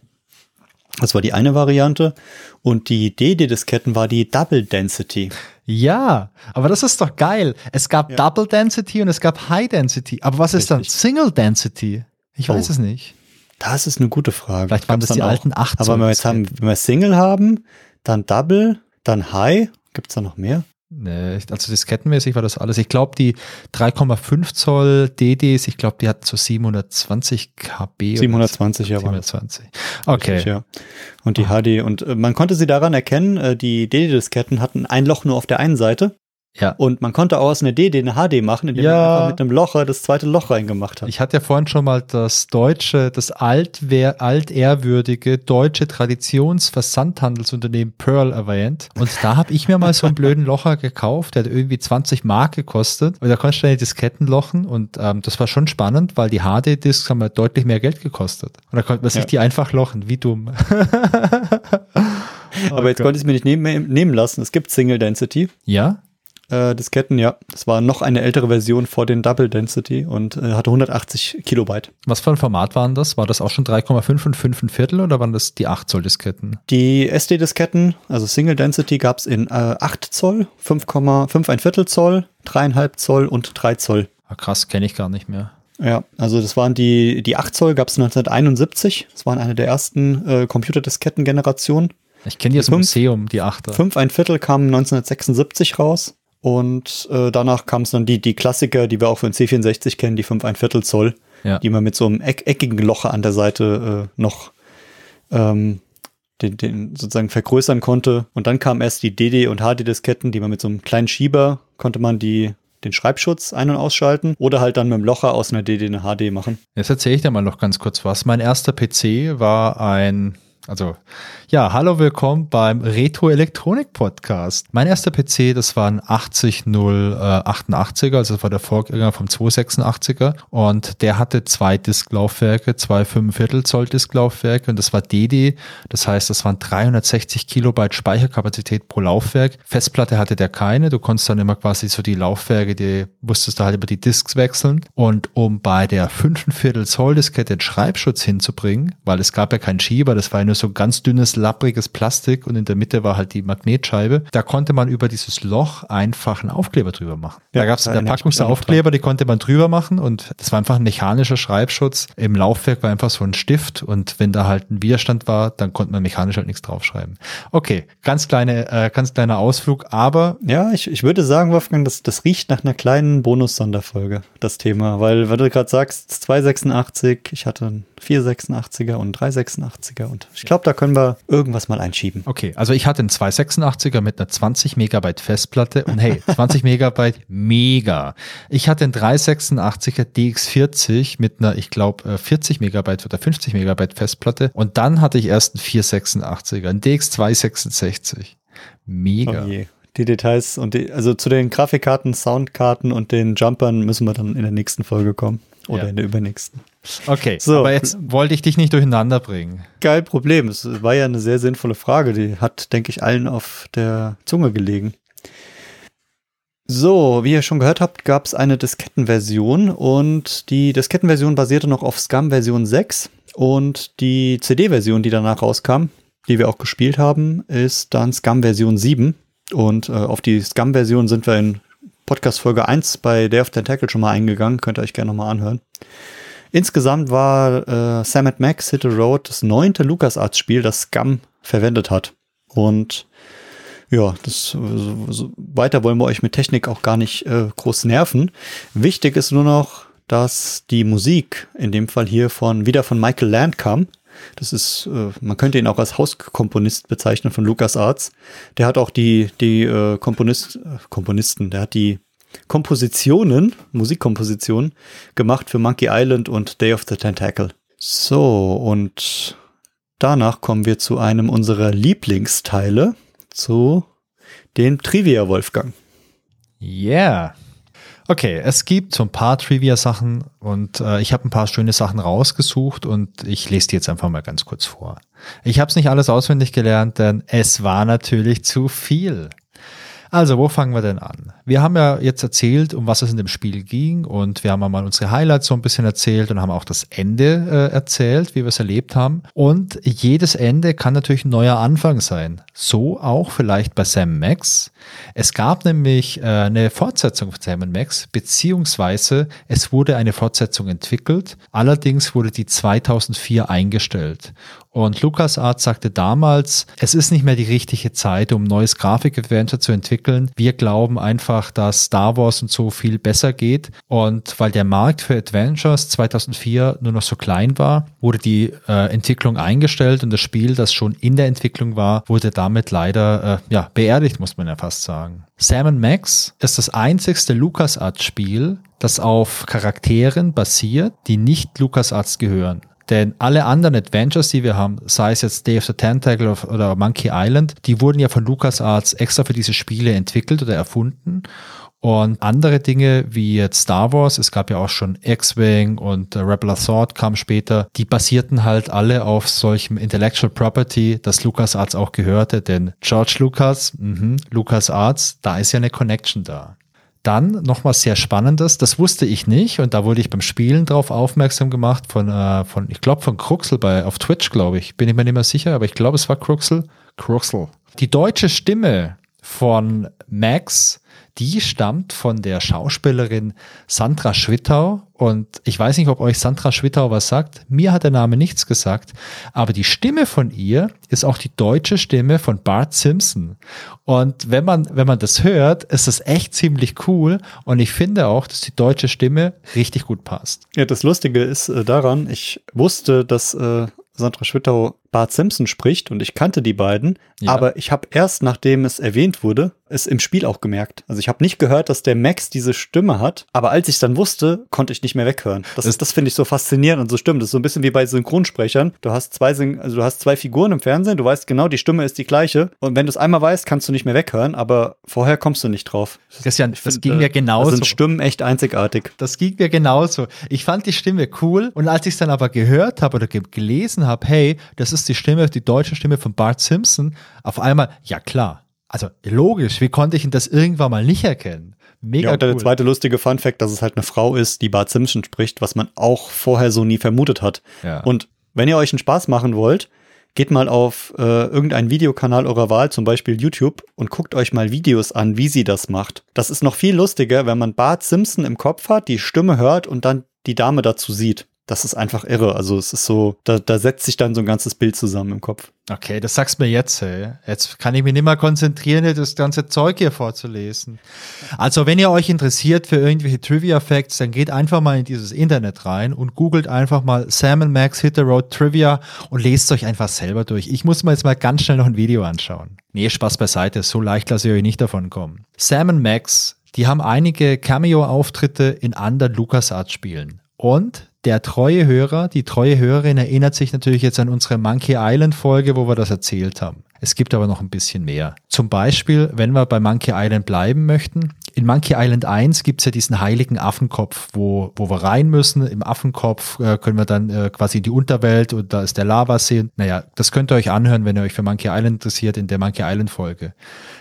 Das war die eine Variante. Und die DD-Disketten war die Double Density. Ja, aber das ist doch geil. Es gab Ja. Double Density und es gab High Density. Aber was ist dann Richtig. Single Density? Ich weiß Oh. es nicht. Das ist eine gute Frage. Vielleicht waren das die dann alten 8 Aber wenn wir jetzt haben, wenn wir Single haben, dann Double, dann High. Gibt's da noch mehr? Nee, also diskettenmäßig war das alles. Ich glaube, die 3,5 Zoll DDs, ich glaube, die hatten so 720 KB. oder 720, ja, waren 720. Okay. Richtig, ja. Und die HD. Und äh, man konnte sie daran erkennen, äh, die DD-Disketten hatten ein Loch nur auf der einen Seite. Ja. Und man konnte auch aus einer DD eine HD machen, indem man Ja. einfach mit einem Locher das zweite Loch reingemacht hat. Ich hatte ja vorhin schon mal das deutsche, das altwehr, altehrwürdige deutsche Traditionsversandhandelsunternehmen Pearl erwähnt. Und da habe ich mir mal so einen blöden Locher gekauft, der hat irgendwie 20 Mark gekostet. Und da konntest du deine Disketten lochen und ähm, das war schon spannend, weil die HD-Disks haben ja deutlich mehr Geld gekostet. Und da konnte man sich Ja. die einfach lochen. Wie dumm. Aber jetzt konnte ich es mir nicht nehmen, nehmen lassen. Es gibt Single Density. Ja? Äh, Disketten, ja. Das war noch eine ältere Version vor den Double Density und äh, hatte 180 Kilobyte. Was für ein Format waren das? War das auch schon 3,5 und 5 ein Viertel oder waren das die 8 Zoll Disketten? Die SD-Disketten, also Single Density, gab es in äh, 8 Zoll, 5,5 ein Viertel Zoll, 3,5 Zoll und 3 Zoll. Ah, krass, kenne ich gar nicht mehr. Ja, also das waren die, die 8 Zoll gab es 1971. Das waren eine der ersten äh, Computerdisketten-Generationen. Ich kenne die aus dem Museum, die 8er. 5 ein Viertel kamen 1976 raus. Und äh, danach kam es dann die, die Klassiker, die wir auch für den C64 kennen, die 5 ein Viertel Zoll, Ja. die man mit so einem eck, eckigen Loch an der Seite äh, noch ähm, den, den sozusagen vergrößern konnte. Und dann kamen erst die DD- und HD-Disketten, die man mit so einem kleinen Schieber konnte man die den Schreibschutz ein- und ausschalten oder halt dann mit dem Locher aus einer DD eine HD machen. Jetzt erzähle ich dir mal noch ganz kurz was. Mein erster PC war ein, also ja, hallo, willkommen beim Retro Elektronik Podcast. Mein erster PC, das war ein 80088er, also das war der Vorgänger vom 286er und der hatte zwei Disklaufwerke, zwei 5 Zoll Disklaufwerke und das war DD, das heißt, das waren 360 Kilobyte Speicherkapazität pro Laufwerk. Festplatte hatte der keine, du konntest dann immer quasi so die Laufwerke, die musstest du halt über die Disks wechseln. Und um bei der 5 Zoll Diskette den Schreibschutz hinzubringen, weil es gab ja keinen Schieber, das war ja nur so ganz dünnes, lappriges Plastik und in der Mitte war halt die Magnetscheibe. Da konnte man über dieses Loch einfach einen Aufkleber drüber machen. da Ja, gab es da in der Packung so Aufkleber, die konnte man drüber machen und das war einfach ein mechanischer Schreibschutz. Im Laufwerk war einfach so ein Stift und wenn da halt ein Widerstand war, dann konnte man mechanisch halt nichts draufschreiben. Okay, ganz kleine, äh, ganz kleiner Ausflug, aber Ja, ich, ich würde sagen, Wolfgang, das, das riecht nach einer kleinen Bonus-Sonderfolge, das Thema. Weil, weil du gerade sagst, 286, ich hatte einen 486er und einen 386er und ich glaube, da können wir irgendwas mal einschieben. Okay, also ich hatte einen 286er mit einer 20 Megabyte Festplatte und hey, 20 Megabyte, mega. Ich hatte einen 386er DX40 mit einer, ich glaube, 40 Megabyte oder 50 Megabyte Festplatte und dann hatte ich erst einen 486er, einen DX266. Mega. Oh je. Die Details und die, also zu den Grafikkarten, Soundkarten und den Jumpern müssen wir dann in der nächsten Folge kommen. Oder Ja. in der übernächsten. Okay, So. aber jetzt wollte ich dich nicht durcheinander bringen. Geil Problem. Es war ja eine sehr sinnvolle Frage. Die hat, denke ich, allen auf der Zunge gelegen. So, wie ihr schon gehört habt, gab es eine Diskettenversion und die Diskettenversion basierte noch auf SCUM Version 6 und die CD-Version, die danach rauskam, die wir auch gespielt haben, ist dann SCUM Version 7 und äh, auf die SCUM-Version sind wir in Podcast Folge 1 bei Day of Tentacle schon mal eingegangen, könnt ihr euch gerne nochmal anhören. Insgesamt war äh, Sam Max Hit the Road das neunte LucasArts-Spiel, das Scum verwendet hat. Und ja, das so, so, weiter wollen wir euch mit Technik auch gar nicht äh, groß nerven. Wichtig ist nur noch, dass die Musik in dem Fall hier von wieder von Michael Land kam. Das ist, äh, man könnte ihn auch als Hauskomponist bezeichnen von LucasArts. Der hat auch die, die äh, Komponist, äh, Komponisten, der hat die Kompositionen, Musikkompositionen gemacht für Monkey Island und Day of the Tentacle. So, und danach kommen wir zu einem unserer Lieblingsteile, zu dem Trivia Wolfgang. Yeah. Okay, es gibt so ein paar Trivia-Sachen und äh, ich habe ein paar schöne Sachen rausgesucht und ich lese die jetzt einfach mal ganz kurz vor. Ich habe es nicht alles auswendig gelernt, denn es war natürlich zu viel. Also, wo fangen wir denn an? Wir haben ja jetzt erzählt, um was es in dem Spiel ging und wir haben mal unsere Highlights so ein bisschen erzählt und haben auch das Ende äh, erzählt, wie wir es erlebt haben. Und jedes Ende kann natürlich ein neuer Anfang sein. So auch vielleicht bei Sam Max. Es gab nämlich äh, eine Fortsetzung von Sam Max, beziehungsweise es wurde eine Fortsetzung entwickelt. Allerdings wurde die 2004 eingestellt. Und LucasArts sagte damals, es ist nicht mehr die richtige Zeit, um neues Grafik-Adventure zu entwickeln. Wir glauben einfach, dass Star Wars und so viel besser geht. Und weil der Markt für Adventures 2004 nur noch so klein war, wurde die äh, Entwicklung eingestellt und das Spiel, das schon in der Entwicklung war, wurde damit leider äh, ja, beerdigt, muss man ja fast sagen. Sam Max ist das einzigste LucasArts-Spiel, das auf Charakteren basiert, die nicht LucasArts gehören. Denn alle anderen Adventures, die wir haben, sei es jetzt Day of the Tentacle oder Monkey Island, die wurden ja von LucasArts extra für diese Spiele entwickelt oder erfunden. Und andere Dinge wie jetzt Star Wars, es gab ja auch schon X-Wing und Rebel Assault kam später, die basierten halt alle auf solchem Intellectual Property, das LucasArts auch gehörte, denn George Lucas, mh, LucasArts, da ist ja eine Connection da. Dann noch was sehr Spannendes, das wusste ich nicht und da wurde ich beim Spielen drauf aufmerksam gemacht von, äh, von ich glaube von Cruxel bei, auf Twitch, glaube ich. Bin ich mir nicht mehr sicher, aber ich glaube es war Cruxel. Cruxel. Die deutsche Stimme von Max die stammt von der Schauspielerin Sandra Schwittau. Und ich weiß nicht, ob euch Sandra Schwittau was sagt. Mir hat der Name nichts gesagt. Aber die Stimme von ihr ist auch die deutsche Stimme von Bart Simpson. Und wenn man, wenn man das hört, ist das echt ziemlich cool. Und ich finde auch, dass die deutsche Stimme richtig gut passt. Ja, das Lustige ist äh, daran, ich wusste, dass äh, Sandra Schwittau Bart Simpson spricht und ich kannte die beiden, ja. aber ich habe erst nachdem es erwähnt wurde, es im Spiel auch gemerkt. Also ich habe nicht gehört, dass der Max diese Stimme hat, aber als ich es dann wusste, konnte ich nicht mehr weghören. Das, das, das finde ich so faszinierend und so stimmt. Das ist so ein bisschen wie bei Synchronsprechern. Du hast zwei, also du hast zwei Figuren im Fernsehen, du weißt genau, die Stimme ist die gleiche und wenn du es einmal weißt, kannst du nicht mehr weghören, aber vorher kommst du nicht drauf. Christian, das find, ging mir genauso. Das sind Stimmen echt einzigartig. Das ging mir genauso. Ich fand die Stimme cool und als ich es dann aber gehört habe oder gelesen habe, hey, das ist die Stimme, die deutsche Stimme von Bart Simpson, auf einmal, ja klar, also logisch, wie konnte ich das irgendwann mal nicht erkennen? Mega ja, und cool. der zweite lustige Fun Fact, dass es halt eine Frau ist, die Bart Simpson spricht, was man auch vorher so nie vermutet hat. Ja. Und wenn ihr euch einen Spaß machen wollt, geht mal auf äh, irgendeinen Videokanal eurer Wahl, zum Beispiel YouTube, und guckt euch mal Videos an, wie sie das macht. Das ist noch viel lustiger, wenn man Bart Simpson im Kopf hat, die Stimme hört und dann die Dame dazu sieht das ist einfach irre. Also es ist so, da, da setzt sich dann so ein ganzes Bild zusammen im Kopf. Okay, das sagst du mir jetzt, hey. Jetzt kann ich mich nicht mehr konzentrieren, das ganze Zeug hier vorzulesen. Also, wenn ihr euch interessiert für irgendwelche Trivia-Facts, dann geht einfach mal in dieses Internet rein und googelt einfach mal Sam Max Hit the Road Trivia und lest euch einfach selber durch. Ich muss mir jetzt mal ganz schnell noch ein Video anschauen. Nee, Spaß beiseite, so leicht lasse ich euch nicht davon kommen. Sam Max, die haben einige Cameo-Auftritte in anderen LucasArts-Spielen. Und der treue Hörer, die treue Hörerin erinnert sich natürlich jetzt an unsere Monkey Island Folge, wo wir das erzählt haben. Es gibt aber noch ein bisschen mehr. Zum Beispiel, wenn wir bei Monkey Island bleiben möchten, in Monkey Island 1 gibt es ja diesen heiligen Affenkopf, wo, wo wir rein müssen. Im Affenkopf äh, können wir dann äh, quasi in die Unterwelt und da ist der Lavasee. Naja, das könnt ihr euch anhören, wenn ihr euch für Monkey Island interessiert, in der Monkey Island Folge.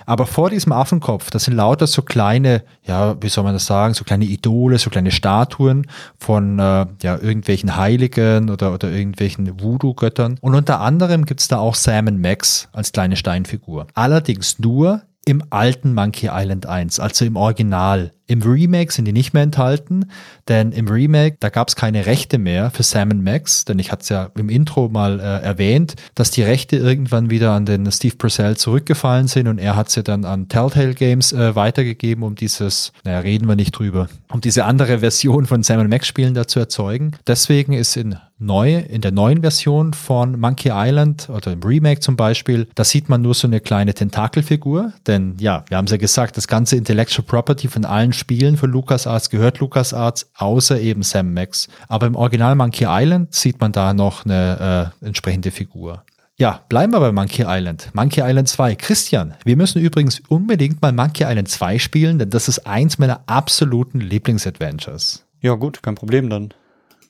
Aber vor diesem Affenkopf, das sind lauter so kleine, ja, wie soll man das sagen, so kleine Idole, so kleine Statuen von äh, ja, irgendwelchen Heiligen oder, oder irgendwelchen Voodoo-Göttern. Und unter anderem gibt's da auch Sam Max als kleine Steinfigur. Allerdings nur im alten Monkey Island 1, also im Original. Im Remake sind die nicht mehr enthalten, denn im Remake, da gab es keine Rechte mehr für Sam Max, denn ich hatte es ja im Intro mal äh, erwähnt, dass die Rechte irgendwann wieder an den Steve Purcell zurückgefallen sind und er hat sie dann an Telltale Games äh, weitergegeben, um dieses, naja, reden wir nicht drüber, um diese andere Version von Sam Max Spielen da zu erzeugen. Deswegen ist in neu, in der neuen Version von Monkey Island oder im Remake zum Beispiel, da sieht man nur so eine kleine Tentakelfigur, denn ja, wir haben es ja gesagt, das ganze Intellectual Property von allen Spielen von LucasArts gehört LucasArts, außer eben Sam Max. Aber im Original Monkey Island sieht man da noch eine äh, entsprechende Figur. Ja, bleiben wir bei Monkey Island. Monkey Island 2. Christian, wir müssen übrigens unbedingt mal Monkey Island 2 spielen, denn das ist eins meiner absoluten Lieblingsadventures. Ja, gut, kein Problem dann.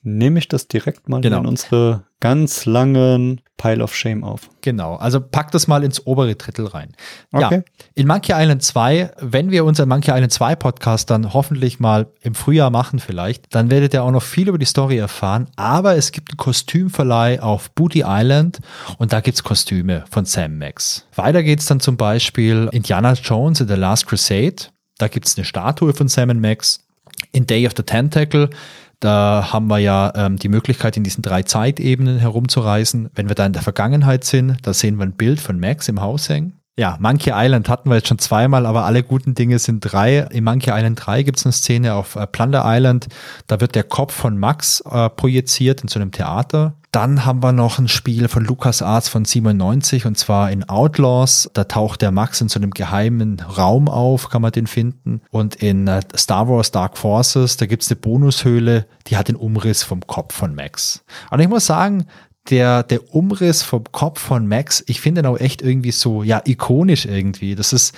Nehme ich das direkt mal Genau. in unsere ganz langen Pile of Shame auf. Genau, also pack das mal ins obere Drittel rein. Ja, Okay. in Monkey Island 2, wenn wir unseren Monkey Island 2 Podcast dann hoffentlich mal im Frühjahr machen vielleicht, dann werdet ihr auch noch viel über die Story erfahren, aber es gibt einen Kostümverleih auf Booty Island und da gibt's Kostüme von Sam Max. Weiter geht's dann zum Beispiel Indiana Jones in The Last Crusade, da gibt's eine Statue von Sam Max. In Day of the Tentacle da haben wir ja ähm, die Möglichkeit, in diesen drei Zeitebenen herumzureisen. Wenn wir da in der Vergangenheit sind, da sehen wir ein Bild von Max im Haus hängen. Ja, Monkey Island hatten wir jetzt schon zweimal, aber alle guten Dinge sind drei. In Monkey Island 3 gibt es eine Szene auf äh, Plunder Island, da wird der Kopf von Max äh, projiziert in so einem Theater. Dann haben wir noch ein Spiel von LucasArts von 97 und zwar in Outlaws. Da taucht der Max in so einem geheimen Raum auf, kann man den finden. Und in äh, Star Wars Dark Forces, da gibt's eine Bonushöhle, die hat den Umriss vom Kopf von Max. Und ich muss sagen, der, der Umriss vom Kopf von Max, ich finde ihn auch echt irgendwie so, ja, ikonisch irgendwie. Das ist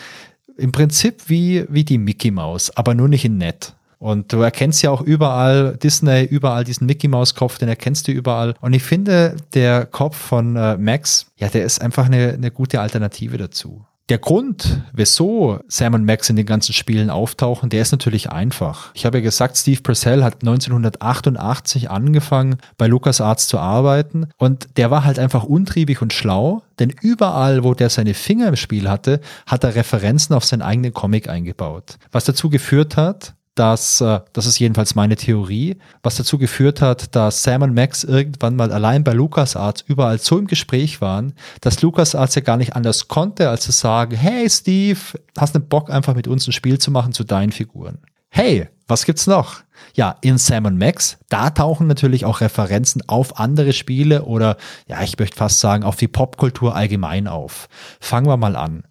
im Prinzip wie, wie die Mickey Maus, aber nur nicht in nett. Und du erkennst ja auch überall Disney, überall diesen Mickey Maus Kopf, den erkennst du überall. Und ich finde, der Kopf von äh, Max, ja, der ist einfach eine, eine gute Alternative dazu. Der Grund, wieso Sam und Max in den ganzen Spielen auftauchen, der ist natürlich einfach. Ich habe ja gesagt, Steve Purcell hat 1988 angefangen, bei LucasArts zu arbeiten und der war halt einfach untriebig und schlau, denn überall, wo der seine Finger im Spiel hatte, hat er Referenzen auf seinen eigenen Comic eingebaut. Was dazu geführt hat, dass, äh, das ist jedenfalls meine Theorie, was dazu geführt hat, dass Sam und Max irgendwann mal allein bei LucasArts überall so im Gespräch waren, dass LucasArts ja gar nicht anders konnte, als zu sagen, hey Steve, hast du Bock einfach mit uns ein Spiel zu machen zu deinen Figuren? Hey, was gibt's noch? Ja, in Sam und Max, da tauchen natürlich auch Referenzen auf andere Spiele oder, ja, ich möchte fast sagen, auf die Popkultur allgemein auf. Fangen wir mal an.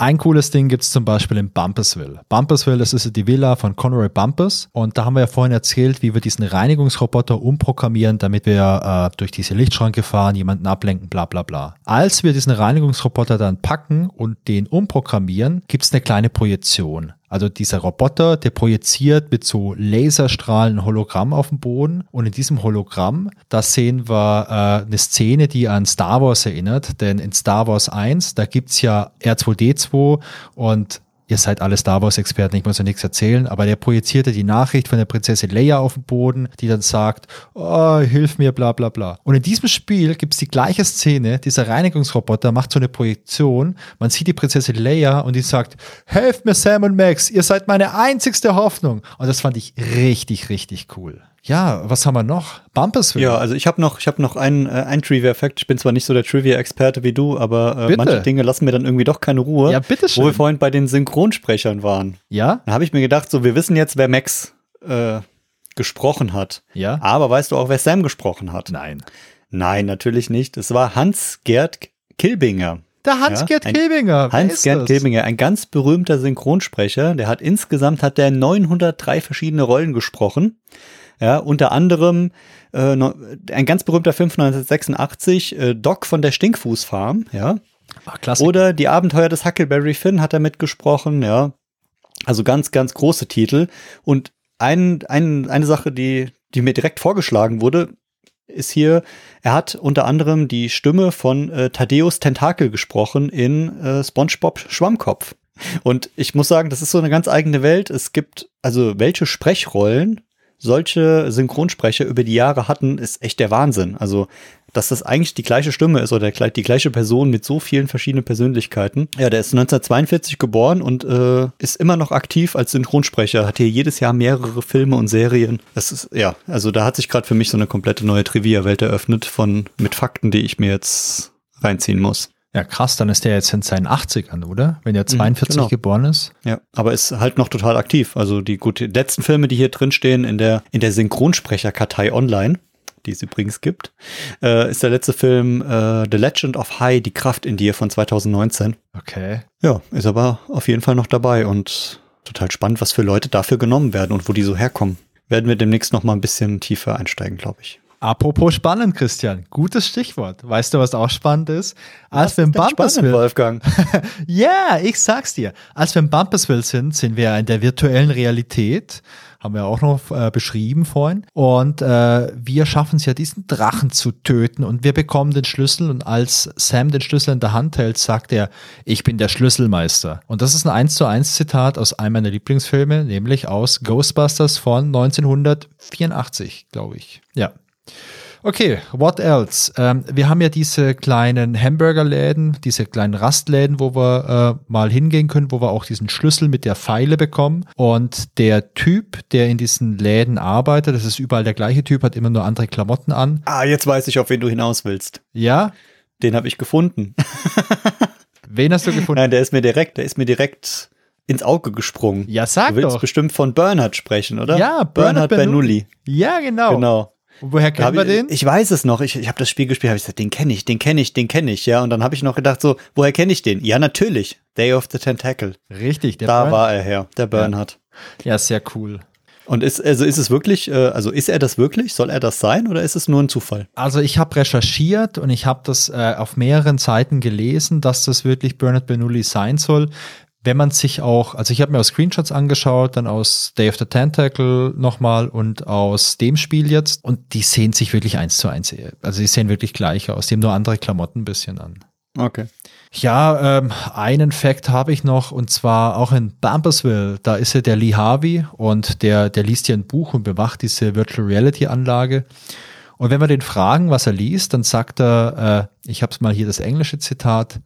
Ein cooles Ding gibt's zum Beispiel in Bumpersville. Bumpersville, das ist die Villa von Conroy Bumpers. Und da haben wir ja vorhin erzählt, wie wir diesen Reinigungsroboter umprogrammieren, damit wir äh, durch diese Lichtschranke fahren, jemanden ablenken, bla bla bla. Als wir diesen Reinigungsroboter dann packen und den umprogrammieren, gibt's eine kleine Projektion. Also dieser Roboter, der projiziert mit so Laserstrahlen ein Hologramm auf dem Boden. Und in diesem Hologramm, da sehen wir äh, eine Szene, die an Star Wars erinnert, denn in Star Wars 1, da gibt's ja R2D2 und ihr seid alle Star Wars-Experten, ich muss ja nichts erzählen, aber der projizierte die Nachricht von der Prinzessin Leia auf den Boden, die dann sagt, oh, hilf mir, bla bla bla. Und in diesem Spiel gibt's die gleiche Szene, dieser Reinigungsroboter macht so eine Projektion, man sieht die Prinzessin Leia und die sagt, helft mir Sam und Max, ihr seid meine einzigste Hoffnung. Und das fand ich richtig, richtig cool. Ja, was haben wir noch? Bumpersville. Ja, also ich habe noch, ich habe noch einen, äh, einen Trivia-Fact. Ich bin zwar nicht so der Trivia-Experte wie du, aber äh, manche Dinge lassen mir dann irgendwie doch keine Ruhe. Ja, bitteschön. Wo wir vorhin bei den Synchronsprechern waren. Ja? Da habe ich mir gedacht, so wir wissen jetzt, wer Max äh, gesprochen hat. Ja? Aber weißt du auch, wer Sam gesprochen hat? Nein. Nein, natürlich nicht. Es war Hans-Gerd Kilbinger. Der Hans-Gerd Ja, Kilbinger. Hans-Gerd? Kilbinger, ein ganz berühmter Synchronsprecher. Der hat insgesamt hat der 903 verschiedene Rollen gesprochen. Ja, unter anderem äh, ein ganz berühmter Film von 1986, äh, Doc von der Stinkfußfarm, ja. Ach, klasse. Oder Die Abenteuer des Huckleberry Finn hat er mitgesprochen, ja. Also ganz, ganz große Titel. Und ein, ein, eine Sache, die, die mir direkt vorgeschlagen wurde, ist hier, er hat unter anderem die Stimme von äh, Thaddeus Tentakel gesprochen in äh, SpongeBob Schwammkopf. Und ich muss sagen, das ist so eine ganz eigene Welt. Es gibt, also welche Sprechrollen solche Synchronsprecher über die Jahre hatten, ist echt der Wahnsinn. Also, dass das eigentlich die gleiche Stimme ist oder die gleiche Person mit so vielen verschiedenen Persönlichkeiten. Ja, der ist 1942 geboren und äh, ist immer noch aktiv als Synchronsprecher, hat hier jedes Jahr mehrere Filme und Serien. Das ist, ja, also da hat sich gerade für mich so eine komplette neue Trivia-Welt eröffnet von mit Fakten, die ich mir jetzt reinziehen muss. Ja, krass, dann ist der jetzt in seinen 80ern, oder? Wenn er 42 genau. geboren ist. Ja, aber ist halt noch total aktiv. Also die gut, die letzten Filme, die hier drin stehen in der in der Synchronsprecherkartei online, die es übrigens gibt, äh, ist der letzte Film äh, The Legend of High, die Kraft in dir von 2019. Okay. Ja, ist aber auf jeden Fall noch dabei und total spannend, was für Leute dafür genommen werden und wo die so herkommen. Werden wir demnächst noch mal ein bisschen tiefer einsteigen, glaube ich. Apropos spannend, Christian. Gutes Stichwort. Weißt du, was auch spannend ist? Als wir im Bumpersville, Wolfgang. ja, yeah, ich sag's dir. Als wir im Bumpersville sind, sind wir in der virtuellen Realität haben wir auch noch äh, beschrieben vorhin. Und äh, wir schaffen es ja, diesen Drachen zu töten und wir bekommen den Schlüssel und als Sam den Schlüssel in der Hand hält, sagt er, ich bin der Schlüsselmeister. Und das ist ein 1 zu 1 Zitat aus einem meiner Lieblingsfilme, nämlich aus Ghostbusters von 1984, glaube ich. Ja. Okay, what else? Ähm, wir haben ja diese kleinen Hamburgerläden, diese kleinen Rastläden, wo wir äh, mal hingehen können, wo wir auch diesen Schlüssel mit der Pfeile bekommen. Und der Typ, der in diesen Läden arbeitet, das ist überall der gleiche Typ, hat immer nur andere Klamotten an. Ah, jetzt weiß ich, auf wen du hinaus willst. Ja? Den habe ich gefunden. wen hast du gefunden? Nein, der ist mir direkt, der ist mir direkt ins Auge gesprungen. Ja, sag du willst doch. bestimmt von Bernhard sprechen, oder? Ja, Bernhard, Bernhard Bernoulli. Ja, genau. Genau. Und woher kennen wir den? Ich weiß es noch. Ich, ich habe das Spiel gespielt, habe ich gesagt, den kenne ich, den kenne ich, den kenne ich, ja. Und dann habe ich noch gedacht, so, woher kenne ich den? Ja, natürlich. Day of the Tentacle. Richtig, der Da Bern war er her, der Bernhard. Ja. ja, sehr cool. Und ist, also ist es wirklich, äh, also ist er das wirklich? Soll er das sein oder ist es nur ein Zufall? Also ich habe recherchiert und ich habe das äh, auf mehreren Seiten gelesen, dass das wirklich Bernard Bernoulli sein soll wenn man sich auch, also ich habe mir auch Screenshots angeschaut, dann aus Day of the Tentacle nochmal und aus dem Spiel jetzt und die sehen sich wirklich eins zu eins. Also die sehen wirklich gleich aus, die haben nur andere Klamotten ein bisschen an. Okay. Ja, ähm, einen Fact habe ich noch und zwar auch in Bampersville, da ist ja der Lee Harvey und der, der liest hier ein Buch und bewacht diese Virtual Reality Anlage. Und wenn wir den fragen, was er liest, dann sagt er, äh, ich habe es mal hier das englische Zitat,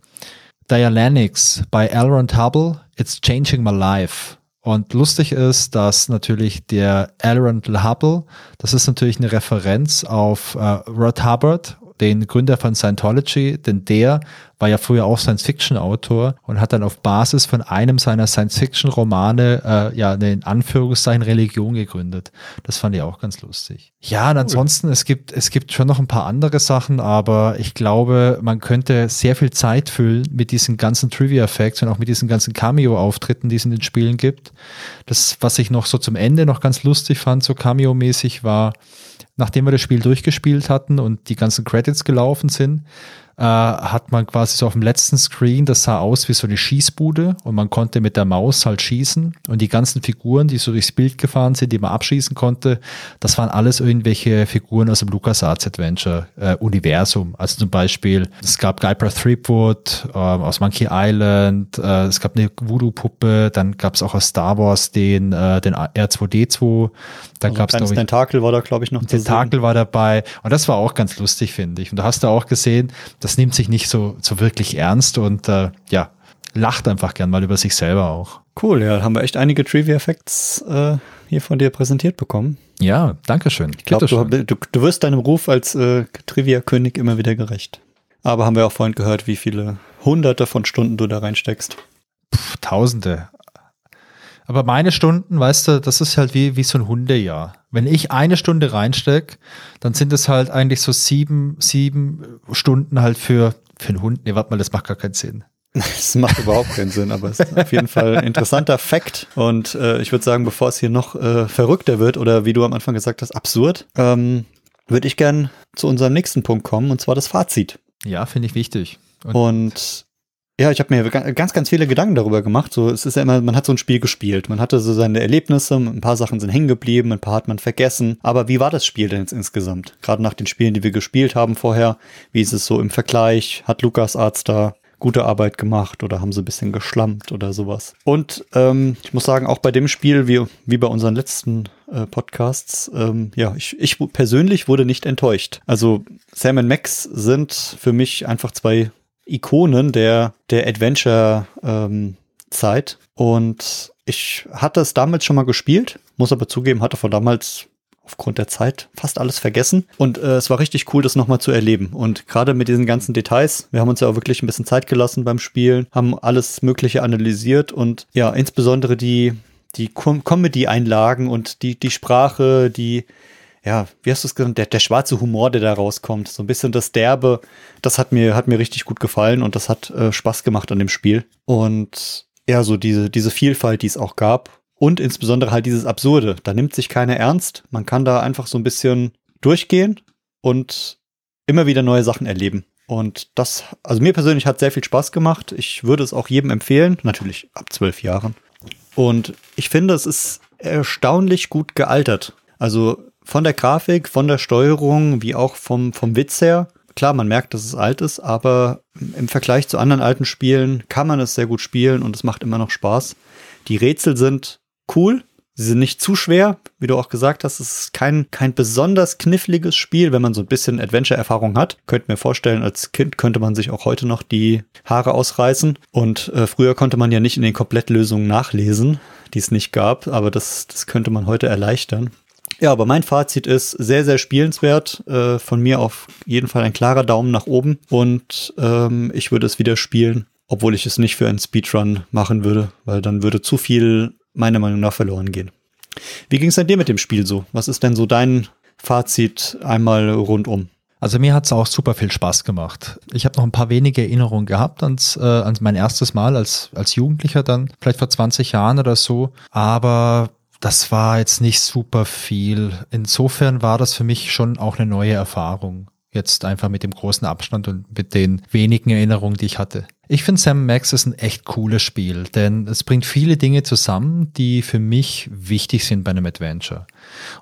Dialanix bei Elrond Hubble, It's Changing My Life. Und lustig ist, dass natürlich der Elrond Hubble, das ist natürlich eine Referenz auf äh, Rod Hubbard, den Gründer von Scientology, denn der war ja früher auch Science-Fiction-Autor und hat dann auf Basis von einem seiner Science-Fiction-Romane äh, ja eine in Anführungszeichen Religion gegründet. Das fand ich auch ganz lustig. Ja, und ansonsten, es gibt, es gibt schon noch ein paar andere Sachen, aber ich glaube, man könnte sehr viel Zeit füllen mit diesen ganzen Trivia-Facts und auch mit diesen ganzen Cameo-Auftritten, die es in den Spielen gibt. Das, was ich noch so zum Ende noch ganz lustig fand, so Cameo-mäßig, war, nachdem wir das Spiel durchgespielt hatten und die ganzen Credits gelaufen sind, äh, hat man quasi so auf dem letzten Screen, das sah aus wie so eine Schießbude und man konnte mit der Maus halt schießen und die ganzen Figuren, die so durchs Bild gefahren sind, die man abschießen konnte, das waren alles irgendwelche Figuren aus dem LucasArts Adventure äh, Universum. Also zum Beispiel, es gab Guybrush Threepwood äh, aus Monkey Island, äh, es gab eine Voodoo-Puppe, dann gab es auch aus Star Wars den, äh, den R2D2, dann also gab es noch Tentakel war da glaube ich noch. Tentakel war dabei und das war auch ganz lustig, finde ich. Und da hast du auch gesehen, das nimmt sich nicht so, so wirklich ernst und äh, ja, lacht einfach gern mal über sich selber auch. Cool, ja, haben wir echt einige Trivia-Facts äh, hier von dir präsentiert bekommen. Ja, danke schön. Ich glaube, du, du, du, wirst deinem Ruf als äh, Trivia-König immer wieder gerecht. Aber haben wir auch vorhin gehört, wie viele hunderte von Stunden du da reinsteckst. Puh, tausende. Aber meine Stunden, weißt du, das ist halt wie, wie so ein Hundejahr. Wenn ich eine Stunde reinstecke, dann sind es halt eigentlich so sieben, sieben Stunden halt für, für einen Hund. Nee, warte mal, das macht gar keinen Sinn. Das macht überhaupt keinen Sinn, aber es ist auf jeden Fall ein interessanter Fakt. Und äh, ich würde sagen, bevor es hier noch äh, verrückter wird oder wie du am Anfang gesagt hast, absurd, ähm, würde ich gern zu unserem nächsten Punkt kommen, und zwar das Fazit. Ja, finde ich wichtig. Und, und ja, ich habe mir ganz, ganz viele Gedanken darüber gemacht. So, es ist ja immer, man hat so ein Spiel gespielt. Man hatte so seine Erlebnisse, ein paar Sachen sind hängen geblieben, ein paar hat man vergessen. Aber wie war das Spiel denn jetzt insgesamt? Gerade nach den Spielen, die wir gespielt haben vorher, wie ist es so im Vergleich? Hat Lukas Arzt da gute Arbeit gemacht oder haben sie ein bisschen geschlampt oder sowas? Und ähm, ich muss sagen, auch bei dem Spiel, wie, wie bei unseren letzten äh, Podcasts, ähm, ja, ich, ich persönlich wurde nicht enttäuscht. Also Sam und Max sind für mich einfach zwei Ikonen der, der Adventure-Zeit. Ähm, und ich hatte es damals schon mal gespielt, muss aber zugeben, hatte von damals aufgrund der Zeit fast alles vergessen. Und äh, es war richtig cool, das nochmal zu erleben. Und gerade mit diesen ganzen Details, wir haben uns ja auch wirklich ein bisschen Zeit gelassen beim Spielen, haben alles Mögliche analysiert und ja, insbesondere die, die Com Comedy-Einlagen und die, die Sprache, die ja, wie hast du es genannt, der, der schwarze Humor, der da rauskommt, so ein bisschen das Derbe, das hat mir, hat mir richtig gut gefallen und das hat äh, Spaß gemacht an dem Spiel. Und ja, so diese, diese Vielfalt, die es auch gab und insbesondere halt dieses Absurde, da nimmt sich keiner ernst, man kann da einfach so ein bisschen durchgehen und immer wieder neue Sachen erleben. Und das, also mir persönlich hat sehr viel Spaß gemacht. Ich würde es auch jedem empfehlen, natürlich ab zwölf Jahren. Und ich finde, es ist erstaunlich gut gealtert. Also von der Grafik, von der Steuerung, wie auch vom, vom Witz her. Klar, man merkt, dass es alt ist, aber im Vergleich zu anderen alten Spielen kann man es sehr gut spielen und es macht immer noch Spaß. Die Rätsel sind cool, Sie sind nicht zu schwer, wie du auch gesagt hast. Es ist kein, kein besonders kniffliges Spiel, wenn man so ein bisschen Adventure-Erfahrung hat. Könnt mir vorstellen, als Kind könnte man sich auch heute noch die Haare ausreißen. Und äh, früher konnte man ja nicht in den Komplettlösungen nachlesen, die es nicht gab. Aber das, das könnte man heute erleichtern. Ja, aber mein Fazit ist sehr, sehr spielenswert. Äh, von mir auf jeden Fall ein klarer Daumen nach oben. Und ähm, ich würde es wieder spielen, obwohl ich es nicht für einen Speedrun machen würde, weil dann würde zu viel meiner Meinung nach verloren gehen. Wie ging es denn dir mit dem Spiel so? Was ist denn so dein Fazit einmal rundum? Also mir hat es auch super viel Spaß gemacht. Ich habe noch ein paar wenige Erinnerungen gehabt ans, äh, ans mein erstes Mal als, als Jugendlicher dann, vielleicht vor 20 Jahren oder so. Aber das war jetzt nicht super viel. Insofern war das für mich schon auch eine neue Erfahrung. Jetzt einfach mit dem großen Abstand und mit den wenigen Erinnerungen, die ich hatte. Ich finde Sam Max ist ein echt cooles Spiel, denn es bringt viele Dinge zusammen, die für mich wichtig sind bei einem Adventure.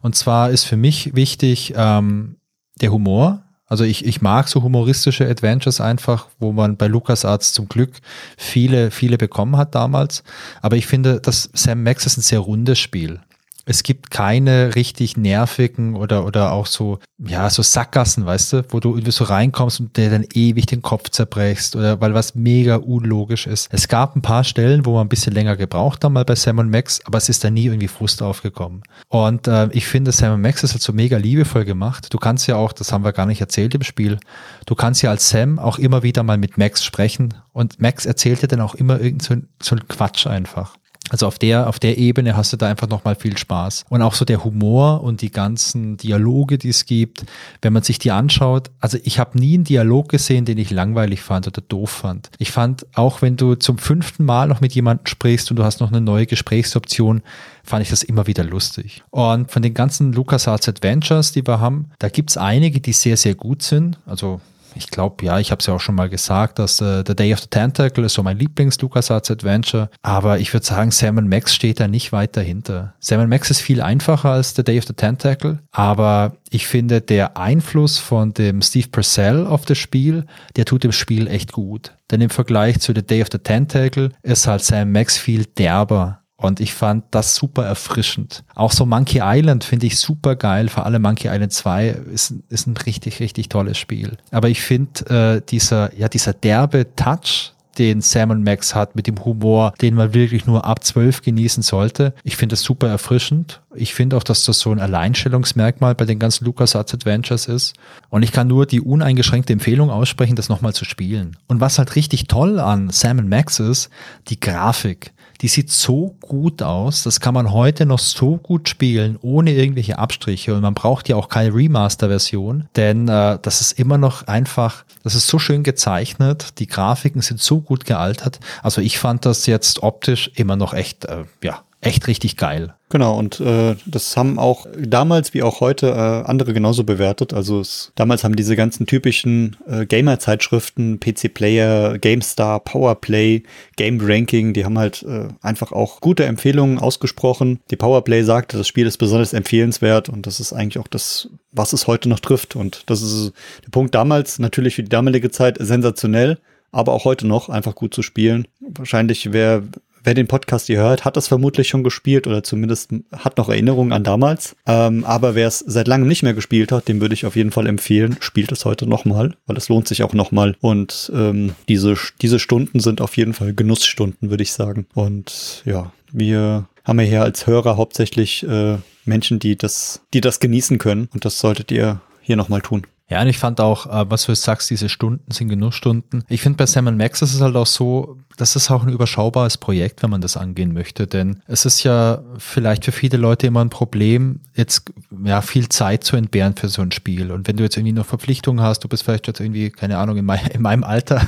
Und zwar ist für mich wichtig ähm, der Humor. Also ich, ich mag so humoristische Adventures einfach, wo man bei LucasArts zum Glück viele, viele bekommen hat damals. Aber ich finde, dass Sam Max ist ein sehr rundes Spiel es gibt keine richtig nervigen oder, oder auch so, ja, so Sackgassen, weißt du, wo du irgendwie so reinkommst und dir dann ewig den Kopf zerbrechst oder weil was mega unlogisch ist. Es gab ein paar Stellen, wo man ein bisschen länger gebraucht haben, mal bei Sam Max, aber es ist da nie irgendwie Frust aufgekommen. Und äh, ich finde, Sam Max ist halt so mega liebevoll gemacht. Du kannst ja auch, das haben wir gar nicht erzählt im Spiel, du kannst ja als Sam auch immer wieder mal mit Max sprechen und Max erzählt dir dann auch immer irgend so, so ein Quatsch einfach. Also auf der, auf der Ebene hast du da einfach nochmal viel Spaß. Und auch so der Humor und die ganzen Dialoge, die es gibt, wenn man sich die anschaut. Also ich habe nie einen Dialog gesehen, den ich langweilig fand oder doof fand. Ich fand, auch wenn du zum fünften Mal noch mit jemandem sprichst und du hast noch eine neue Gesprächsoption, fand ich das immer wieder lustig. Und von den ganzen LucasArts Adventures, die wir haben, da gibt's einige, die sehr, sehr gut sind. Also ich glaube, ja, ich habe es ja auch schon mal gesagt, dass äh, The Day of the Tentacle ist so mein Lieblings-LucasArts-Adventure. Aber ich würde sagen, Sam Max steht da nicht weit dahinter. Sam Max ist viel einfacher als The Day of the Tentacle. Aber ich finde, der Einfluss von dem Steve Purcell auf das Spiel, der tut dem Spiel echt gut. Denn im Vergleich zu The Day of the Tentacle ist halt Sam Max viel derber und ich fand das super erfrischend. Auch so Monkey Island finde ich super geil. Vor allem Monkey Island 2 ist, ist ein richtig, richtig tolles Spiel. Aber ich finde, äh, dieser, ja, dieser derbe Touch, den Sam Max hat mit dem Humor, den man wirklich nur ab 12 genießen sollte. Ich finde das super erfrischend. Ich finde auch, dass das so ein Alleinstellungsmerkmal bei den ganzen LucasArts Adventures ist. Und ich kann nur die uneingeschränkte Empfehlung aussprechen, das nochmal zu spielen. Und was halt richtig toll an Sam Max ist, die Grafik die sieht so gut aus. Das kann man heute noch so gut spielen, ohne irgendwelche Abstriche. Und man braucht ja auch keine Remaster-Version, denn äh, das ist immer noch einfach, das ist so schön gezeichnet. Die Grafiken sind so gut gealtert. Also ich fand das jetzt optisch immer noch echt, äh, ja, echt richtig geil. Genau, und äh, das haben auch damals wie auch heute äh, andere genauso bewertet. Also es, damals haben diese ganzen typischen äh, Gamer-Zeitschriften, PC Player, GameStar, Powerplay, Game Ranking, die haben halt äh, einfach auch gute Empfehlungen ausgesprochen. Die Powerplay sagte, das Spiel ist besonders empfehlenswert und das ist eigentlich auch das, was es heute noch trifft. Und das ist der Punkt damals natürlich für die damalige Zeit sensationell aber auch heute noch einfach gut zu spielen. Wahrscheinlich wäre wer den Podcast hier hört, hat das vermutlich schon gespielt oder zumindest hat noch Erinnerungen an damals. Ähm, aber wer es seit langem nicht mehr gespielt hat, dem würde ich auf jeden Fall empfehlen, spielt es heute nochmal, weil es lohnt sich auch nochmal. Und ähm, diese, diese Stunden sind auf jeden Fall Genussstunden, würde ich sagen. Und ja, wir haben ja hier als Hörer hauptsächlich äh, Menschen, die das, die das genießen können. Und das solltet ihr hier nochmal tun. Ja, und ich fand auch, äh, was du jetzt sagst, diese Stunden sind Genussstunden. Ich finde bei Sam Max ist es halt auch so, das ist auch ein überschaubares Projekt, wenn man das angehen möchte, denn es ist ja vielleicht für viele Leute immer ein Problem, jetzt ja viel Zeit zu entbehren für so ein Spiel. Und wenn du jetzt irgendwie noch Verpflichtungen hast, du bist vielleicht jetzt irgendwie, keine Ahnung, in, mein, in meinem Alter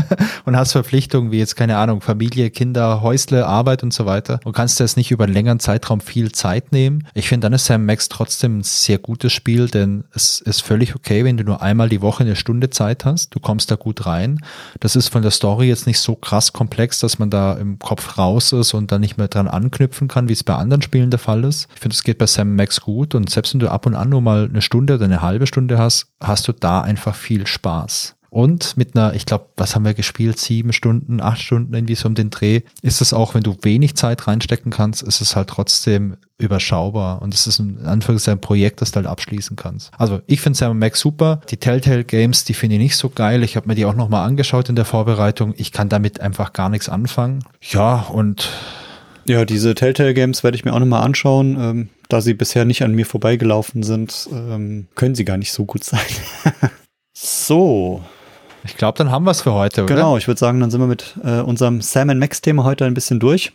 und hast Verpflichtungen wie jetzt, keine Ahnung, Familie, Kinder, Häusle, Arbeit und so weiter und kannst jetzt nicht über einen längeren Zeitraum viel Zeit nehmen. Ich finde, dann ist Sam Max trotzdem ein sehr gutes Spiel, denn es ist völlig okay, wenn du nur einmal die Woche eine Stunde Zeit hast. Du kommst da gut rein. Das ist von der Story jetzt nicht so krass komplex, dass man da im Kopf raus ist und dann nicht mehr dran anknüpfen kann, wie es bei anderen Spielen der Fall ist. Ich finde, es geht bei Sam Max gut und selbst wenn du ab und an nur mal eine Stunde oder eine halbe Stunde hast, hast du da einfach viel Spaß. Und mit einer, ich glaube, was haben wir gespielt? Sieben Stunden, acht Stunden, irgendwie so um den Dreh. Ist es auch, wenn du wenig Zeit reinstecken kannst, ist es halt trotzdem überschaubar. Und es ist ein Anführungszeichen ein Projekt, das du halt abschließen kannst. Also ich finde Sam Max super. Die Telltale Games, die finde ich nicht so geil. Ich habe mir die auch nochmal angeschaut in der Vorbereitung. Ich kann damit einfach gar nichts anfangen. Ja, und ja, diese Telltale Games werde ich mir auch nochmal anschauen. Ähm, da sie bisher nicht an mir vorbeigelaufen sind, ähm, können sie gar nicht so gut sein. so, ich glaube, dann haben wir es für heute, oder? Genau, ich würde sagen, dann sind wir mit äh, unserem Sam Max-Thema heute ein bisschen durch.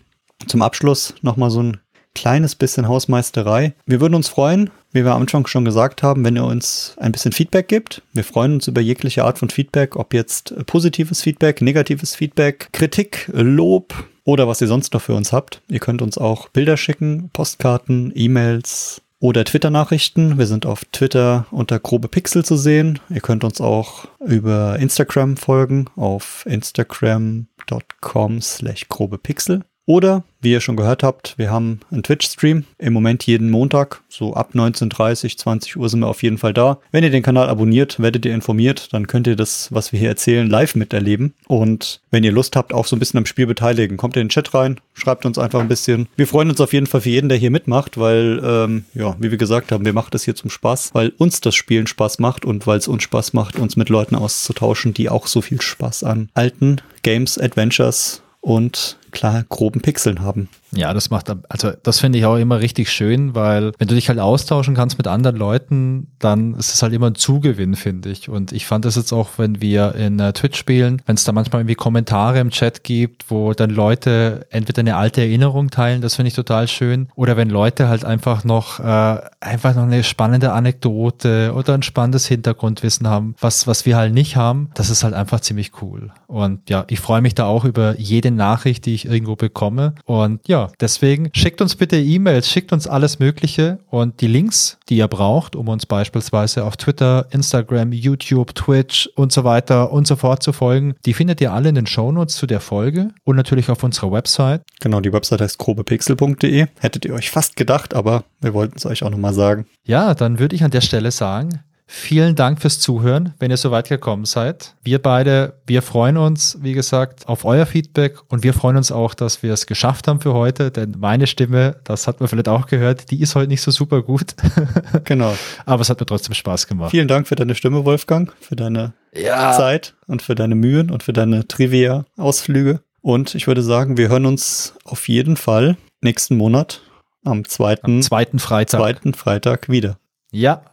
Zum Abschluss nochmal so ein kleines bisschen Hausmeisterei. Wir würden uns freuen, wie wir am Anfang schon gesagt haben, wenn ihr uns ein bisschen Feedback gibt. Wir freuen uns über jegliche Art von Feedback, ob jetzt positives Feedback, negatives Feedback, Kritik, Lob oder was ihr sonst noch für uns habt. Ihr könnt uns auch Bilder schicken, Postkarten, E-Mails, oder Twitter-Nachrichten. Wir sind auf Twitter unter grobe Pixel zu sehen. Ihr könnt uns auch über Instagram folgen auf instagram.com slash grobe Pixel. Oder, wie ihr schon gehört habt, wir haben einen Twitch-Stream. Im Moment jeden Montag, so ab 19.30, 20 Uhr sind wir auf jeden Fall da. Wenn ihr den Kanal abonniert, werdet ihr informiert. Dann könnt ihr das, was wir hier erzählen, live miterleben. Und wenn ihr Lust habt, auch so ein bisschen am Spiel beteiligen, kommt in den Chat rein, schreibt uns einfach ein bisschen. Wir freuen uns auf jeden Fall für jeden, der hier mitmacht, weil, ähm, ja, wie wir gesagt haben, wir machen das hier zum Spaß, weil uns das Spielen Spaß macht und weil es uns Spaß macht, uns mit Leuten auszutauschen, die auch so viel Spaß an alten Games, Adventures und klar groben Pixeln haben. Ja, das macht, also das finde ich auch immer richtig schön, weil wenn du dich halt austauschen kannst mit anderen Leuten, dann ist es halt immer ein Zugewinn, finde ich. Und ich fand das jetzt auch, wenn wir in uh, Twitch spielen, wenn es da manchmal irgendwie Kommentare im Chat gibt, wo dann Leute entweder eine alte Erinnerung teilen, das finde ich total schön, oder wenn Leute halt einfach noch äh, einfach noch eine spannende Anekdote oder ein spannendes Hintergrundwissen haben, was was wir halt nicht haben, das ist halt einfach ziemlich cool. Und ja, ich freue mich da auch über jede Nachricht, die ich irgendwo bekomme. Und ja, deswegen schickt uns bitte E-Mails, schickt uns alles Mögliche und die Links, die ihr braucht, um uns beispielsweise auf Twitter, Instagram, YouTube, Twitch und so weiter und so fort zu folgen, die findet ihr alle in den Shownotes zu der Folge und natürlich auf unserer Website. Genau, die Website heißt grobepixel.de. Hättet ihr euch fast gedacht, aber wir wollten es euch auch nochmal sagen. Ja, dann würde ich an der Stelle sagen, Vielen Dank fürs Zuhören, wenn ihr so weit gekommen seid. Wir beide, wir freuen uns, wie gesagt, auf euer Feedback und wir freuen uns auch, dass wir es geschafft haben für heute, denn meine Stimme, das hat man vielleicht auch gehört, die ist heute nicht so super gut. Genau. Aber es hat mir trotzdem Spaß gemacht. Vielen Dank für deine Stimme, Wolfgang, für deine ja. Zeit und für deine Mühen und für deine Trivia-Ausflüge. Und ich würde sagen, wir hören uns auf jeden Fall nächsten Monat am zweiten, am zweiten Freitag. zweiten Freitag wieder. Ja,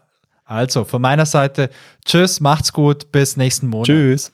also von meiner Seite, tschüss, macht's gut, bis nächsten Monat. Tschüss.